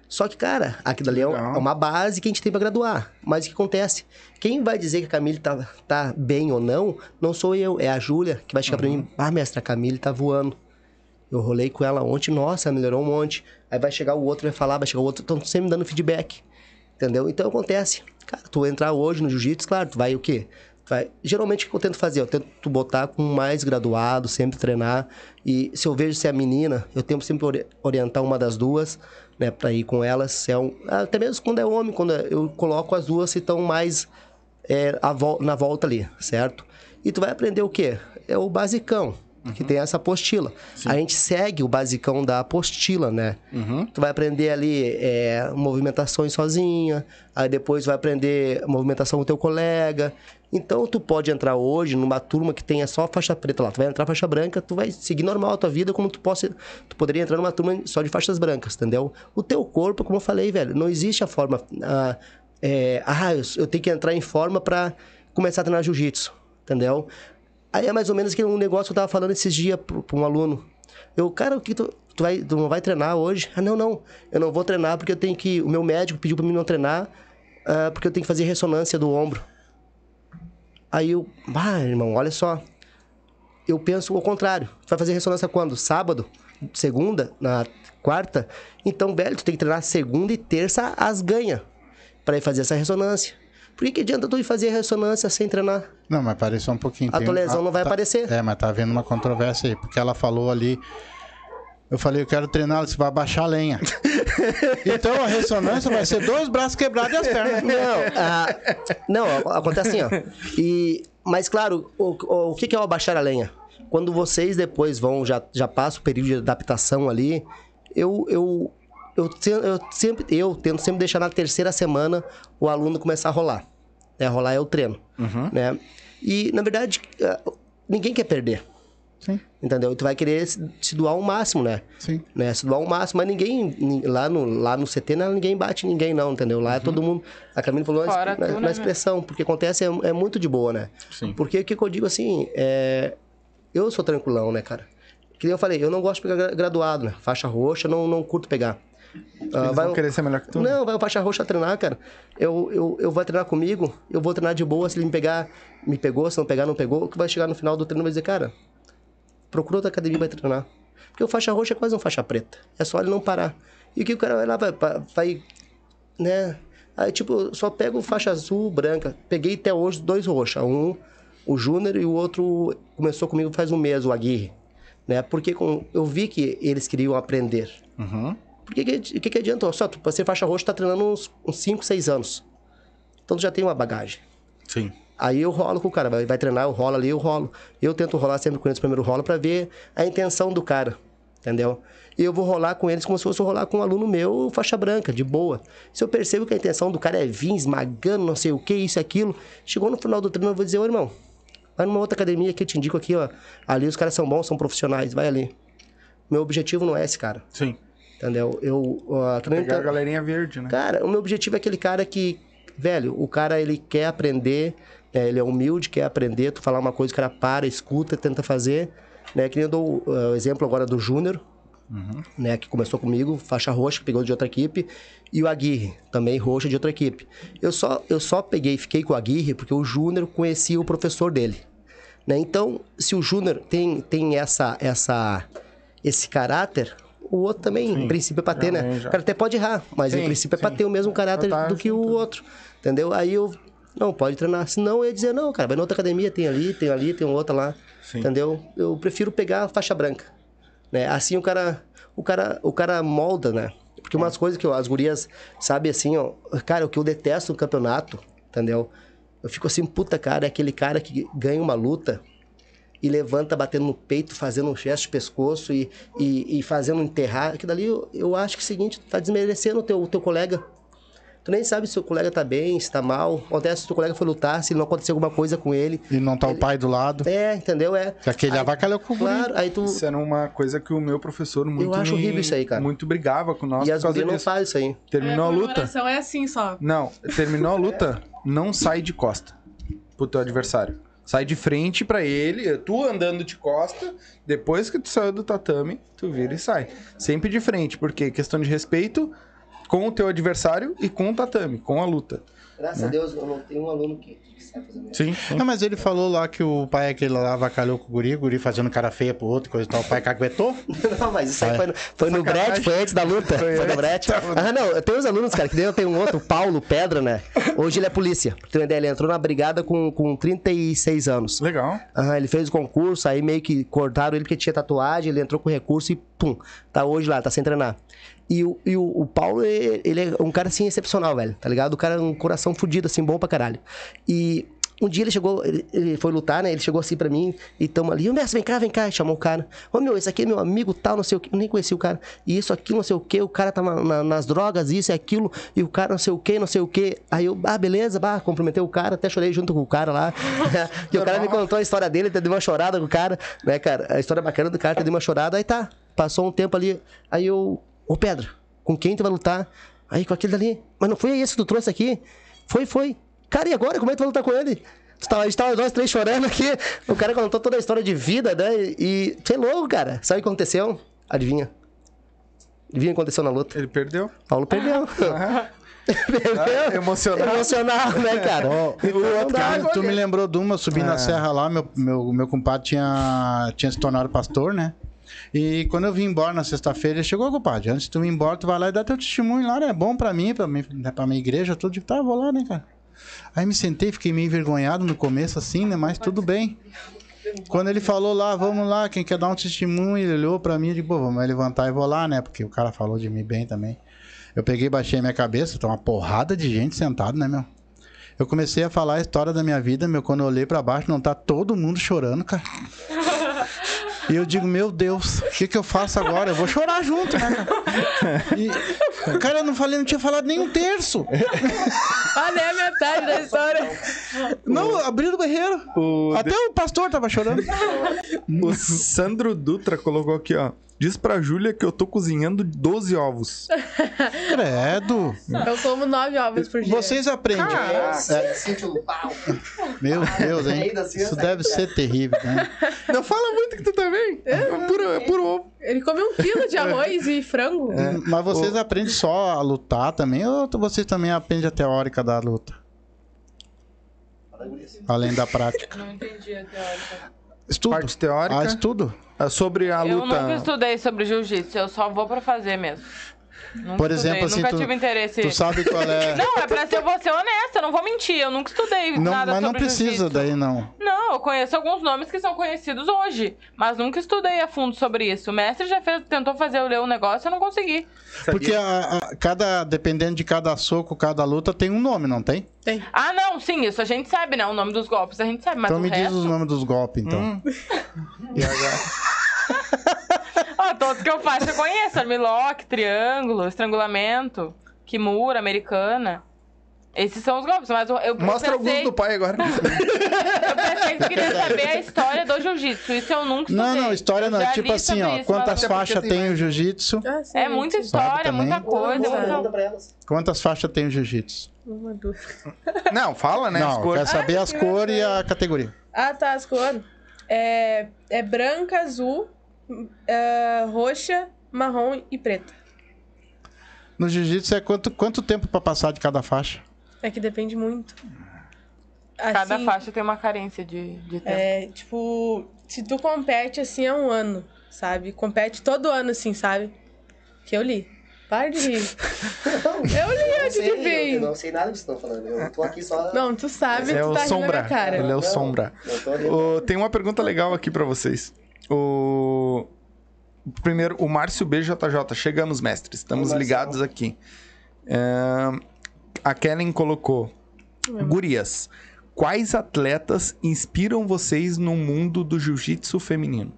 Só que, cara, aquilo ali é é uma base que a gente tem para graduar. Mas o que acontece? Quem vai dizer que a Camille tá, tá bem ou não, não sou eu, é a Júlia, que vai chegar pra mim, ah, mestre, a Camille tá voando. Eu rolei com ela ontem, nossa, melhorou um monte. Aí vai chegar o outro, vai falar, vai chegar o outro, estão sempre me dando feedback. Entendeu? Então acontece. Cara, tu entrar hoje no jiu-jitsu, claro, tu vai o quê? Vai... Geralmente o que eu tento fazer? Eu tento botar com mais graduado, sempre treinar. E se eu vejo se é menina, eu tento sempre ori- orientar uma das duas, né, pra ir com elas. Se é um... Até mesmo quando é homem, quando eu coloco as duas se estão mais é, a vol- na volta ali, certo? E tu vai aprender o quê? É o basicão, que tem essa apostila. A gente segue o basicão da apostila, né? Tu vai aprender ali é, movimentações sozinha, aí depois vai aprender movimentação com teu colega. Então tu pode entrar hoje numa turma que tenha só faixa preta lá. Tu vai entrar faixa branca, tu vai seguir normal a tua vida como tu possa, tu poderia entrar numa turma só de faixas brancas, entendeu? O teu corpo, como eu falei, velho, não existe a forma é, ah, eu, eu tenho que entrar em forma pra começar a treinar jiu-jitsu, entendeu? Aí é mais ou menos que um negócio que eu tava falando esses dias pra um aluno. Eu, cara, o que tu, tu, vai, tu não vai treinar hoje? Ah, não, não. Eu não vou treinar porque eu tenho que. O meu médico pediu pra mim não treinar ah, porque eu tenho que fazer ressonância do ombro. Aí eu, ah, irmão, olha só. Eu penso ao contrário. Tu vai fazer ressonância quando? Sábado? Segunda? Na quarta? Então, velho, tu tem que treinar segunda e terça as ganha pra ir fazer essa ressonância. Por que, que adianta tu ir fazer ressonância sem treinar? Não, mas pareceu um pouquinho. A tua lesão não vai tá- aparecer. É, mas tá havendo uma controvérsia aí, porque ela falou ali. Eu falei, eu quero treinar, disse, vai baixar a lenha. então a ressonância vai ser dois braços quebrados e as pernas. Não, não, acontece assim, ó. E, mas claro, o, o, que é o abaixar a lenha? Quando vocês depois vão, já, já passam o período de adaptação ali, eu, eu, eu, eu sempre, eu tento sempre deixar na terceira semana o aluno começar a rolar. Né? Rolar é o treino, né? E, na verdade, ah, ninguém quer perder. Sim. Entendeu? E tu vai querer se, se doar ao máximo, né? Sim. né? Se doar ao máximo, mas ninguém, nin- lá no, lá no CT, não, ninguém bate ninguém não, entendeu? Lá é todo mundo, a Camila falou na, Fora na- tu, na né, expressão, porque acontece, é, é muito de boa, né? Sim. Porque o que que eu digo assim, é, eu sou tranquilão, né, cara? Que nem eu falei, eu não gosto de pegar gra- graduado, né? Faixa roxa, não, não curto pegar. Eles vai vão um- querer ser melhor que tu. não, vai o faixa roxa treinar, cara. Eu, eu, eu vou treinar comigo, eu vou treinar de boa. Se ele me pegar, me pegou. Se não pegar, não pegou. O que vai chegar no final do treino vai dizer, cara, procura outra academia vai treinar. Porque o faixa roxa é quase um faixa preta. É só ele não parar. E o que o cara vai lá, vai, vai né? Aí, tipo, só pego faixa azul, branca. Peguei até hoje dois roxas. Um, o Júnior, e o outro começou comigo faz um mês, o Aguirre. Né? Porque com, eu vi que eles queriam aprender. Uhum. Por que, que, que, que adianta? Só, tu, pra ser faixa roxa, tá treinando uns 5, 6 anos. Então tu já tem uma bagagem. Sim. Aí eu rolo com o cara, vai, vai treinar, eu rolo ali, eu rolo. Eu tento rolar sempre com eles primeiro rolo pra ver a intenção do cara, entendeu? E eu vou rolar com eles como se fosse rolar com um aluno meu, faixa branca, de boa. Se eu percebo que a intenção do cara é vir esmagando, não sei o que, isso e aquilo, chegou no final do treino, eu vou dizer, ô irmão, vai numa outra academia que eu te indico aqui, ó. Ali os caras são bons, são profissionais, vai ali. Meu objetivo não é esse cara, Sim. entendeu? Eu, treino Pegar a inter- galerinha verde, né? Cara, o meu objetivo é aquele cara que, velho, o cara ele quer aprender, né, ele é humilde, quer aprender, tu falar uma coisa, o cara para, escuta, tenta fazer, né? Que nem eu dou uh, o exemplo agora do Júnior, né, que começou comigo, faixa roxa, pegou de outra equipe, e o Aguirre, também roxa de outra equipe. Eu só, eu só peguei e fiquei com o Aguirre porque o Júnior conhecia o professor dele. Né? Então, se o Júnior tem, tem essa, essa, esse caráter, o outro também, em princípio, é pra ter, né? já. O cara até pode errar, mas Sim, em princípio é pra sim. ter o mesmo caráter Tá do que o outro. Entendeu? Aí eu, Não, pode treinar. Senão eu ia dizer, não, cara, vai na outra academia, tem ali, tem ali, tem outra lá. Sim. Entendeu? Eu prefiro pegar a faixa branca. Né? Assim o cara, o cara, o cara molda, né? Porque umas coisas que eu- as gurias sabem assim, ó, cara, o que eu detesto no campeonato, entendeu? Eu fico assim, puta cara, é aquele cara que ganha uma luta e levanta batendo no peito, fazendo um gesto de pescoço e, e, e fazendo enterrar. Aquilo ali, eu, eu acho que é o seguinte, tu tá desmerecendo o teu, o teu colega. Tu nem sabe se o colega tá bem, se tá mal. Acontece se o teu colega foi lutar, se não aconteceu alguma coisa com ele. E não tá o pai do lado. É, entendeu? É. Que aquele avacalhou com. Claro, aí tu. Isso era uma coisa que o meu professor muito acho me- horrível isso aí, cara. Muito brigava com nós E as gurias não fazem isso aí. Terminou a luta? comemoração é assim só. Não, terminou a luta, não sai de costa pro teu adversário. Sai de frente pra ele, tu andando de costa, depois que tu saiu do tatame, tu vira e sai. Sempre de frente, porque questão de respeito com o teu adversário e com o tatame, com a luta. Graças a Deus, eu não tenho um aluno que, que sabe fazer isso. Sim. Não, mas ele falou lá que o pai é aquele lá avacalhou com o guri, o guri fazendo cara feia pro outro, coisa e tal. O pai caguetou? Não, mas isso aí Ah, é. foi no, foi no foi antes da luta. Foi, no antes Brett. luta. Ah, não, eu tenho uns alunos, cara, que nem eu tenho um outro, o Paulo Pedra, né? Hoje ele é polícia. Ele entrou na brigada com, com 36 anos. Legal. Aham, ele fez o concurso, aí meio que cortaram ele porque tinha tatuagem, ele entrou com recurso e pum, tá hoje lá, tá sem treinar. E o, e o, o Paulo, ele é um cara assim excepcional, velho, tá ligado? O cara é um coração fudido, assim, bom pra caralho. E um dia ele chegou, ele, ele foi lutar, né? Ele chegou assim pra mim e tamo ali, ô mestre, vem cá, vem cá, chamou o cara. Ô meu, esse aqui é meu amigo tal, não sei o que, eu nem conheci o cara. E isso aqui, não sei o que, o cara na- na- nas drogas, isso e aquilo, e o cara não sei o que, não sei o que. Aí eu, ah, beleza, bah, cumprimentei o cara, até chorei junto com o cara lá. e o cara me contou a história dele, até deu uma chorada com o cara, né, cara? A história bacana do cara, até deu uma chorada, aí tá. Passou um tempo ali, aí eu, ô Pedro, com quem tu vai lutar? Aí com aquele dali, mas não foi esse que tu trouxe aqui? Foi, foi. Cara, e agora? Como é que tu vai lutar com ele? Tu tava, a gente tava nós três chorando aqui. O cara contou toda a história de vida, né? E você é louco, cara. Sabe o que aconteceu? Adivinha? Adivinha o que aconteceu na luta? Ele perdeu. Paulo perdeu. perdeu. Ah, emocional. Emocional, né, cara? Ó, Então, dá. tu, me lembrou de uma, eu subi na serra lá, meu, meu, meu compadre tinha, tinha se tornado pastor, né? E quando eu vim embora na sexta-feira, ele chegou, compadre, antes de tu ir embora, tu vai lá e dá teu testemunho lá, né? É bom pra mim, pra, mim, né, pra minha igreja, tudo. Digo, tá, vou lá, né, cara? Aí me sentei, fiquei meio envergonhado no começo, assim, né? Mas tudo bem. Quando ele falou lá, vamos lá, quem quer dar um testemunho, ele olhou pra mim e disse, pô, vamos levantar e vou lá, né? Porque o cara falou de mim bem também. Eu peguei, baixei minha cabeça, tá uma porrada de gente sentada, né, meu? Eu comecei a falar a história da minha vida, meu, quando eu olhei pra baixo, não tá todo mundo chorando, cara. E eu digo, meu Deus, o que que eu faço agora? Eu vou chorar junto, né? E, cara, eu não falei, não tinha falado nem um terço. Ah, nem a metade da história. Não, abriram o berreiro. O, Até o pastor tava chorando. o Sandro Dutra colocou aqui, ó. Diz pra Júlia que eu tô cozinhando 12 ovos. Credo. Eu como nove ovos por dia. Vocês aprendem. É, Sente um pau. meu Deus, hein? Assim, Isso deve ser terrível, né? Não fala muito que tu também. É puro, é puro ovo. Ele come um quilo de arroz e frango. Mas vocês aprendem só a lutar também ou vocês também aprendem a teórica da luta? Além da prática. Não entendi a teórica. Estudo. Parte teórica. Ah, estudo. Ah, Sobre a Eu luta. nunca estudei sobre jiu-jitsu, eu só vou pra fazer mesmo. Nunca Por estudei, exemplo, assim, nunca tu, tive interesse. tu sabe qual é. Não, é pra ser, eu vou ser honesta, eu não vou mentir, eu nunca estudei Não, nada mas não sobre precisa daí, não. Não, eu conheço alguns nomes que são conhecidos hoje, mas nunca estudei a fundo sobre isso. O mestre já fez, tentou fazer eu ler um negócio e eu não consegui. Porque a, a- cada, dependendo de cada soco, cada luta, tem um nome, não tem? Tem. Ah, não, sim, isso a gente sabe, né? O nome dos golpes a gente sabe, mas então o me resto... diz os nomes dos golpes, então. Hum. E agora? Todos que eu faço eu conheço. Armlock, triângulo, estrangulamento, kimura, americana. Esses são os golpes, mas eu, eu Mostra pensei, alguns do pai agora. eu pensei que queria saber a história do jiu-jitsu. Isso eu nunca estudei. Não, não, história não. É tipo assim, ó. isso, Quantas faixas tem o jiu-jitsu? Ah, sim, É muita história, muita coisa. Muita-. Quantas faixas tem o jiu-jitsu? Uma, duas. Não, fala, né? as Não, quero saber as que cores e a categoria. Ah, tá, as cores. É, é branca, azul, é, roxa, marrom e preta. No jiu-jitsu é quanto, quanto tempo pra passar de cada faixa? É que depende muito. Cada Assim, faixa tem uma carência de, de tempo. É, tipo, se tu compete assim há um ano, sabe? Compete todo ano, assim, sabe? Que eu li. Para de rir. Eu li Eu antes de sei, eu, eu vir. não sei nada do que vocês estão falando. Eu tô aqui só. Não, tu sabe, É tu o tá rindo na Sombra. minha cara. Ele é o Não, Sombra. Ô, tem uma pergunta legal aqui pra vocês. O... Primeiro, o Márcio BJJ. Chegamos, mestres. Estamos Marcelo. ligados aqui. É, A Kellen colocou. Gurias, quais atletas inspiram vocês no mundo do jiu-jitsu feminino?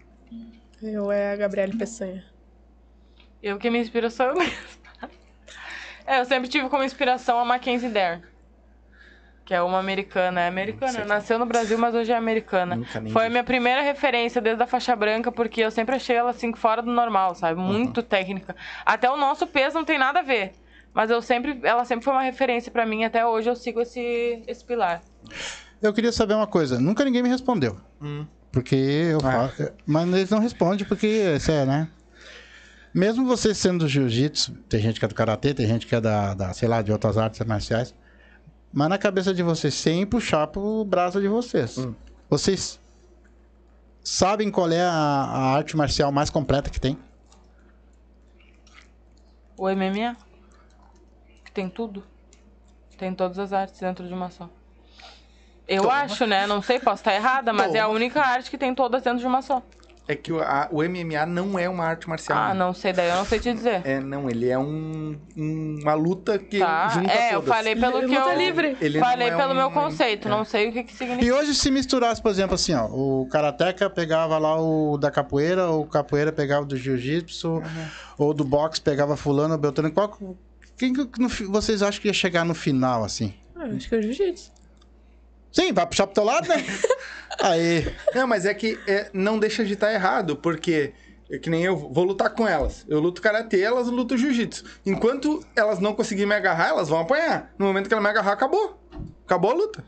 Eu é a Gabriele Peçanha. Eu que me inspiro sou eu mesma. É, eu sempre tive como inspiração a Mackenzie Dare. Que é uma americana. É americana. Nasceu no Brasil, mas hoje é americana. Nunca nem Foi a vi. minha primeira referência desde a faixa branca, porque eu sempre achei ela assim fora do normal, sabe? Uhum. Muito técnica. Até o nosso peso não tem nada a ver. Mas eu sempre, ela sempre foi uma referência pra mim, até hoje eu sigo esse, esse pilar. Eu queria saber uma coisa. Nunca ninguém me respondeu. Porque eu Ah. falo. Mas eles não respondem porque, isso é, né? Mesmo você sendo do jiu-jitsu, tem gente que é do karatê, tem gente que é da, da, sei lá, de outras artes marciais. Mas na cabeça de vocês, sem puxar pro braço de vocês. Vocês sabem qual é a, a arte marcial mais completa que tem? O MMA, que tem tudo. Tem todas as artes dentro de uma só. Eu acho, né? Não sei, posso estar errada, mas é a única arte que tem todas dentro de uma só. É que o, a- o MMA não é uma arte marcial. Ah, né? não sei, daí eu não sei te dizer. É, não, ele é um, um- uma luta que Tá? junta É, eu todas. falei pelo que Luta eu. livre. Ele Falei é pelo um- meu conceito, é. não sei o que, que significa. E hoje, se misturasse, por exemplo, assim, ó, o karateca pegava lá o da capoeira, o capoeira pegava do jiu-jitsu, ou do boxe pegava fulano, beltrano, qual que- quem que vocês acham que ia chegar no final, assim? Ah, acho que é o jiu-jitsu. Sim, vai puxar pro teu lado, né? Aí, Não, mas é que é, não deixa de estar errado, porque é que nem eu vou lutar com elas. Eu luto karatê, elas lutam jiu-jitsu. Enquanto elas não conseguirem me agarrar, elas vão apanhar. No momento que ela me agarrar, acabou. Acabou a luta.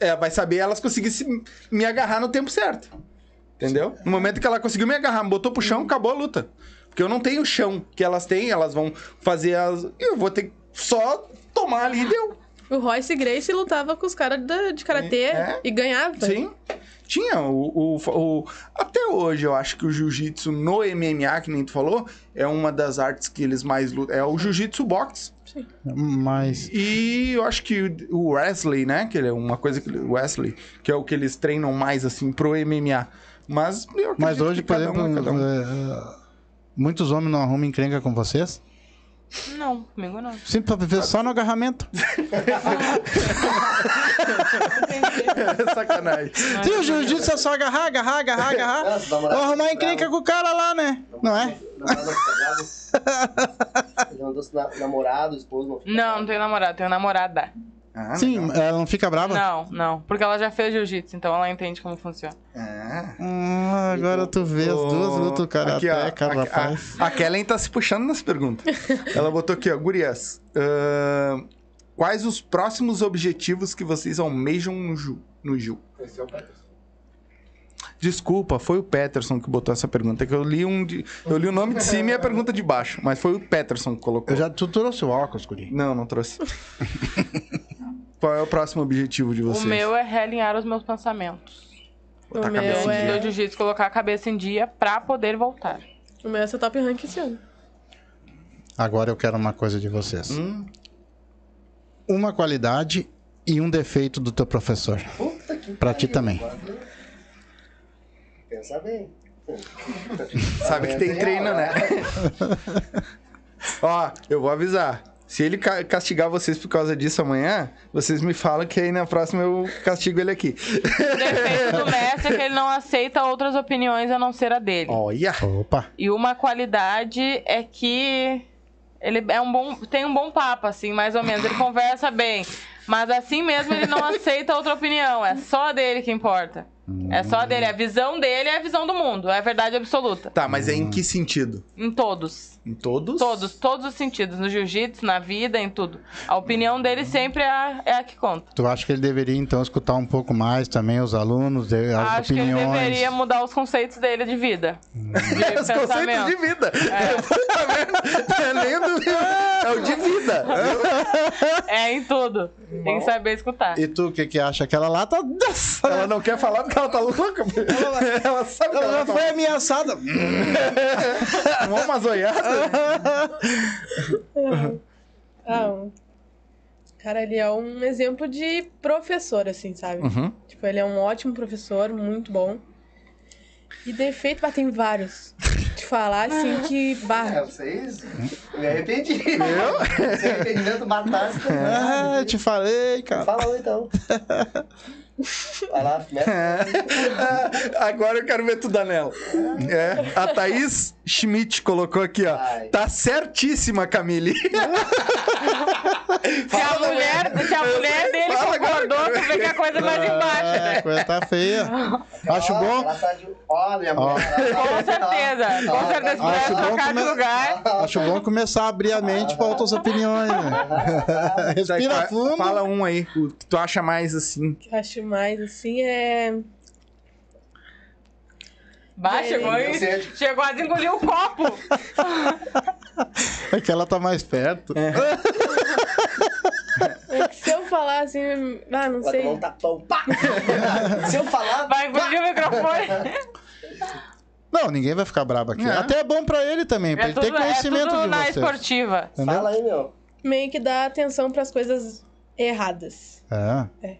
É, vai saber elas conseguirem se- me agarrar no tempo certo. Entendeu? No momento que ela conseguiu me agarrar, me botou pro chão, acabou a luta. Porque eu não tenho o chão que elas têm, elas vão fazer as. Eu vou ter que só tomar ali e deu. O Royce Grace lutava com os caras de karatê É. e ganhava. Sim. Tinha o, o, o- Até hoje, eu acho que o jiu-jitsu no MMA, que nem tu falou, é uma das artes que eles mais lutam. É o jiu-jitsu boxe. mas E eu acho que o Wesley, né? Que ele é uma coisa que. O Wesley, que é o que eles treinam mais, assim, pro MMA. Mas eu mas hoje, que por cada exemplo, um é cada um. é, é, muitos homens não arrumam encrenca com vocês? Não, comigo não. Sim, pra viver só no agarramento. Sacanagem. Sim, o jiu-jitsu é só agarrar, agarrar, agarrar, agarrar. Nossa, namorado Ou arrumar encrenca com o cara lá, né? Não é? Namorado esposo, não Não, não tenho namorado, tenho namorada. Ah, Sim, legal. ela não fica brava? Não, não. Porque ela já fez jiu-jitsu, então ela entende como funciona. Ah. Ah, agora tu vê as duas lutas do Aqui, ó, karateca, a-. A, a Kellen tá se puxando nas perguntas. Ela botou aqui, ó, Gurias. ahn, quais os próximos objetivos que vocês almejam no Ju? No Ju? Esse é o Peterson. Desculpa, foi o Peterson que botou essa pergunta. Que eu li um de, eu li o nome de cima e a pergunta de baixo, mas foi o Peterson que colocou. Eu já, tu trouxe o óculos, Guri. Não, não trouxe. Qual é o próximo objetivo de vocês? O meu é realinhar os meus pensamentos. O Botar a cabeça meu, é... jiu-jitsu, colocar a cabeça em dia pra poder voltar. o meu é ser top rank esse ano. Agora eu quero uma coisa de vocês. Hum? Uma qualidade e um defeito do teu professor. Puta que Pra ti também. Pensa bem. Sabe que tem treino, né? Ó, eu vou avisar. Se ele ca- castigar vocês por causa disso amanhã, vocês me falam que aí na próxima eu castigo ele aqui. O defeito do mestre é que ele não aceita outras opiniões a não ser a dele. Olha! Opa! E uma qualidade é que ele é um bom, tem um bom papo, assim, mais ou menos. Ele conversa bem. Mas assim mesmo ele não aceita outra opinião. É só a dele que importa. É só a dele. A visão dele é a visão do mundo. É a verdade absoluta. Tá, mas é em que sentido? Em todos. Em todos? Todos, todos os sentidos. No jiu-jitsu, na vida, em tudo. A opinião dele sempre é a, é a que conta. Tu acha que ele deveria então escutar um pouco mais também os alunos, as Acho que ele opiniões? deveria mudar os conceitos dele de vida. De Os conceitos de vida. É nem do... É o de vida. É em tudo. Tem que saber escutar. E tu, o que que acha? Aquela lá tá... Ela não quer falar porque ela tá louca. Ela, ela sabe que ela, Ela tá foi ameaçada. Tomou uma zoiada. Ah, um- cara, ele é um exemplo de professor, assim, sabe? Uhum. Tipo, ele é um ótimo professor, muito bom. E defeito, bah, tem vários. De falar, assim, que... É, Bah, vocês. Me arrependi. Eu? Se arrependimento matasse, Ah, eu te falei, cara. Fala então. Vai lá, mete. Agora eu quero ver tu, Danela. É, a Thaís Schmidt colocou aqui, ó. Ai. Tá certíssima, Camille. Se a mulher, se a mulher dele Fala agora, concordou, cara. tu vê que a coisa é mais embaixo, É, né? a coisa tá feia. Acho Ó, bom. ela tá de- Ó. tá- Com certeza, com certeza. Acho bom trocar de come- lugar, Acho bom começar a abrir a mente para outras opiniões. Né? Respira Fa- fundo. Fala um aí, o que tu acha mais assim. que eu acho mais, assim, é... Bah, chegou aí. Chegou a engolir o copo. É que ela tá mais perto. é que se eu falar, assim... Ah, não Vai sei. tomar um tapão. Pá! Se eu falar. Vai engolir o microfone. Não, ninguém vai ficar brabo aqui. É. Até é bom pra ele também, pra É ele ter tudo, é conhecimento tudo de na vocês. esportiva. Entendeu? Fala aí, meu. Meio que dá atenção pras coisas erradas. É. É.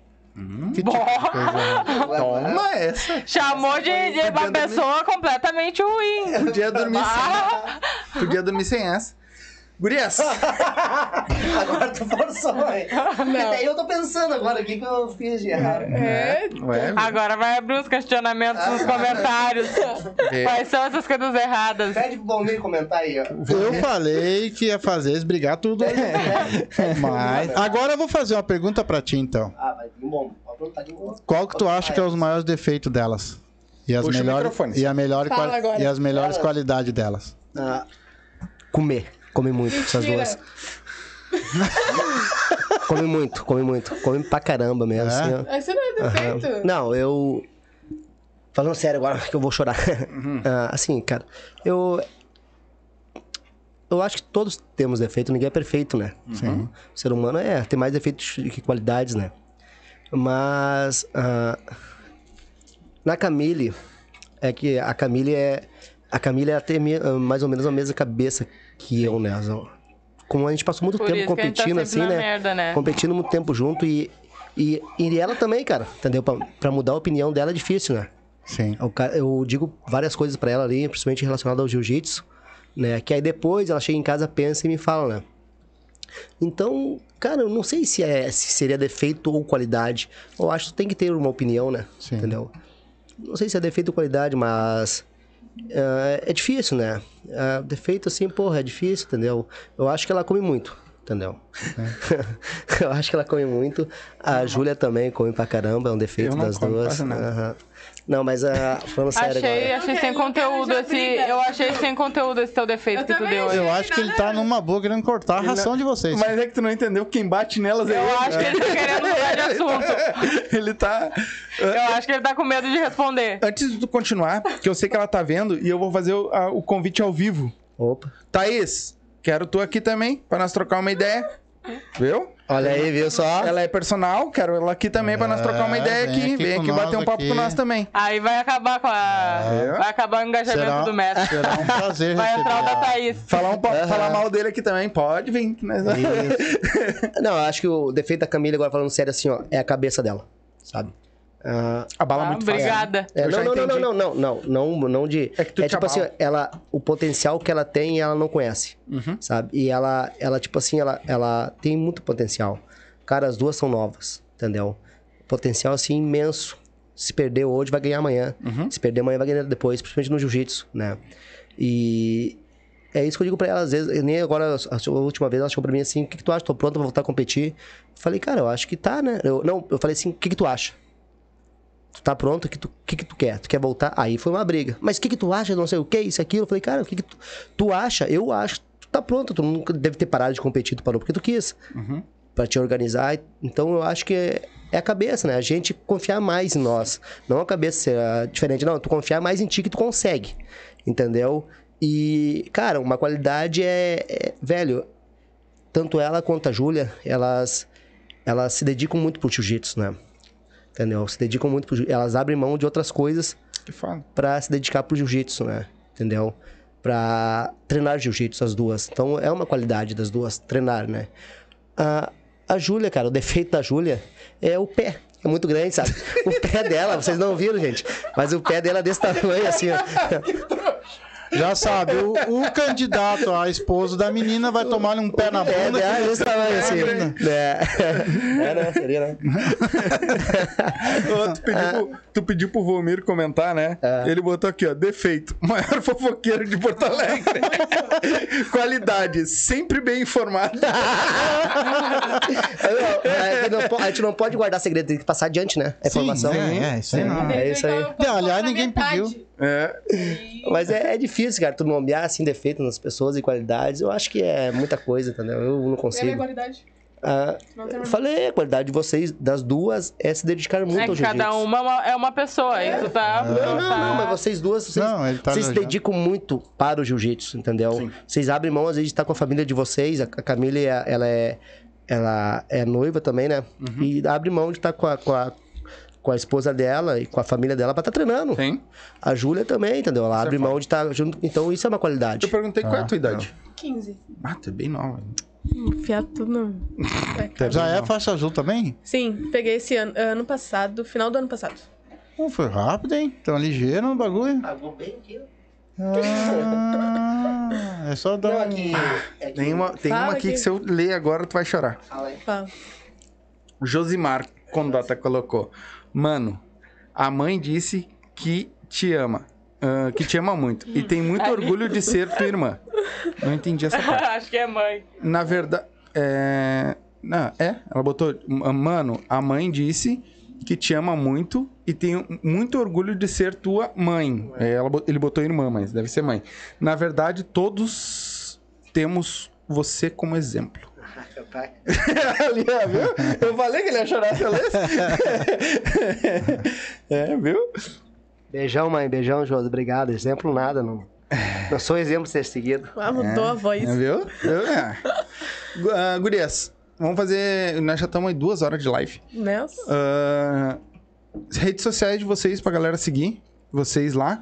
Que tipo de coisa? Toma essa. Chamou de, de uma Podia dormir. pessoa completamente ruim. Podia dormir Ah, sem. Podia dormir sem essa. Gurias, Agora tu forçou, hein? Não. Daí eu tô pensando agora o que, que eu fiz de errado. É, ué, Agora vai abrir os questionamentos nos comentários. É. Quais são essas coisas erradas? Pede pro Balmir comentar aí, ó. Eu falei que ia fazer eles brigar tudo. Mas. Agora eu vou fazer uma pergunta pra ti, então. Ah, vai vir bom. Pode perguntar de novo. Qual que tu acha que é os maiores defeitos delas? E as melhores e, a melhor e as melhores Fala. qualidades delas. Ah, comer. Come muito, essas duas. come muito, come muito. Come pra caramba mesmo, É? assim, ó. Esse não é defeito. Não, eu. Falando sério agora que eu vou chorar. Ah, assim, cara, eu. Eu acho que todos temos defeito, ninguém é perfeito, né? Sim. O ser humano é, tem mais defeitos que qualidades, né? Mas. ah, na Camille, é que a Camille é. A Camille ela tem mais ou menos a mesma cabeça que eu, né? Como a gente passou muito Por tempo isso que a gente tá competindo, sempre assim, na né? merda, né? competindo muito tempo junto e, e, e ela também, cara, entendeu? Pra, pra mudar a opinião dela é difícil, né? Sim. Eu, eu digo várias coisas pra ela ali, principalmente relacionadas ao jiu-jitsu, né? Que aí depois ela chega em casa, pensa e me fala, né? Então, cara, eu não sei se, é, se seria defeito ou qualidade. Eu acho que tem que ter uma opinião, né? Sim. Entendeu? Não sei se é defeito ou qualidade, mas... é, é difícil, né? É, defeito, assim, porra, é difícil, entendeu? Eu acho que ela come muito, entendeu? eu acho que ela come muito. A Júlia também come pra caramba, é um defeito das como duas. quase nada. Não, mas ah, falando sério Achei, agora. achei sem Eu quero conteúdo esse. Eu achei sem conteúdo esse teu defeito Eu que tu deu hoje. Eu acho que ele tá numa boa querendo cortar a ração de vocês. mas é que tu não entendeu quem bate nelas é Eu ele. acho que ele tá querendo mudar de assunto. Ele tá. Eu acho que ele tá com medo de responder. Antes de tu continuar, que eu sei que ela tá vendo, e eu vou fazer o, a- o convite ao vivo. Opa. Thaís, quero tu aqui também, pra nós trocar uma ideia. Viu? Olha aí, viu só? Ela é personal, quero ela aqui também pra nós trocar uma É, ideia vem aqui. aqui Vem aqui bater um papo aqui. com nós também. Aí vai acabar com a. É. Vai acabar o engajamento Será- do mestre. Será um prazer Vai entrar o da. Thaís. Falar, um, Aham. falar mal dele aqui também, pode vir. que nós- Não, eu acho que o defeito da Camila, agora falando sério assim, ó, é a cabeça dela, sabe? Ah, Abala Ah, muito fácil. obrigada. é, não, não, não, não, não, não, não, não, não de. É que tu é tipo assim, ela, o potencial que ela tem, ela não conhece, Uhum. sabe? E ela, ela tipo assim, ela, ela tem muito potencial. Cara, as duas são novas, entendeu? Potencial assim imenso. Se perder hoje, vai ganhar amanhã. Uhum. Se perder amanhã, vai ganhar depois, principalmente no jiu-jitsu, né? E é isso que eu digo pra ela, às vezes, nem agora, a última vez ela chegou pra mim assim, o que, que tu acha? Tô pronto pra voltar a competir? Eu falei, cara, eu acho que tá, né? Eu, não, eu falei assim, o que, que tu acha? Tu tá pronto? O que, tu, que, que tu quer? Tu quer voltar? Aí foi uma briga. Mas o que, que tu acha? Não sei o que, isso, aquilo. Eu falei, cara, o que, que tu, tu acha? Eu acho. Tu tá pronto. Tu nunca deve ter parado de competir, tu parou porque tu quis. Uhum. Pra te organizar. Então eu acho que é, é a cabeça, né? A gente confiar mais em nós. Não a cabeça ser ah, diferente, não. Tu confiar mais em ti que tu consegue. Entendeu? E, cara, uma qualidade é, é- velho, tanto ela quanto a Júlia, elas, elas se dedicam muito pro jiu-jitsu, né? Entendeu? Se dedicam muito pro jiu- Elas abrem mão de outras coisas Que pra se dedicar pro jiu-jitsu, né? Entendeu? para treinar jiu-jitsu, as duas. Então é uma qualidade das duas, treinar, né? A, a Júlia, cara, o defeito da Júlia é o pé. É muito grande, sabe? O pé dela, vocês não viram, gente. Mas o pé dela é desse tamanho, assim, ó. Já sabe, o, o candidato a esposo da menina vai tomar um pé na É, bunda. é desse tamanho, assim. É, é né? Seria, né? Tu, pediu pro, tu pediu pro Volmir comentar, né? É. Ele botou aqui, ó, defeito. Maior fofoqueiro de Porto Alegre. Qualidade, sempre bem informado. É a gente não pode guardar segredo, tem que passar adiante, né? A informação. é, é, isso aí não. É isso aí. Não, aliás, ninguém pediu. É. Mas é, é difícil, cara, tu nomear assim defeitos nas pessoas e qualidades. Eu acho que é muita coisa, entendeu? Eu não consigo. qualidade. Ah, Não tem eu falei, a qualidade de vocês, das duas, é se dedicar muito É ao que cada uma é uma- é uma pessoa. E tu tá. Não, tu não, tá- não, mas vocês duas, vocês, Não, tá vocês se dedicam muito para o jiu-jitsu, entendeu? Vocês abrem mão, às vezes, de estar com a família de vocês. A a Camila, ela é, ela é noiva também, né? Uhum. E abre mão de estar com a, com, a, com a esposa dela e com a família dela pra estar treinando. Tem. A Júlia também, entendeu? Ela abre mão de estar junto. Então, isso é uma qualidade. Eu perguntei qual é a tua idade. 15. Ah, tu é bem nova. Enfiar tudo no... Já é faixa azul também? Sim, peguei esse ano, ano passado, final do ano passado. Foi rápido, hein? Tão ligeiro no bagulho. Pagou bem aqui, Ah, é só dar Não, um... aqui. é Tem uma, tem Fala uma aqui aqui. que se eu ler agora, tu vai chorar. Fala aí. Fala. Josimar Condota colocou. Mano, a mãe disse que te ama. ah, que te ama muito. E tem muito orgulho de ser tua irmã. Não entendi essa parte. Acho que é mãe. Na verdade. É. Não, é. Ela botou. Mano, a mãe disse que te ama muito e tem muito orgulho de ser tua mãe. É, ela, ele botou irmã, mas deve ser mãe. Na verdade, todos temos você como exemplo. Ali, ó, viu? Eu falei que ele ia chorar se eu lesse. é, viu? Beijão, mãe. Beijão, Josi. Obrigado. Exemplo nada, não. Não sou exemplo de ser seguido. Ah, mudou a voz. É, viu? Eu, é. Ah, gurias, vamos fazer. Nós já estamos aí duas horas de live. Nelson? Ah, redes sociais de vocês pra galera seguir. Vocês lá.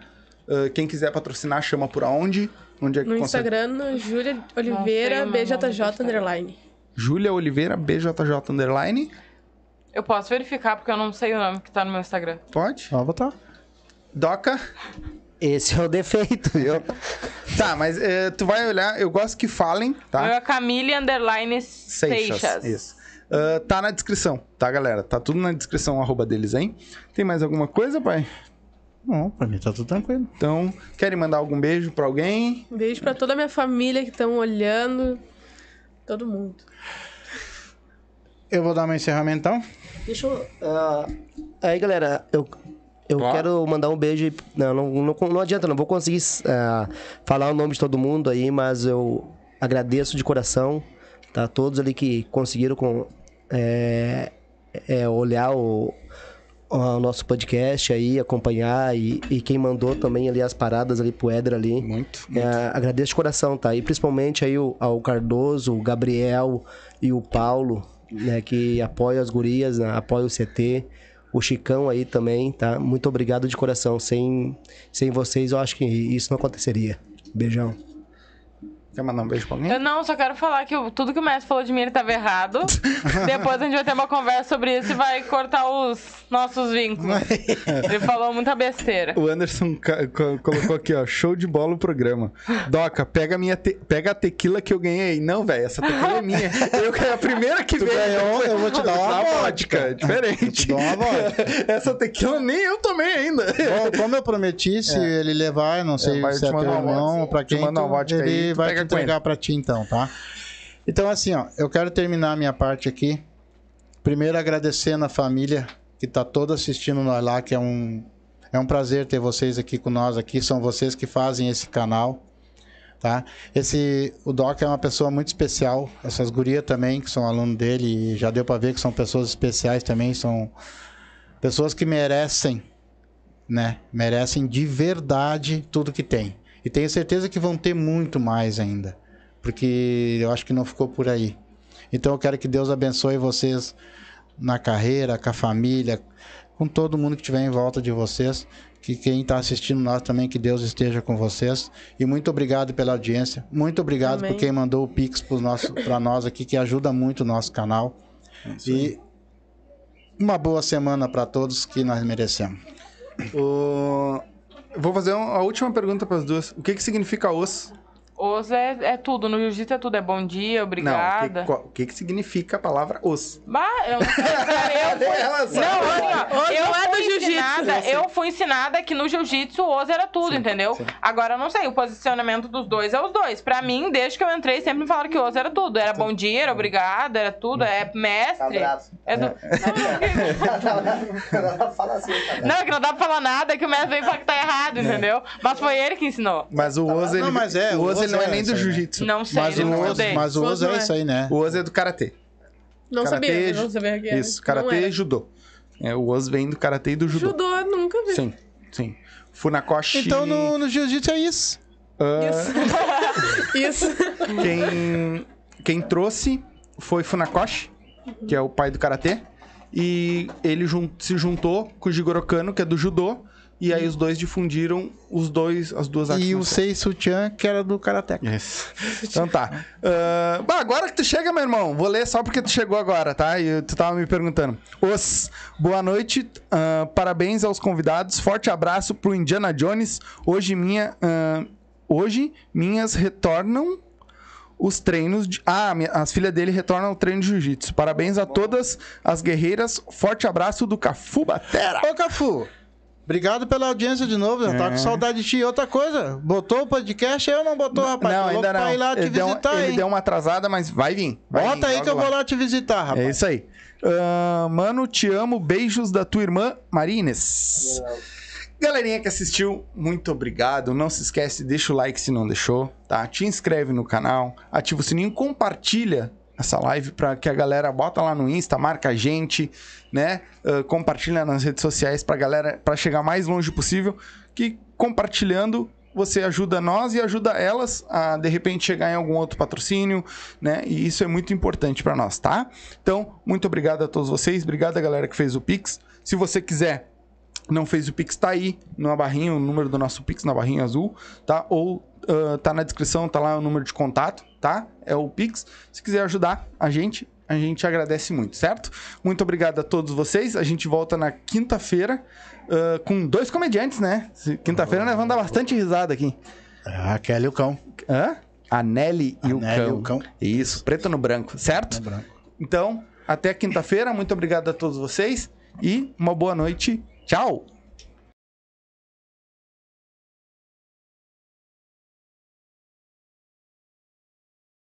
Ah, quem quiser patrocinar, chama por aonde? Onde é que No consegue? Instagram, no Júlia Oliveira, do BJJ underline. Júlia Oliveira, BJJ Underline. Eu posso verificar porque eu não sei o nome que tá no meu Instagram. Pode. Ó, botar. Doca. Esse é o defeito, viu? Tá, mas eh, tu vai olhar. Eu gosto que falem, O meu tá? é Camille Underline Seixas. Isso. Ah, tá na descrição, tá, galera? Tá tudo na descrição, arroba deles, hein? Tem mais alguma coisa, pai? Não, pra mim tá tudo tranquilo. Então, querem mandar algum beijo pra alguém? Um beijo pra toda a minha família que estão olhando. Todo mundo. Eu vou dar meu encerramento, então. Deixa eu. ah, aí, galera, eu, eu Ó. quero mandar um beijo. Não, não, não, não adianta, não vou conseguir ah, falar o nome de todo mundo aí, mas eu agradeço de coração, tá? Todos ali que conseguiram com, é, é, olhar o, o nosso podcast aí, acompanhar e, e quem mandou também ali as paradas ali pro Éder ali. Muito. É, agradeço de coração, tá? E principalmente aí o, ao Cardoso, o Gabriel e o Paulo, né? Que apoiam as gurias, né, apoiam o CT. O Chicão aí também, tá? Muito obrigado de coração. Sem, sem vocês, eu acho que isso não aconteceria. Beijão. Quer mandar um beijo pra alguém? Eu não, só quero falar que o- tudo que o mestre falou de mim ele tava errado. Depois a gente vai ter uma conversa sobre isso e vai cortar os nossos vínculos. Ele falou muita besteira. O Anderson colocou aqui, ó, show de bola o programa. Doca, pega, a minha te- pega a tequila que eu ganhei. Não, velho, essa tequila é minha. Eu ganhei a primeira que veio. ganhou, eu vou te dar uma vodka. vodka. É diferente. te dou uma vodka. essa tequila nem eu tomei ainda. Bom, como eu prometi, se ele levar, eu não sei É, vai se te é teu irmão pra Te quem, tu- vodka aí, ele tu vai entregar pra ti então, tá? Então assim, ó, eu quero terminar a minha parte aqui. Primeiro agradecendo a família que tá toda assistindo nós lá, que é um é um prazer ter vocês aqui com nós aqui, são vocês que fazem esse canal, tá? Esse o Doc é uma pessoa muito especial, essas gurias também que são aluno dele e já deu pra ver que são pessoas especiais também, são pessoas que merecem né? Merecem de verdade tudo que tem. E tenho certeza que vão ter muito mais ainda. Porque eu acho que não ficou por aí. Então eu quero que Deus abençoe vocês na carreira, com a família, com todo mundo que estiver em volta de vocês. Que quem está assistindo nós também, que Deus esteja com vocês. E muito obrigado pela audiência. Muito obrigado Amém. por quem mandou o Pix para nós aqui, que ajuda muito o nosso canal. E uma boa semana para todos que nós merecemos. O- Vou fazer um- a última pergunta para as duas. O que, que significa os? Os é, é tudo. No jiu-jitsu é tudo. É bom dia, Não, o obrigada. que, que, que significa a palavra os? Bah, eu não sei. cara, Eu fui... Ela sabe. Não, assim, ó, Os eu não é do jiu-jitsu, ensinada, eu fui ensinada que no jiu-jitsu o os era tudo, entendeu? Agora eu não sei, o posicionamento dos dois é os dois. Pra mim, desde que eu entrei, sempre me falaram que os era tudo. Era bom dia, era obrigado, era tudo, é mestre. Abraço. É do... Fala assim, cara. Não, é que não dá pra falar nada, é que o mestre veio falar que tá errado, entendeu? Mas foi ele que ensinou. Mas o os, ele, Não, mas é, o o os, ele não é é nem isso do né? jiu-jitsu. Não sei, Mas não o estudei. mas o não é é. isso aí, né? O os é do karatê. Não Karatê, sabia, ju- não sabia que era. Isso, karatê e judô. É, o os vem do karatê e do judô. Judô, eu nunca vi. Sim, sim. Funakoshi. Então no, no jiu-jitsu é isso. ah, Isso. quem, quem trouxe foi Funakoshi, que é o pai do karatê. E ele jun- se juntou com o Jigoro Kano, que é do judô. E aí os dois difundiram os dois, as duas artes E o. Sei Sutian, que era do Karateka. Isso. Então tá. Ah, bah, agora que tu chega, meu irmão, vou ler só porque tu chegou agora, tá? E tu tava me perguntando. Os, boa noite, ah, parabéns aos convidados, forte abraço pro Indiana Jones. Hoje minha, ah, hoje minhas retornam os treinos de... Ah, minha- as filhas dele retornam ao treino de jiu-jitsu. Parabéns a todas as guerreiras. Forte abraço do Cafu Batera. Ô, Cafu, obrigado pela audiência de novo. Eu tava É. com saudade de ti. Outra coisa, botou o podcast eu não botou, rapaz? não, ainda não. ir lá te ele deu, visitar, ele hein? deu uma atrasada, mas vai vir. vai vir, Bota aí logo que eu lá. vou lá te visitar, rapaz. É isso aí. Ah, mano, te amo. Beijos da tua irmã Marines. Galerinha que assistiu, muito obrigado. Não se esquece, deixa o like se não deixou, tá? Te inscreve no canal, ativa o sininho, compartilha essa live para que a galera bota lá no Insta, marca a gente, né? Ah, compartilha nas redes sociais pra galera, para chegar mais longe possível, que compartilhando você ajuda nós e ajuda elas a de repente chegar em algum outro patrocínio, né? E isso é muito importante para nós, tá? Então, muito obrigado a todos vocês, obrigado a galera que fez o Pix. Se você quiser não fez o Pix, tá aí na barrinha, o número do nosso Pix na barrinha azul, tá? Ou ah, tá na descrição, tá lá o número de contato, tá? É o Pix. Se quiser ajudar a gente, a gente agradece muito, certo? Muito obrigado a todos vocês. A gente volta na quinta-feira ah, com dois comediantes, né? Quinta-feira nós vamos dar bastante risada aqui. A Kelly e o cão. Hã? A Nelly e, A o, Nelly cão. e o cão. Isso, preto no branco, certo? É branco. Então, até quinta-feira. Muito obrigado a todos vocês e uma boa noite. Tchau!